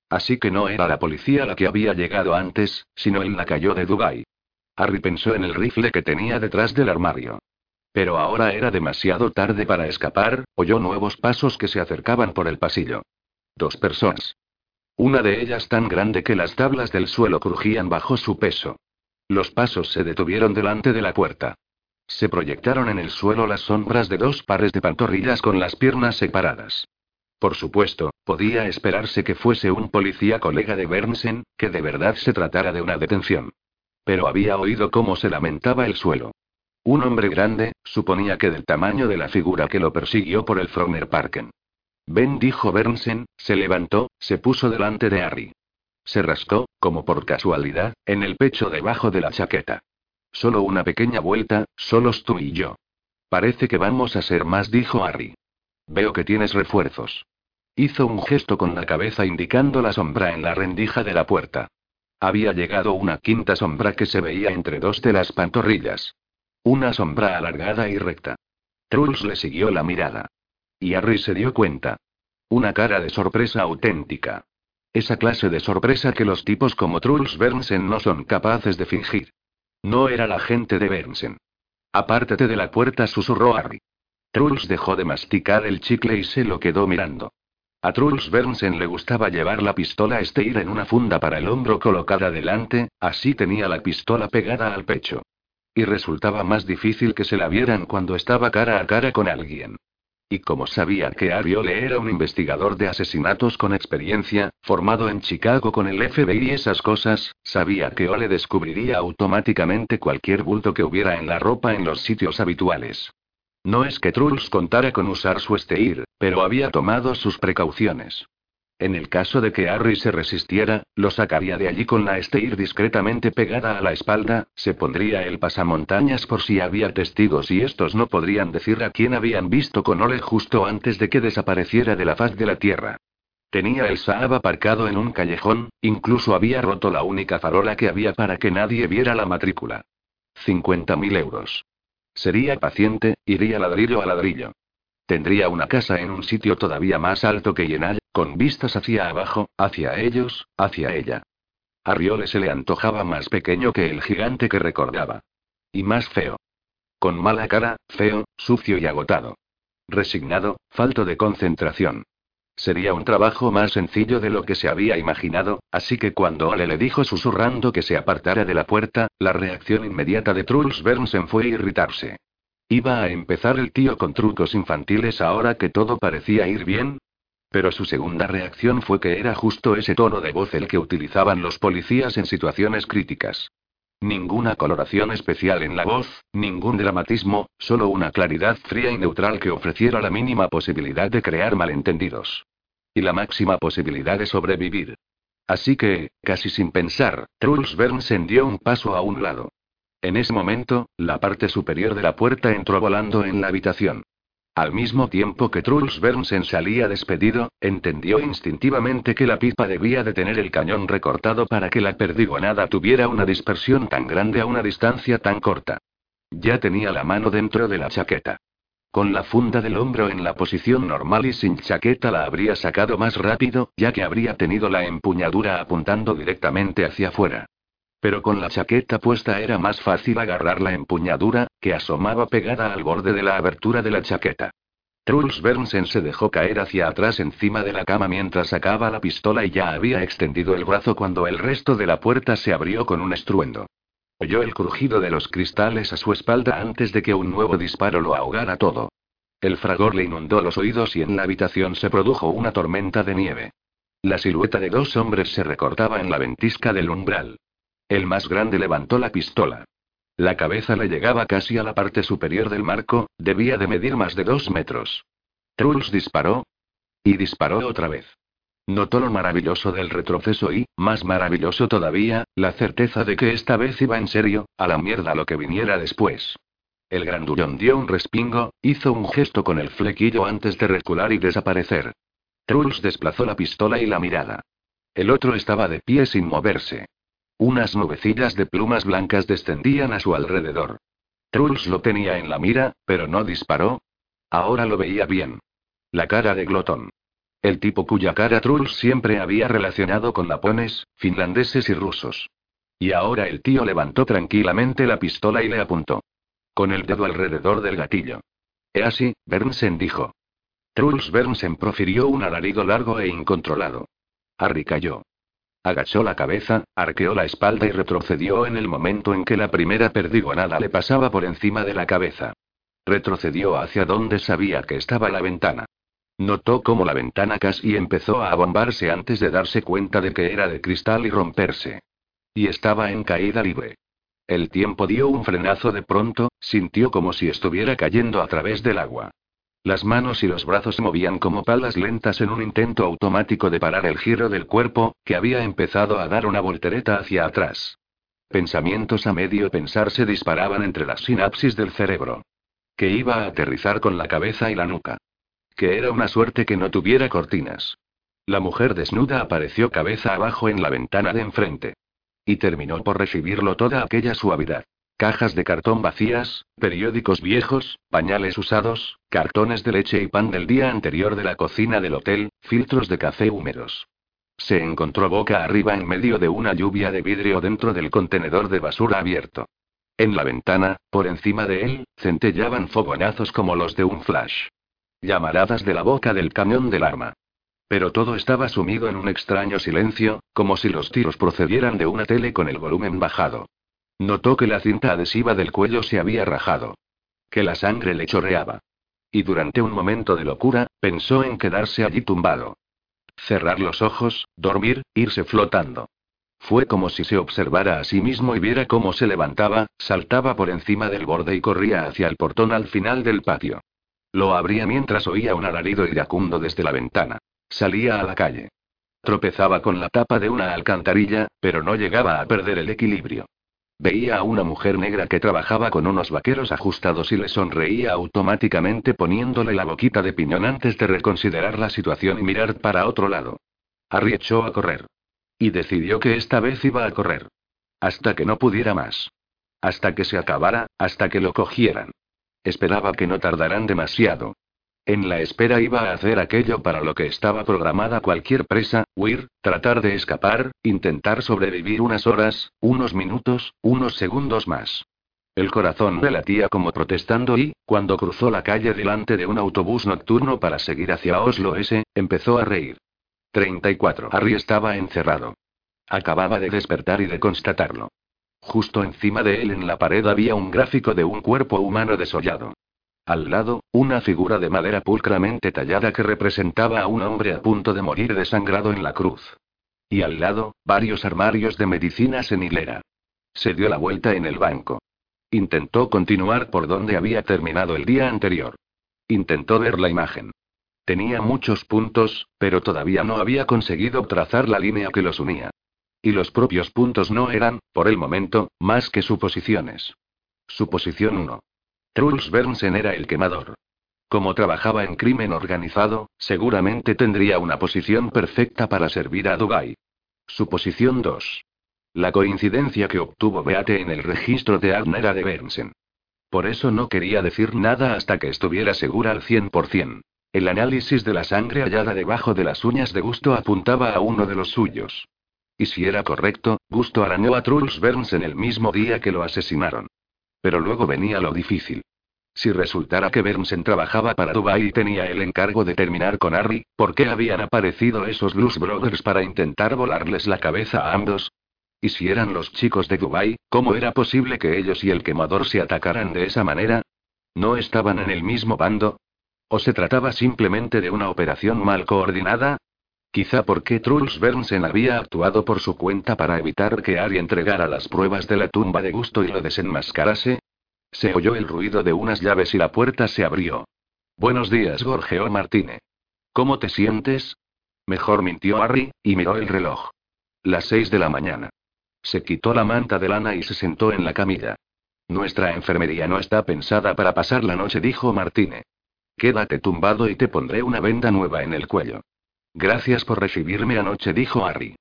Así que no era la policía la que había llegado antes, sino el lacayo de Dubai. Harry pensó en el rifle que tenía detrás del armario. Pero ahora era demasiado tarde para escapar, oyó nuevos pasos que se acercaban por el pasillo. Dos personas. Una de ellas tan grande que las tablas del suelo crujían bajo su peso. Los pasos se detuvieron delante de la puerta. Se proyectaron en el suelo las sombras de dos pares de pantorrillas con las piernas separadas. Por supuesto, podía esperarse que fuese un policía colega de Bernsen, que de verdad se tratara de una detención. Pero había oído cómo se lamentaba el suelo. Un hombre grande, suponía que del tamaño de la figura que lo persiguió por el Frogner Parken. Ben dijo Bernsen, se levantó, se puso delante de Harry. Se rascó, como por casualidad, en el pecho debajo de la chaqueta. Solo una pequeña vuelta, solos tú y yo. Parece que vamos a ser más, dijo Harry. Veo que tienes refuerzos. Hizo un gesto con la cabeza indicando la sombra en la rendija de la puerta. Había llegado una quinta sombra que se veía entre dos de las pantorrillas. Una sombra alargada y recta. Truls le siguió la mirada. Y Harry se dio cuenta. Una cara de sorpresa auténtica. Esa clase de sorpresa que los tipos como Truls Bernsen no son capaces de fingir. No era la gente de Bernsen. Apártate de la puerta, susurró Harry. Truls dejó de masticar el chicle y se lo quedó mirando. A Truls Bernsen le gustaba llevar la pistola Steyr en una funda para el hombro colocada delante, así tenía la pistola pegada al pecho. Y resultaba más difícil que se la vieran cuando estaba cara a cara con alguien. Y como sabía que Ariole era un investigador de asesinatos con experiencia, formado en Chicago con el FBI y esas cosas, sabía que Ole descubriría automáticamente cualquier bulto que hubiera en la ropa en los sitios habituales. No es que Truls contara con usar su esteir, pero había tomado sus precauciones. En el caso de que Harry se resistiera, lo sacaría de allí con la Esteir discretamente pegada a la espalda, se pondría el pasamontañas por si había testigos y estos no podrían decir a quién habían visto con Ole justo antes de que desapareciera de la faz de la tierra. Tenía el Saab aparcado en un callejón, incluso había roto la única farola que había para que nadie viera la matrícula. 50.000 euros. Sería paciente, iría ladrillo a ladrillo. Tendría una casa en un sitio todavía más alto que Yenal, con vistas hacia abajo, hacia ellos, hacia ella. A Riole se le antojaba más pequeño que el gigante que recordaba. Y más feo. Con mala cara, feo, sucio y agotado. Resignado, falto de concentración. Sería un trabajo más sencillo de lo que se había imaginado, así que cuando Ole le dijo susurrando que se apartara de la puerta, la reacción inmediata de Truls Bernsen fue irritarse. ¿Iba a empezar el tío con trucos infantiles ahora que todo parecía ir bien? Pero su segunda reacción fue que era justo ese tono de voz el que utilizaban los policías en situaciones críticas. Ninguna coloración especial en la voz, ningún dramatismo, solo una claridad fría y neutral que ofreciera la mínima posibilidad de crear malentendidos. Y la máxima posibilidad de sobrevivir. Así que, casi sin pensar, Truls Bernsen dio un paso a un lado. En ese momento, la parte superior de la puerta entró volando en la habitación. Al mismo tiempo que Truls Bernsen salía despedido, entendió instintivamente que la pipa debía de tener el cañón recortado para que la perdigonada tuviera una dispersión tan grande a una distancia tan corta. Ya tenía la mano dentro de la chaqueta. Con la funda del hombro en la posición normal y sin chaqueta la habría sacado más rápido, ya que habría tenido la empuñadura apuntando directamente hacia afuera. Pero con la chaqueta puesta era más fácil agarrar la empuñadura, que asomaba pegada al borde de la abertura de la chaqueta. Truls Bernsen se dejó caer hacia atrás encima de la cama mientras sacaba la pistola y ya había extendido el brazo cuando el resto de la puerta se abrió con un estruendo. Oyó el crujido de los cristales a su espalda antes de que un nuevo disparo lo ahogara todo. El fragor le inundó los oídos y en la habitación se produjo una tormenta de nieve. La silueta de dos hombres se recortaba en la ventisca del umbral. El más grande levantó la pistola. La cabeza le llegaba casi a la parte superior del marco, debía de medir más de dos metros. Truls disparó. Y disparó otra vez. Notó lo maravilloso del retroceso y, más maravilloso todavía, la certeza de que esta vez iba en serio, a la mierda lo que viniera después. El grandullón dio un respingo, hizo un gesto con el flequillo antes de recular y desaparecer. Truls desplazó la pistola y la mirada. El otro estaba de pie sin moverse. Unas nubecillas de plumas blancas descendían a su alrededor. Truls lo tenía en la mira, pero no disparó. Ahora lo veía bien. La cara de Glotón. El tipo cuya cara Truls siempre había relacionado con lapones, finlandeses y rusos. Y ahora el tío levantó tranquilamente la pistola y le apuntó. Con el dedo alrededor del gatillo. He así, Bernsen dijo. Truls Bernsen profirió un alarido largo e incontrolado. Harry cayó. Agachó la cabeza, arqueó la espalda y retrocedió en el momento en que la primera perdigonada le pasaba por encima de la cabeza. Retrocedió hacia donde sabía que estaba la ventana. Notó cómo la ventana casi empezó a abombarse antes de darse cuenta de que era de cristal y romperse. Y estaba en caída libre. El tiempo dio un frenazo de pronto, sintió como si estuviera cayendo a través del agua. Las manos y los brazos se movían como palas lentas en un intento automático de parar el giro del cuerpo, que había empezado a dar una voltereta hacia atrás. Pensamientos a medio pensar se disparaban entre las sinapsis del cerebro. Que iba a aterrizar con la cabeza y la nuca. Que era una suerte que no tuviera cortinas. La mujer desnuda apareció cabeza abajo en la ventana de enfrente. Y terminó por recibirlo toda aquella suavidad. Cajas de cartón vacías, periódicos viejos, pañales usados, cartones de leche y pan del día anterior de la cocina del hotel, filtros de café húmedos. Se encontró boca arriba en medio de una lluvia de vidrio dentro del contenedor de basura abierto. En la ventana, por encima de él, centellaban fogonazos como los de un flash. Llamaradas de la boca del camión del arma. Pero todo estaba sumido en un extraño silencio, como si los tiros procedieran de una tele con el volumen bajado. Notó que la cinta adhesiva del cuello se había rajado. Que la sangre le chorreaba. Y durante un momento de locura, pensó en quedarse allí tumbado. Cerrar los ojos, dormir, irse flotando. Fue como si se observara a sí mismo y viera cómo se levantaba, saltaba por encima del borde y corría hacia el portón al final del patio. Lo abría mientras oía un alarido iracundo desde la ventana. Salía a la calle. Tropezaba con la tapa de una alcantarilla, pero no llegaba a perder el equilibrio. Veía a una mujer negra que trabajaba con unos vaqueros ajustados y le sonreía automáticamente poniéndole la boquita de piñón antes de reconsiderar la situación y mirar para otro lado. Harry echó a correr. Y decidió que esta vez iba a correr. Hasta que no pudiera más. Hasta que se acabara, hasta que lo cogieran. Esperaba que no tardaran demasiado. En la espera iba a hacer aquello para lo que estaba programada cualquier presa, huir, tratar de escapar, intentar sobrevivir unas horas, unos minutos, unos segundos más. El corazón le latía como protestando y, cuando cruzó la calle delante de un autobús nocturno para seguir hacia Oslo S, empezó a reír. 34. Harry estaba encerrado. Acababa de despertar y de constatarlo. Justo encima de él en la pared había un gráfico de un cuerpo humano desollado. Al lado, una figura de madera pulcramente tallada que representaba a un hombre a punto de morir desangrado en la cruz. Y al lado, varios armarios de medicinas en hilera. Se dio la vuelta en el banco. Intentó continuar por donde había terminado el día anterior. Intentó ver la imagen. Tenía muchos puntos, pero todavía no había conseguido trazar la línea que los unía. Y los propios puntos no eran, por el momento, más que suposiciones. Suposición 1. Truls Bernsen era el quemador. Como trabajaba en crimen organizado, seguramente tendría una posición perfecta para servir a Dubai. Suposición 2. La coincidencia que obtuvo Beate en el registro de Agner era de Bernsen. Por eso no quería decir nada hasta que estuviera segura al 100%. El análisis de la sangre hallada debajo de las uñas de Gusto apuntaba a uno de los suyos. Y si era correcto, Gusto arañó a Truls Bernsen el mismo día que lo asesinaron. Pero luego venía lo difícil. Si resultara que Bernsen trabajaba para Dubai y tenía el encargo de terminar con Harry, ¿por qué habían aparecido esos Blues Brothers para intentar volarles la cabeza a ambos? ¿Y si eran los chicos de Dubai, cómo era posible que ellos y el quemador se atacaran de esa manera? ¿No estaban en el mismo bando? ¿O se trataba simplemente de una operación mal coordinada? Quizá porque Truls Bernsen había actuado por su cuenta para evitar que Harry entregara las pruebas de la tumba de gusto y lo desenmascarase. Se oyó el ruido de unas llaves y la puerta se abrió. Buenos días, Gorgeo Martínez. ¿Cómo te sientes? Mejor mintió Harry, y miró el reloj. Las seis de la mañana. Se quitó la manta de lana y se sentó en la camilla. Nuestra enfermería no está pensada para pasar la noche, dijo Martínez. Quédate tumbado y te pondré una venda nueva en el cuello. Gracias por recibirme anoche, dijo Harry.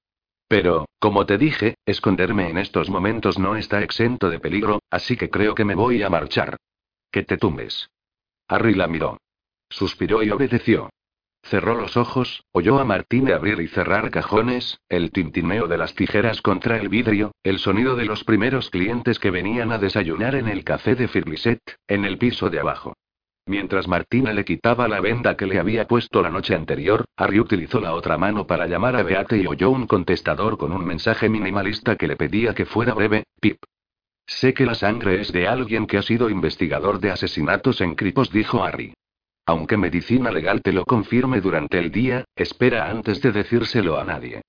Pero, como te dije, esconderme en estos momentos no está exento de peligro, así que creo que me voy a marchar. Que te tumbes. Harry la miró. Suspiró y obedeció. Cerró los ojos, oyó a Martín abrir y cerrar cajones, el tintineo de las tijeras contra el vidrio, el sonido de los primeros clientes que venían a desayunar en el café de Firliset, en el piso de abajo. Mientras Martina le quitaba la venda que le había puesto la noche anterior, Harry utilizó la otra mano para llamar a Beate y oyó un contestador con un mensaje minimalista que le pedía que fuera breve, Pip. Sé que la sangre es de alguien que ha sido investigador de asesinatos en Cripos, dijo Harry. Aunque medicina legal te lo confirme durante el día, espera antes de decírselo a nadie.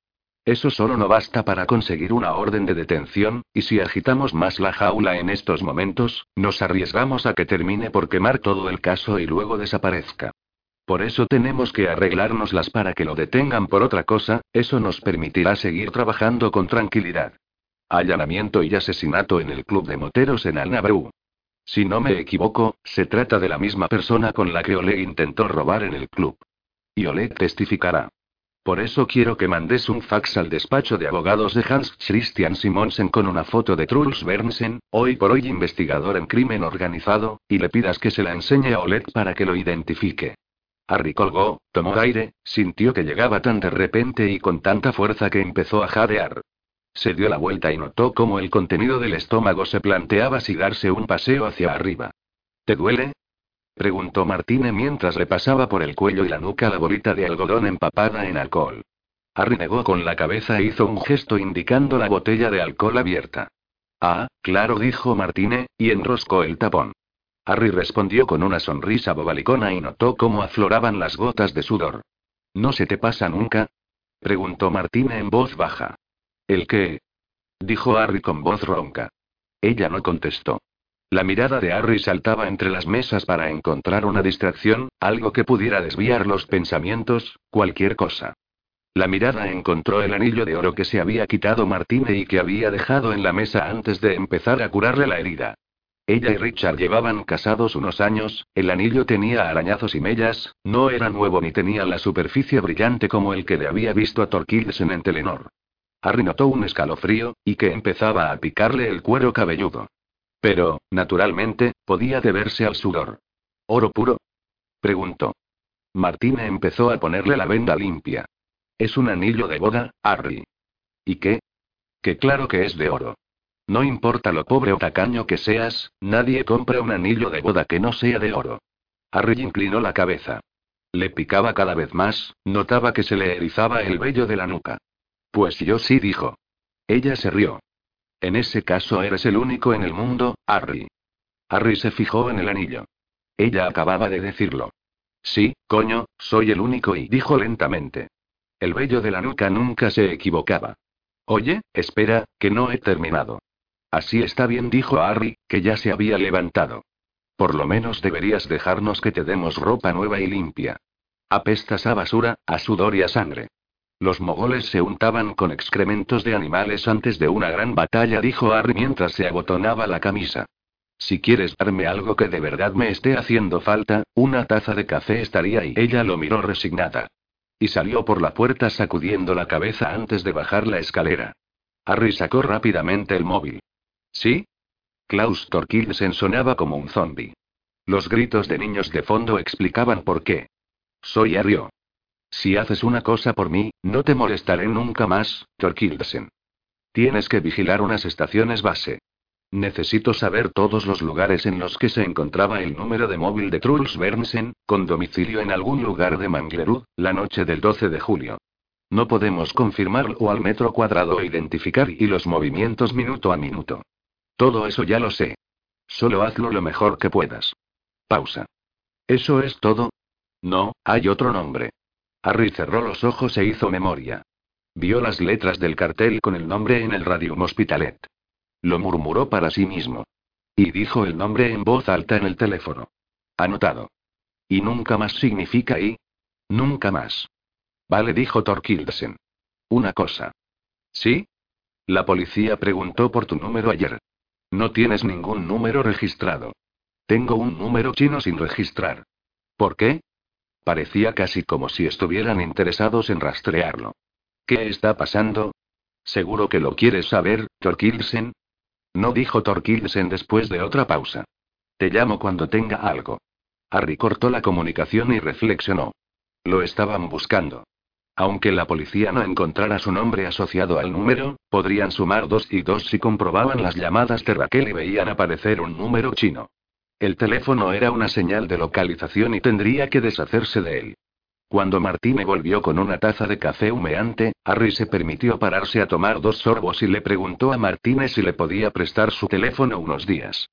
Eso solo no basta para conseguir una orden de detención, y si agitamos más la jaula en estos momentos, nos arriesgamos a que termine por quemar todo el caso y luego desaparezca. Por eso tenemos que arreglárnoslas para que lo detengan por otra cosa, eso nos permitirá seguir trabajando con tranquilidad. Allanamiento y asesinato en el club de moteros en Alnabru. Si no me equivoco, se trata de la misma persona con la que Oleg intentó robar en el club. Y Oleg testificará. Por eso quiero que mandes un fax al despacho de abogados de Hans Christian Simonsen con una foto de Truls Bernsen, hoy por hoy investigador en crimen organizado, y le pidas que se la enseñe a Oleg para que lo identifique. Harry colgó, tomó aire, sintió que llegaba tan de repente y con tanta fuerza que empezó a jadear. Se dio la vuelta y notó cómo el contenido del estómago se planteaba si darse un paseo hacia arriba. ¿Te duele? Preguntó Martínez mientras le pasaba por el cuello y la nuca la bolita de algodón empapada en alcohol. Harry negó con la cabeza e hizo un gesto indicando la botella de alcohol abierta. Ah, claro, dijo Martine, y enroscó el tapón. Harry respondió con una sonrisa bobalicona y notó cómo afloraban las gotas de sudor. ¿No se te pasa nunca? preguntó Martine en voz baja. ¿El qué? dijo Harry con voz ronca. Ella no contestó. La mirada de Harry saltaba entre las mesas para encontrar una distracción, algo que pudiera desviar los pensamientos, cualquier cosa. La mirada encontró el anillo de oro que se había quitado Martine y que había dejado en la mesa antes de empezar a curarle la herida. Ella y Richard llevaban casados unos años, el anillo tenía arañazos y mellas, no era nuevo ni tenía la superficie brillante como el que le había visto a Torkildsen en Telenor. Harry notó un escalofrío, y que empezaba a picarle el cuero cabelludo. Pero, naturalmente, podía deberse al sudor. ¿Oro puro? preguntó. Martine empezó a ponerle la venda limpia. Es un anillo de boda, Harry. ¿Y qué? Que claro que es de oro. No importa lo pobre o tacaño que seas, nadie compra un anillo de boda que no sea de oro. Harry inclinó la cabeza. Le picaba cada vez más, notaba que se le erizaba el vello de la nuca. Pues yo sí dijo. Ella se rió. En ese caso eres el único en el mundo, Harry. Harry se fijó en el anillo. Ella acababa de decirlo. Sí, coño, soy el único y dijo lentamente. El vello de la nuca nunca se equivocaba. Oye, espera, que no he terminado. Así está bien, dijo Harry, que ya se había levantado. Por lo menos deberías dejarnos que te demos ropa nueva y limpia. Apestas a basura, a sudor y a sangre. Los mogoles se untaban con excrementos de animales antes de una gran batalla, dijo Harry mientras se abotonaba la camisa. Si quieres darme algo que de verdad me esté haciendo falta, una taza de café estaría ahí. Ella lo miró resignada. Y salió por la puerta sacudiendo la cabeza antes de bajar la escalera. Harry sacó rápidamente el móvil. ¿Sí? Klaus Torkildsen sonaba como un zombi. Los gritos de niños de fondo explicaban por qué. Soy Ario. Si haces una cosa por mí, no te molestaré nunca más, Torkildsen. Tienes que vigilar unas estaciones base. Necesito saber todos los lugares en los que se encontraba el número de móvil de Truls Bernsen, con domicilio en algún lugar de Manglerud, la noche del 12 de julio. No podemos confirmarlo al metro cuadrado o identificar y los movimientos minuto a minuto. Todo eso ya lo sé. Solo hazlo lo mejor que puedas. Pausa. ¿Eso es todo? No, hay otro nombre. Harry cerró los ojos e hizo memoria. Vio las letras del cartel con el nombre en el Radium Hospitalet. Lo murmuró para sí mismo. Y dijo el nombre en voz alta en el teléfono. Anotado. Y nunca más significa y. Nunca más. Vale, dijo Torkildsen. Una cosa. ¿Sí? La policía preguntó por tu número ayer. No tienes ningún número registrado. Tengo un número chino sin registrar. ¿Por qué? Parecía casi como si estuvieran interesados en rastrearlo. ¿Qué está pasando? Seguro que lo quieres saber, Torkildsen. No dijo Torkildsen después de otra pausa. Te llamo cuando tenga algo. Harry cortó la comunicación y reflexionó. Lo estaban buscando. Aunque la policía no encontrara su nombre asociado al número, podrían sumar dos y dos si comprobaban las llamadas de Raquel y veían aparecer un número chino. El teléfono era una señal de localización y tendría que deshacerse de él. Cuando Martine volvió con una taza de café humeante, Harry se permitió pararse a tomar dos sorbos y le preguntó a Martine si le podía prestar su teléfono unos días.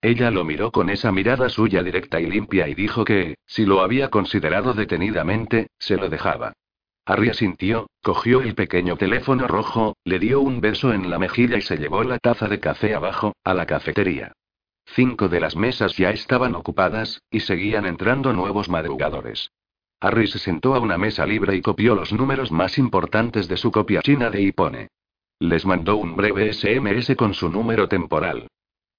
Ella lo miró con esa mirada suya directa y limpia y dijo que, si lo había considerado detenidamente, se lo dejaba. Harry asintió, cogió el pequeño teléfono rojo, le dio un beso en la mejilla y se llevó la taza de café abajo, a la cafetería. Cinco de las mesas ya estaban ocupadas, y seguían entrando nuevos madrugadores. Harry se sentó a una mesa libre y copió los números más importantes de su copia china de Ipone. Les mandó un breve SMS con su número temporal.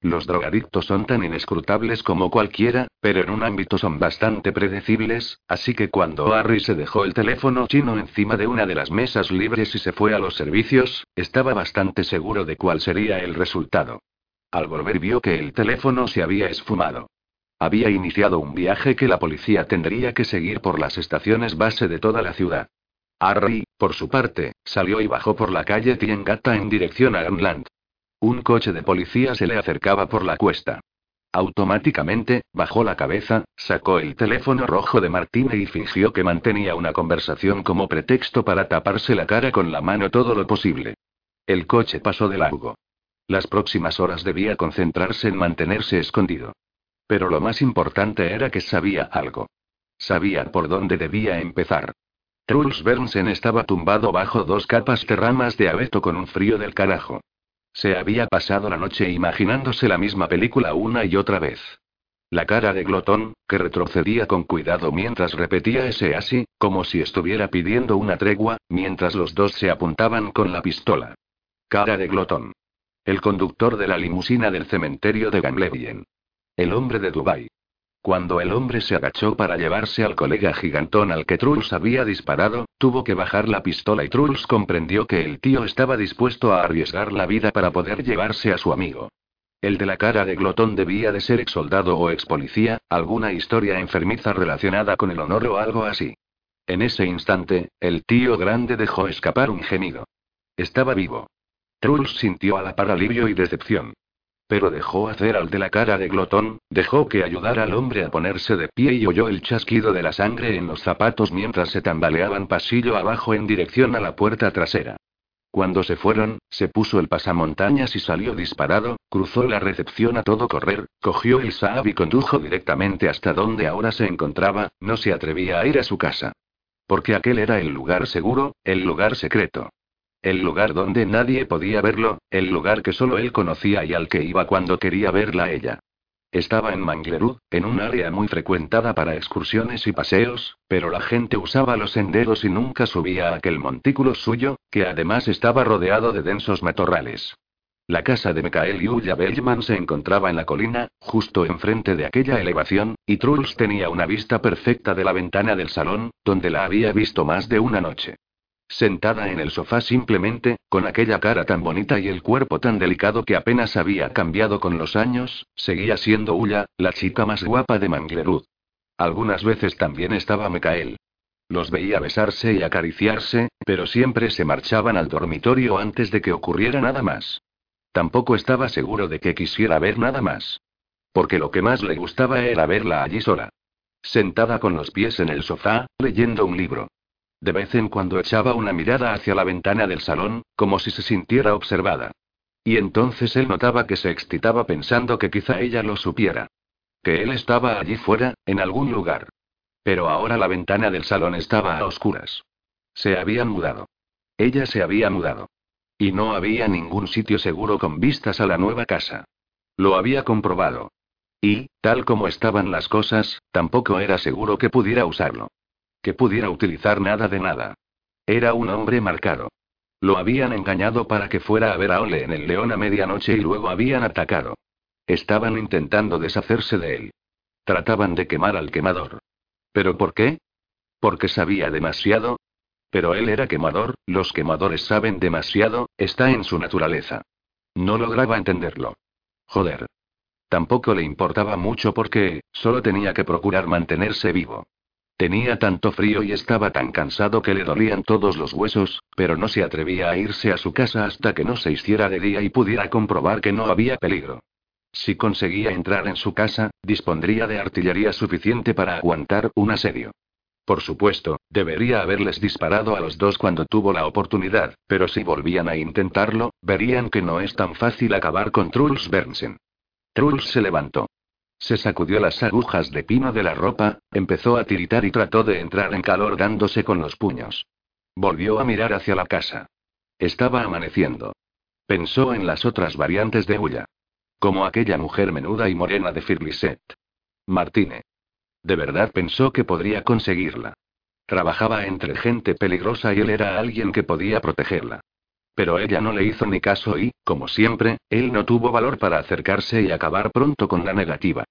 Los drogadictos son tan inescrutables como cualquiera, pero en un ámbito son bastante predecibles, así que cuando Harry se dejó el teléfono chino encima de una de las mesas libres y se fue a los servicios, estaba bastante seguro de cuál sería el resultado. Al volver vio que el teléfono se había esfumado. Había iniciado un viaje que la policía tendría que seguir por las estaciones base de toda la ciudad. Harry, por su parte, salió y bajó por la calle Tiengata en dirección a Granland. Un coche de policía se le acercaba por la cuesta. Automáticamente, bajó la cabeza, sacó el teléfono rojo de Martine y fingió que mantenía una conversación como pretexto para taparse la cara con la mano todo lo posible. El coche pasó de largo. Las próximas horas debía concentrarse en mantenerse escondido. Pero lo más importante era que sabía algo. Sabía por dónde debía empezar. Truls Bernsen estaba tumbado bajo dos capas de ramas de abeto con un frío del carajo. Se había pasado la noche imaginándose la misma película una y otra vez. La cara de Glotón, que retrocedía con cuidado mientras repetía ese así, como si estuviera pidiendo una tregua, mientras los dos se apuntaban con la pistola. Cara de Glotón. El conductor de la limusina del cementerio de Gamlebien. El hombre de Dubai. Cuando el hombre se agachó para llevarse al colega gigantón al que Truls había disparado, tuvo que bajar la pistola y Truls comprendió que el tío estaba dispuesto a arriesgar la vida para poder llevarse a su amigo. El de la cara de glotón debía de ser ex soldado o ex policía, alguna historia enfermiza relacionada con el honor o algo así. En ese instante, el tío grande dejó escapar un gemido. Estaba vivo. Truls sintió a la par alivio y decepción. Pero dejó hacer al de la cara de glotón, dejó que ayudara al hombre a ponerse de pie y oyó el chasquido de la sangre en los zapatos mientras se tambaleaban pasillo abajo en dirección a la puerta trasera. Cuando se fueron, se puso el pasamontañas y salió disparado, cruzó la recepción a todo correr, cogió el Saab y condujo directamente hasta donde ahora se encontraba, no se atrevía a ir a su casa. Porque aquel era el lugar seguro, el lugar secreto. El lugar donde nadie podía verlo, el lugar que solo él conocía y al que iba cuando quería verla a ella. Estaba en Manglerud, en un área muy frecuentada para excursiones y paseos, pero la gente usaba los senderos y nunca subía a aquel montículo suyo, que además estaba rodeado de densos matorrales. La casa de Mikael y Ulla Bellman se encontraba en la colina, justo enfrente de aquella elevación, y Truls tenía una vista perfecta de la ventana del salón, donde la había visto más de una noche. Sentada en el sofá simplemente, con aquella cara tan bonita y el cuerpo tan delicado que apenas había cambiado con los años, seguía siendo Ulla, la chica más guapa de Manglerud. Algunas veces también estaba Mikael. Los veía besarse y acariciarse, pero siempre se marchaban al dormitorio antes de que ocurriera nada más. Tampoco estaba seguro de que quisiera ver nada más. Porque lo que más le gustaba era verla allí sola. Sentada con los pies en el sofá, leyendo un libro. De vez en cuando echaba una mirada hacia la ventana del salón, como si se sintiera observada. Y entonces él notaba que se excitaba pensando que quizá ella lo supiera. Que él estaba allí fuera, en algún lugar. Pero ahora la ventana del salón estaba a oscuras. Se habían mudado. Ella se había mudado. Y no había ningún sitio seguro con vistas a la nueva casa. Lo había comprobado. Y, tal como estaban las cosas, tampoco era seguro que pudiera usarlo. Que pudiera utilizar nada de nada. Era un hombre marcado. Lo habían engañado para que fuera a ver a Ole en el León a medianoche y luego habían atacado. Estaban intentando deshacerse de él. Trataban de quemar al quemador. ¿Pero por qué? Porque sabía demasiado. Pero él era quemador, los quemadores saben demasiado, está en su naturaleza. No lograba entenderlo. Joder. Tampoco le importaba mucho porque, solo tenía que procurar mantenerse vivo. Tenía tanto frío y estaba tan cansado que le dolían todos los huesos, pero no se atrevía a irse a su casa hasta que no se hiciera de día y pudiera comprobar que no había peligro. Si conseguía entrar en su casa, dispondría de artillería suficiente para aguantar un asedio. Por supuesto, debería haberles disparado a los dos cuando tuvo la oportunidad, pero si volvían a intentarlo, verían que no es tan fácil acabar con Truls Bernsen. Truls se levantó. Se sacudió las agujas de pino de la ropa, empezó a tiritar y trató de entrar en calor dándose con los puños. Volvió a mirar hacia la casa. Estaba amaneciendo. Pensó en las otras variantes de Ulla. Como aquella mujer menuda y morena de Firliset. Martine. De verdad pensó que podría conseguirla. Trabajaba entre gente peligrosa y él era alguien que podía protegerla. Pero ella no le hizo ni caso y, como siempre, él no tuvo valor para acercarse y acabar pronto con la negativa.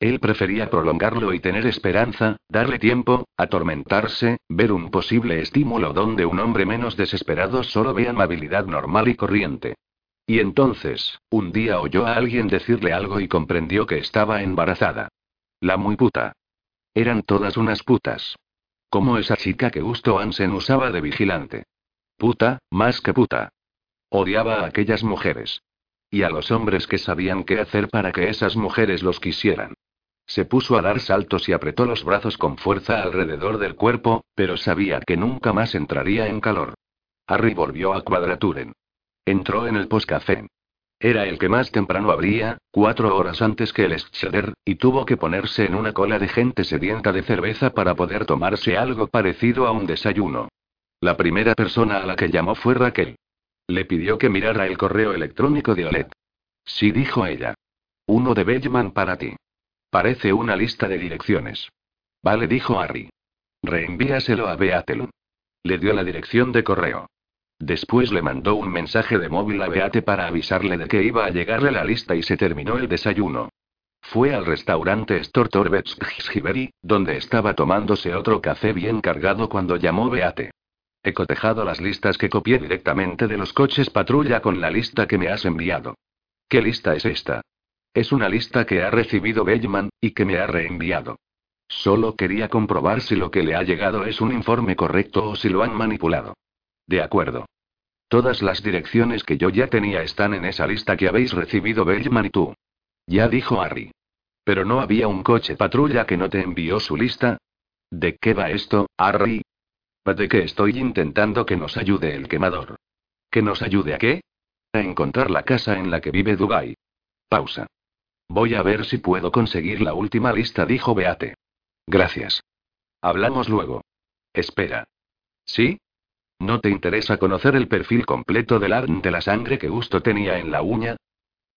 Él prefería prolongarlo y tener esperanza, darle tiempo, atormentarse, ver un posible estímulo donde un hombre menos desesperado solo ve amabilidad normal y corriente. Y entonces, un día oyó a alguien decirle algo y comprendió que estaba embarazada. La muy puta. Eran todas unas putas. Como esa chica que Gusto Ansen usaba de vigilante. Puta, más que puta. Odiaba a aquellas mujeres. Y a los hombres que sabían qué hacer para que esas mujeres los quisieran. Se puso a dar saltos y apretó los brazos con fuerza alrededor del cuerpo, pero sabía que nunca más entraría en calor. Harry volvió a Cuadraturen. Entró en el poscafé. Era el que más temprano abría, cuatro horas antes que el Schroeder, y tuvo que ponerse en una cola de gente sedienta de cerveza para poder tomarse algo parecido a un desayuno. La primera persona a la que llamó fue Raquel. Le pidió que mirara el correo electrónico de Olet. Sí, dijo ella. Uno de Bellman para ti. Parece una lista de direcciones. Vale, dijo Harry. Reenvíaselo a Beatelu. Le dio la dirección de correo. Después le mandó un mensaje de móvil a Beate para avisarle de que iba a llegarle la lista y se terminó el desayuno. Fue al restaurante Stortorbetsgiberi, donde estaba tomándose otro café bien cargado cuando llamó Beate. He cotejado las listas que copié directamente de los coches patrulla con la lista que me has enviado. ¿Qué lista es esta? Es una lista que ha recibido Bellman, y que me ha reenviado. Solo quería comprobar si lo que le ha llegado es un informe correcto o si lo han manipulado. De acuerdo. Todas las direcciones que yo ya tenía están en esa lista que habéis recibido Bellman y tú. Ya dijo Harry. Pero no había un coche patrulla que no te envió su lista. ¿De qué va esto, Harry? De que estoy intentando que nos ayude el quemador. ¿Que nos ayude a qué? A encontrar la casa en la que vive Dubai. Pausa. Voy a ver si puedo conseguir la última lista, dijo Beate. Gracias. Hablamos luego. Espera. ¿Sí? ¿No te interesa conocer el perfil completo del ARN de la sangre que Gusto tenía en la uña?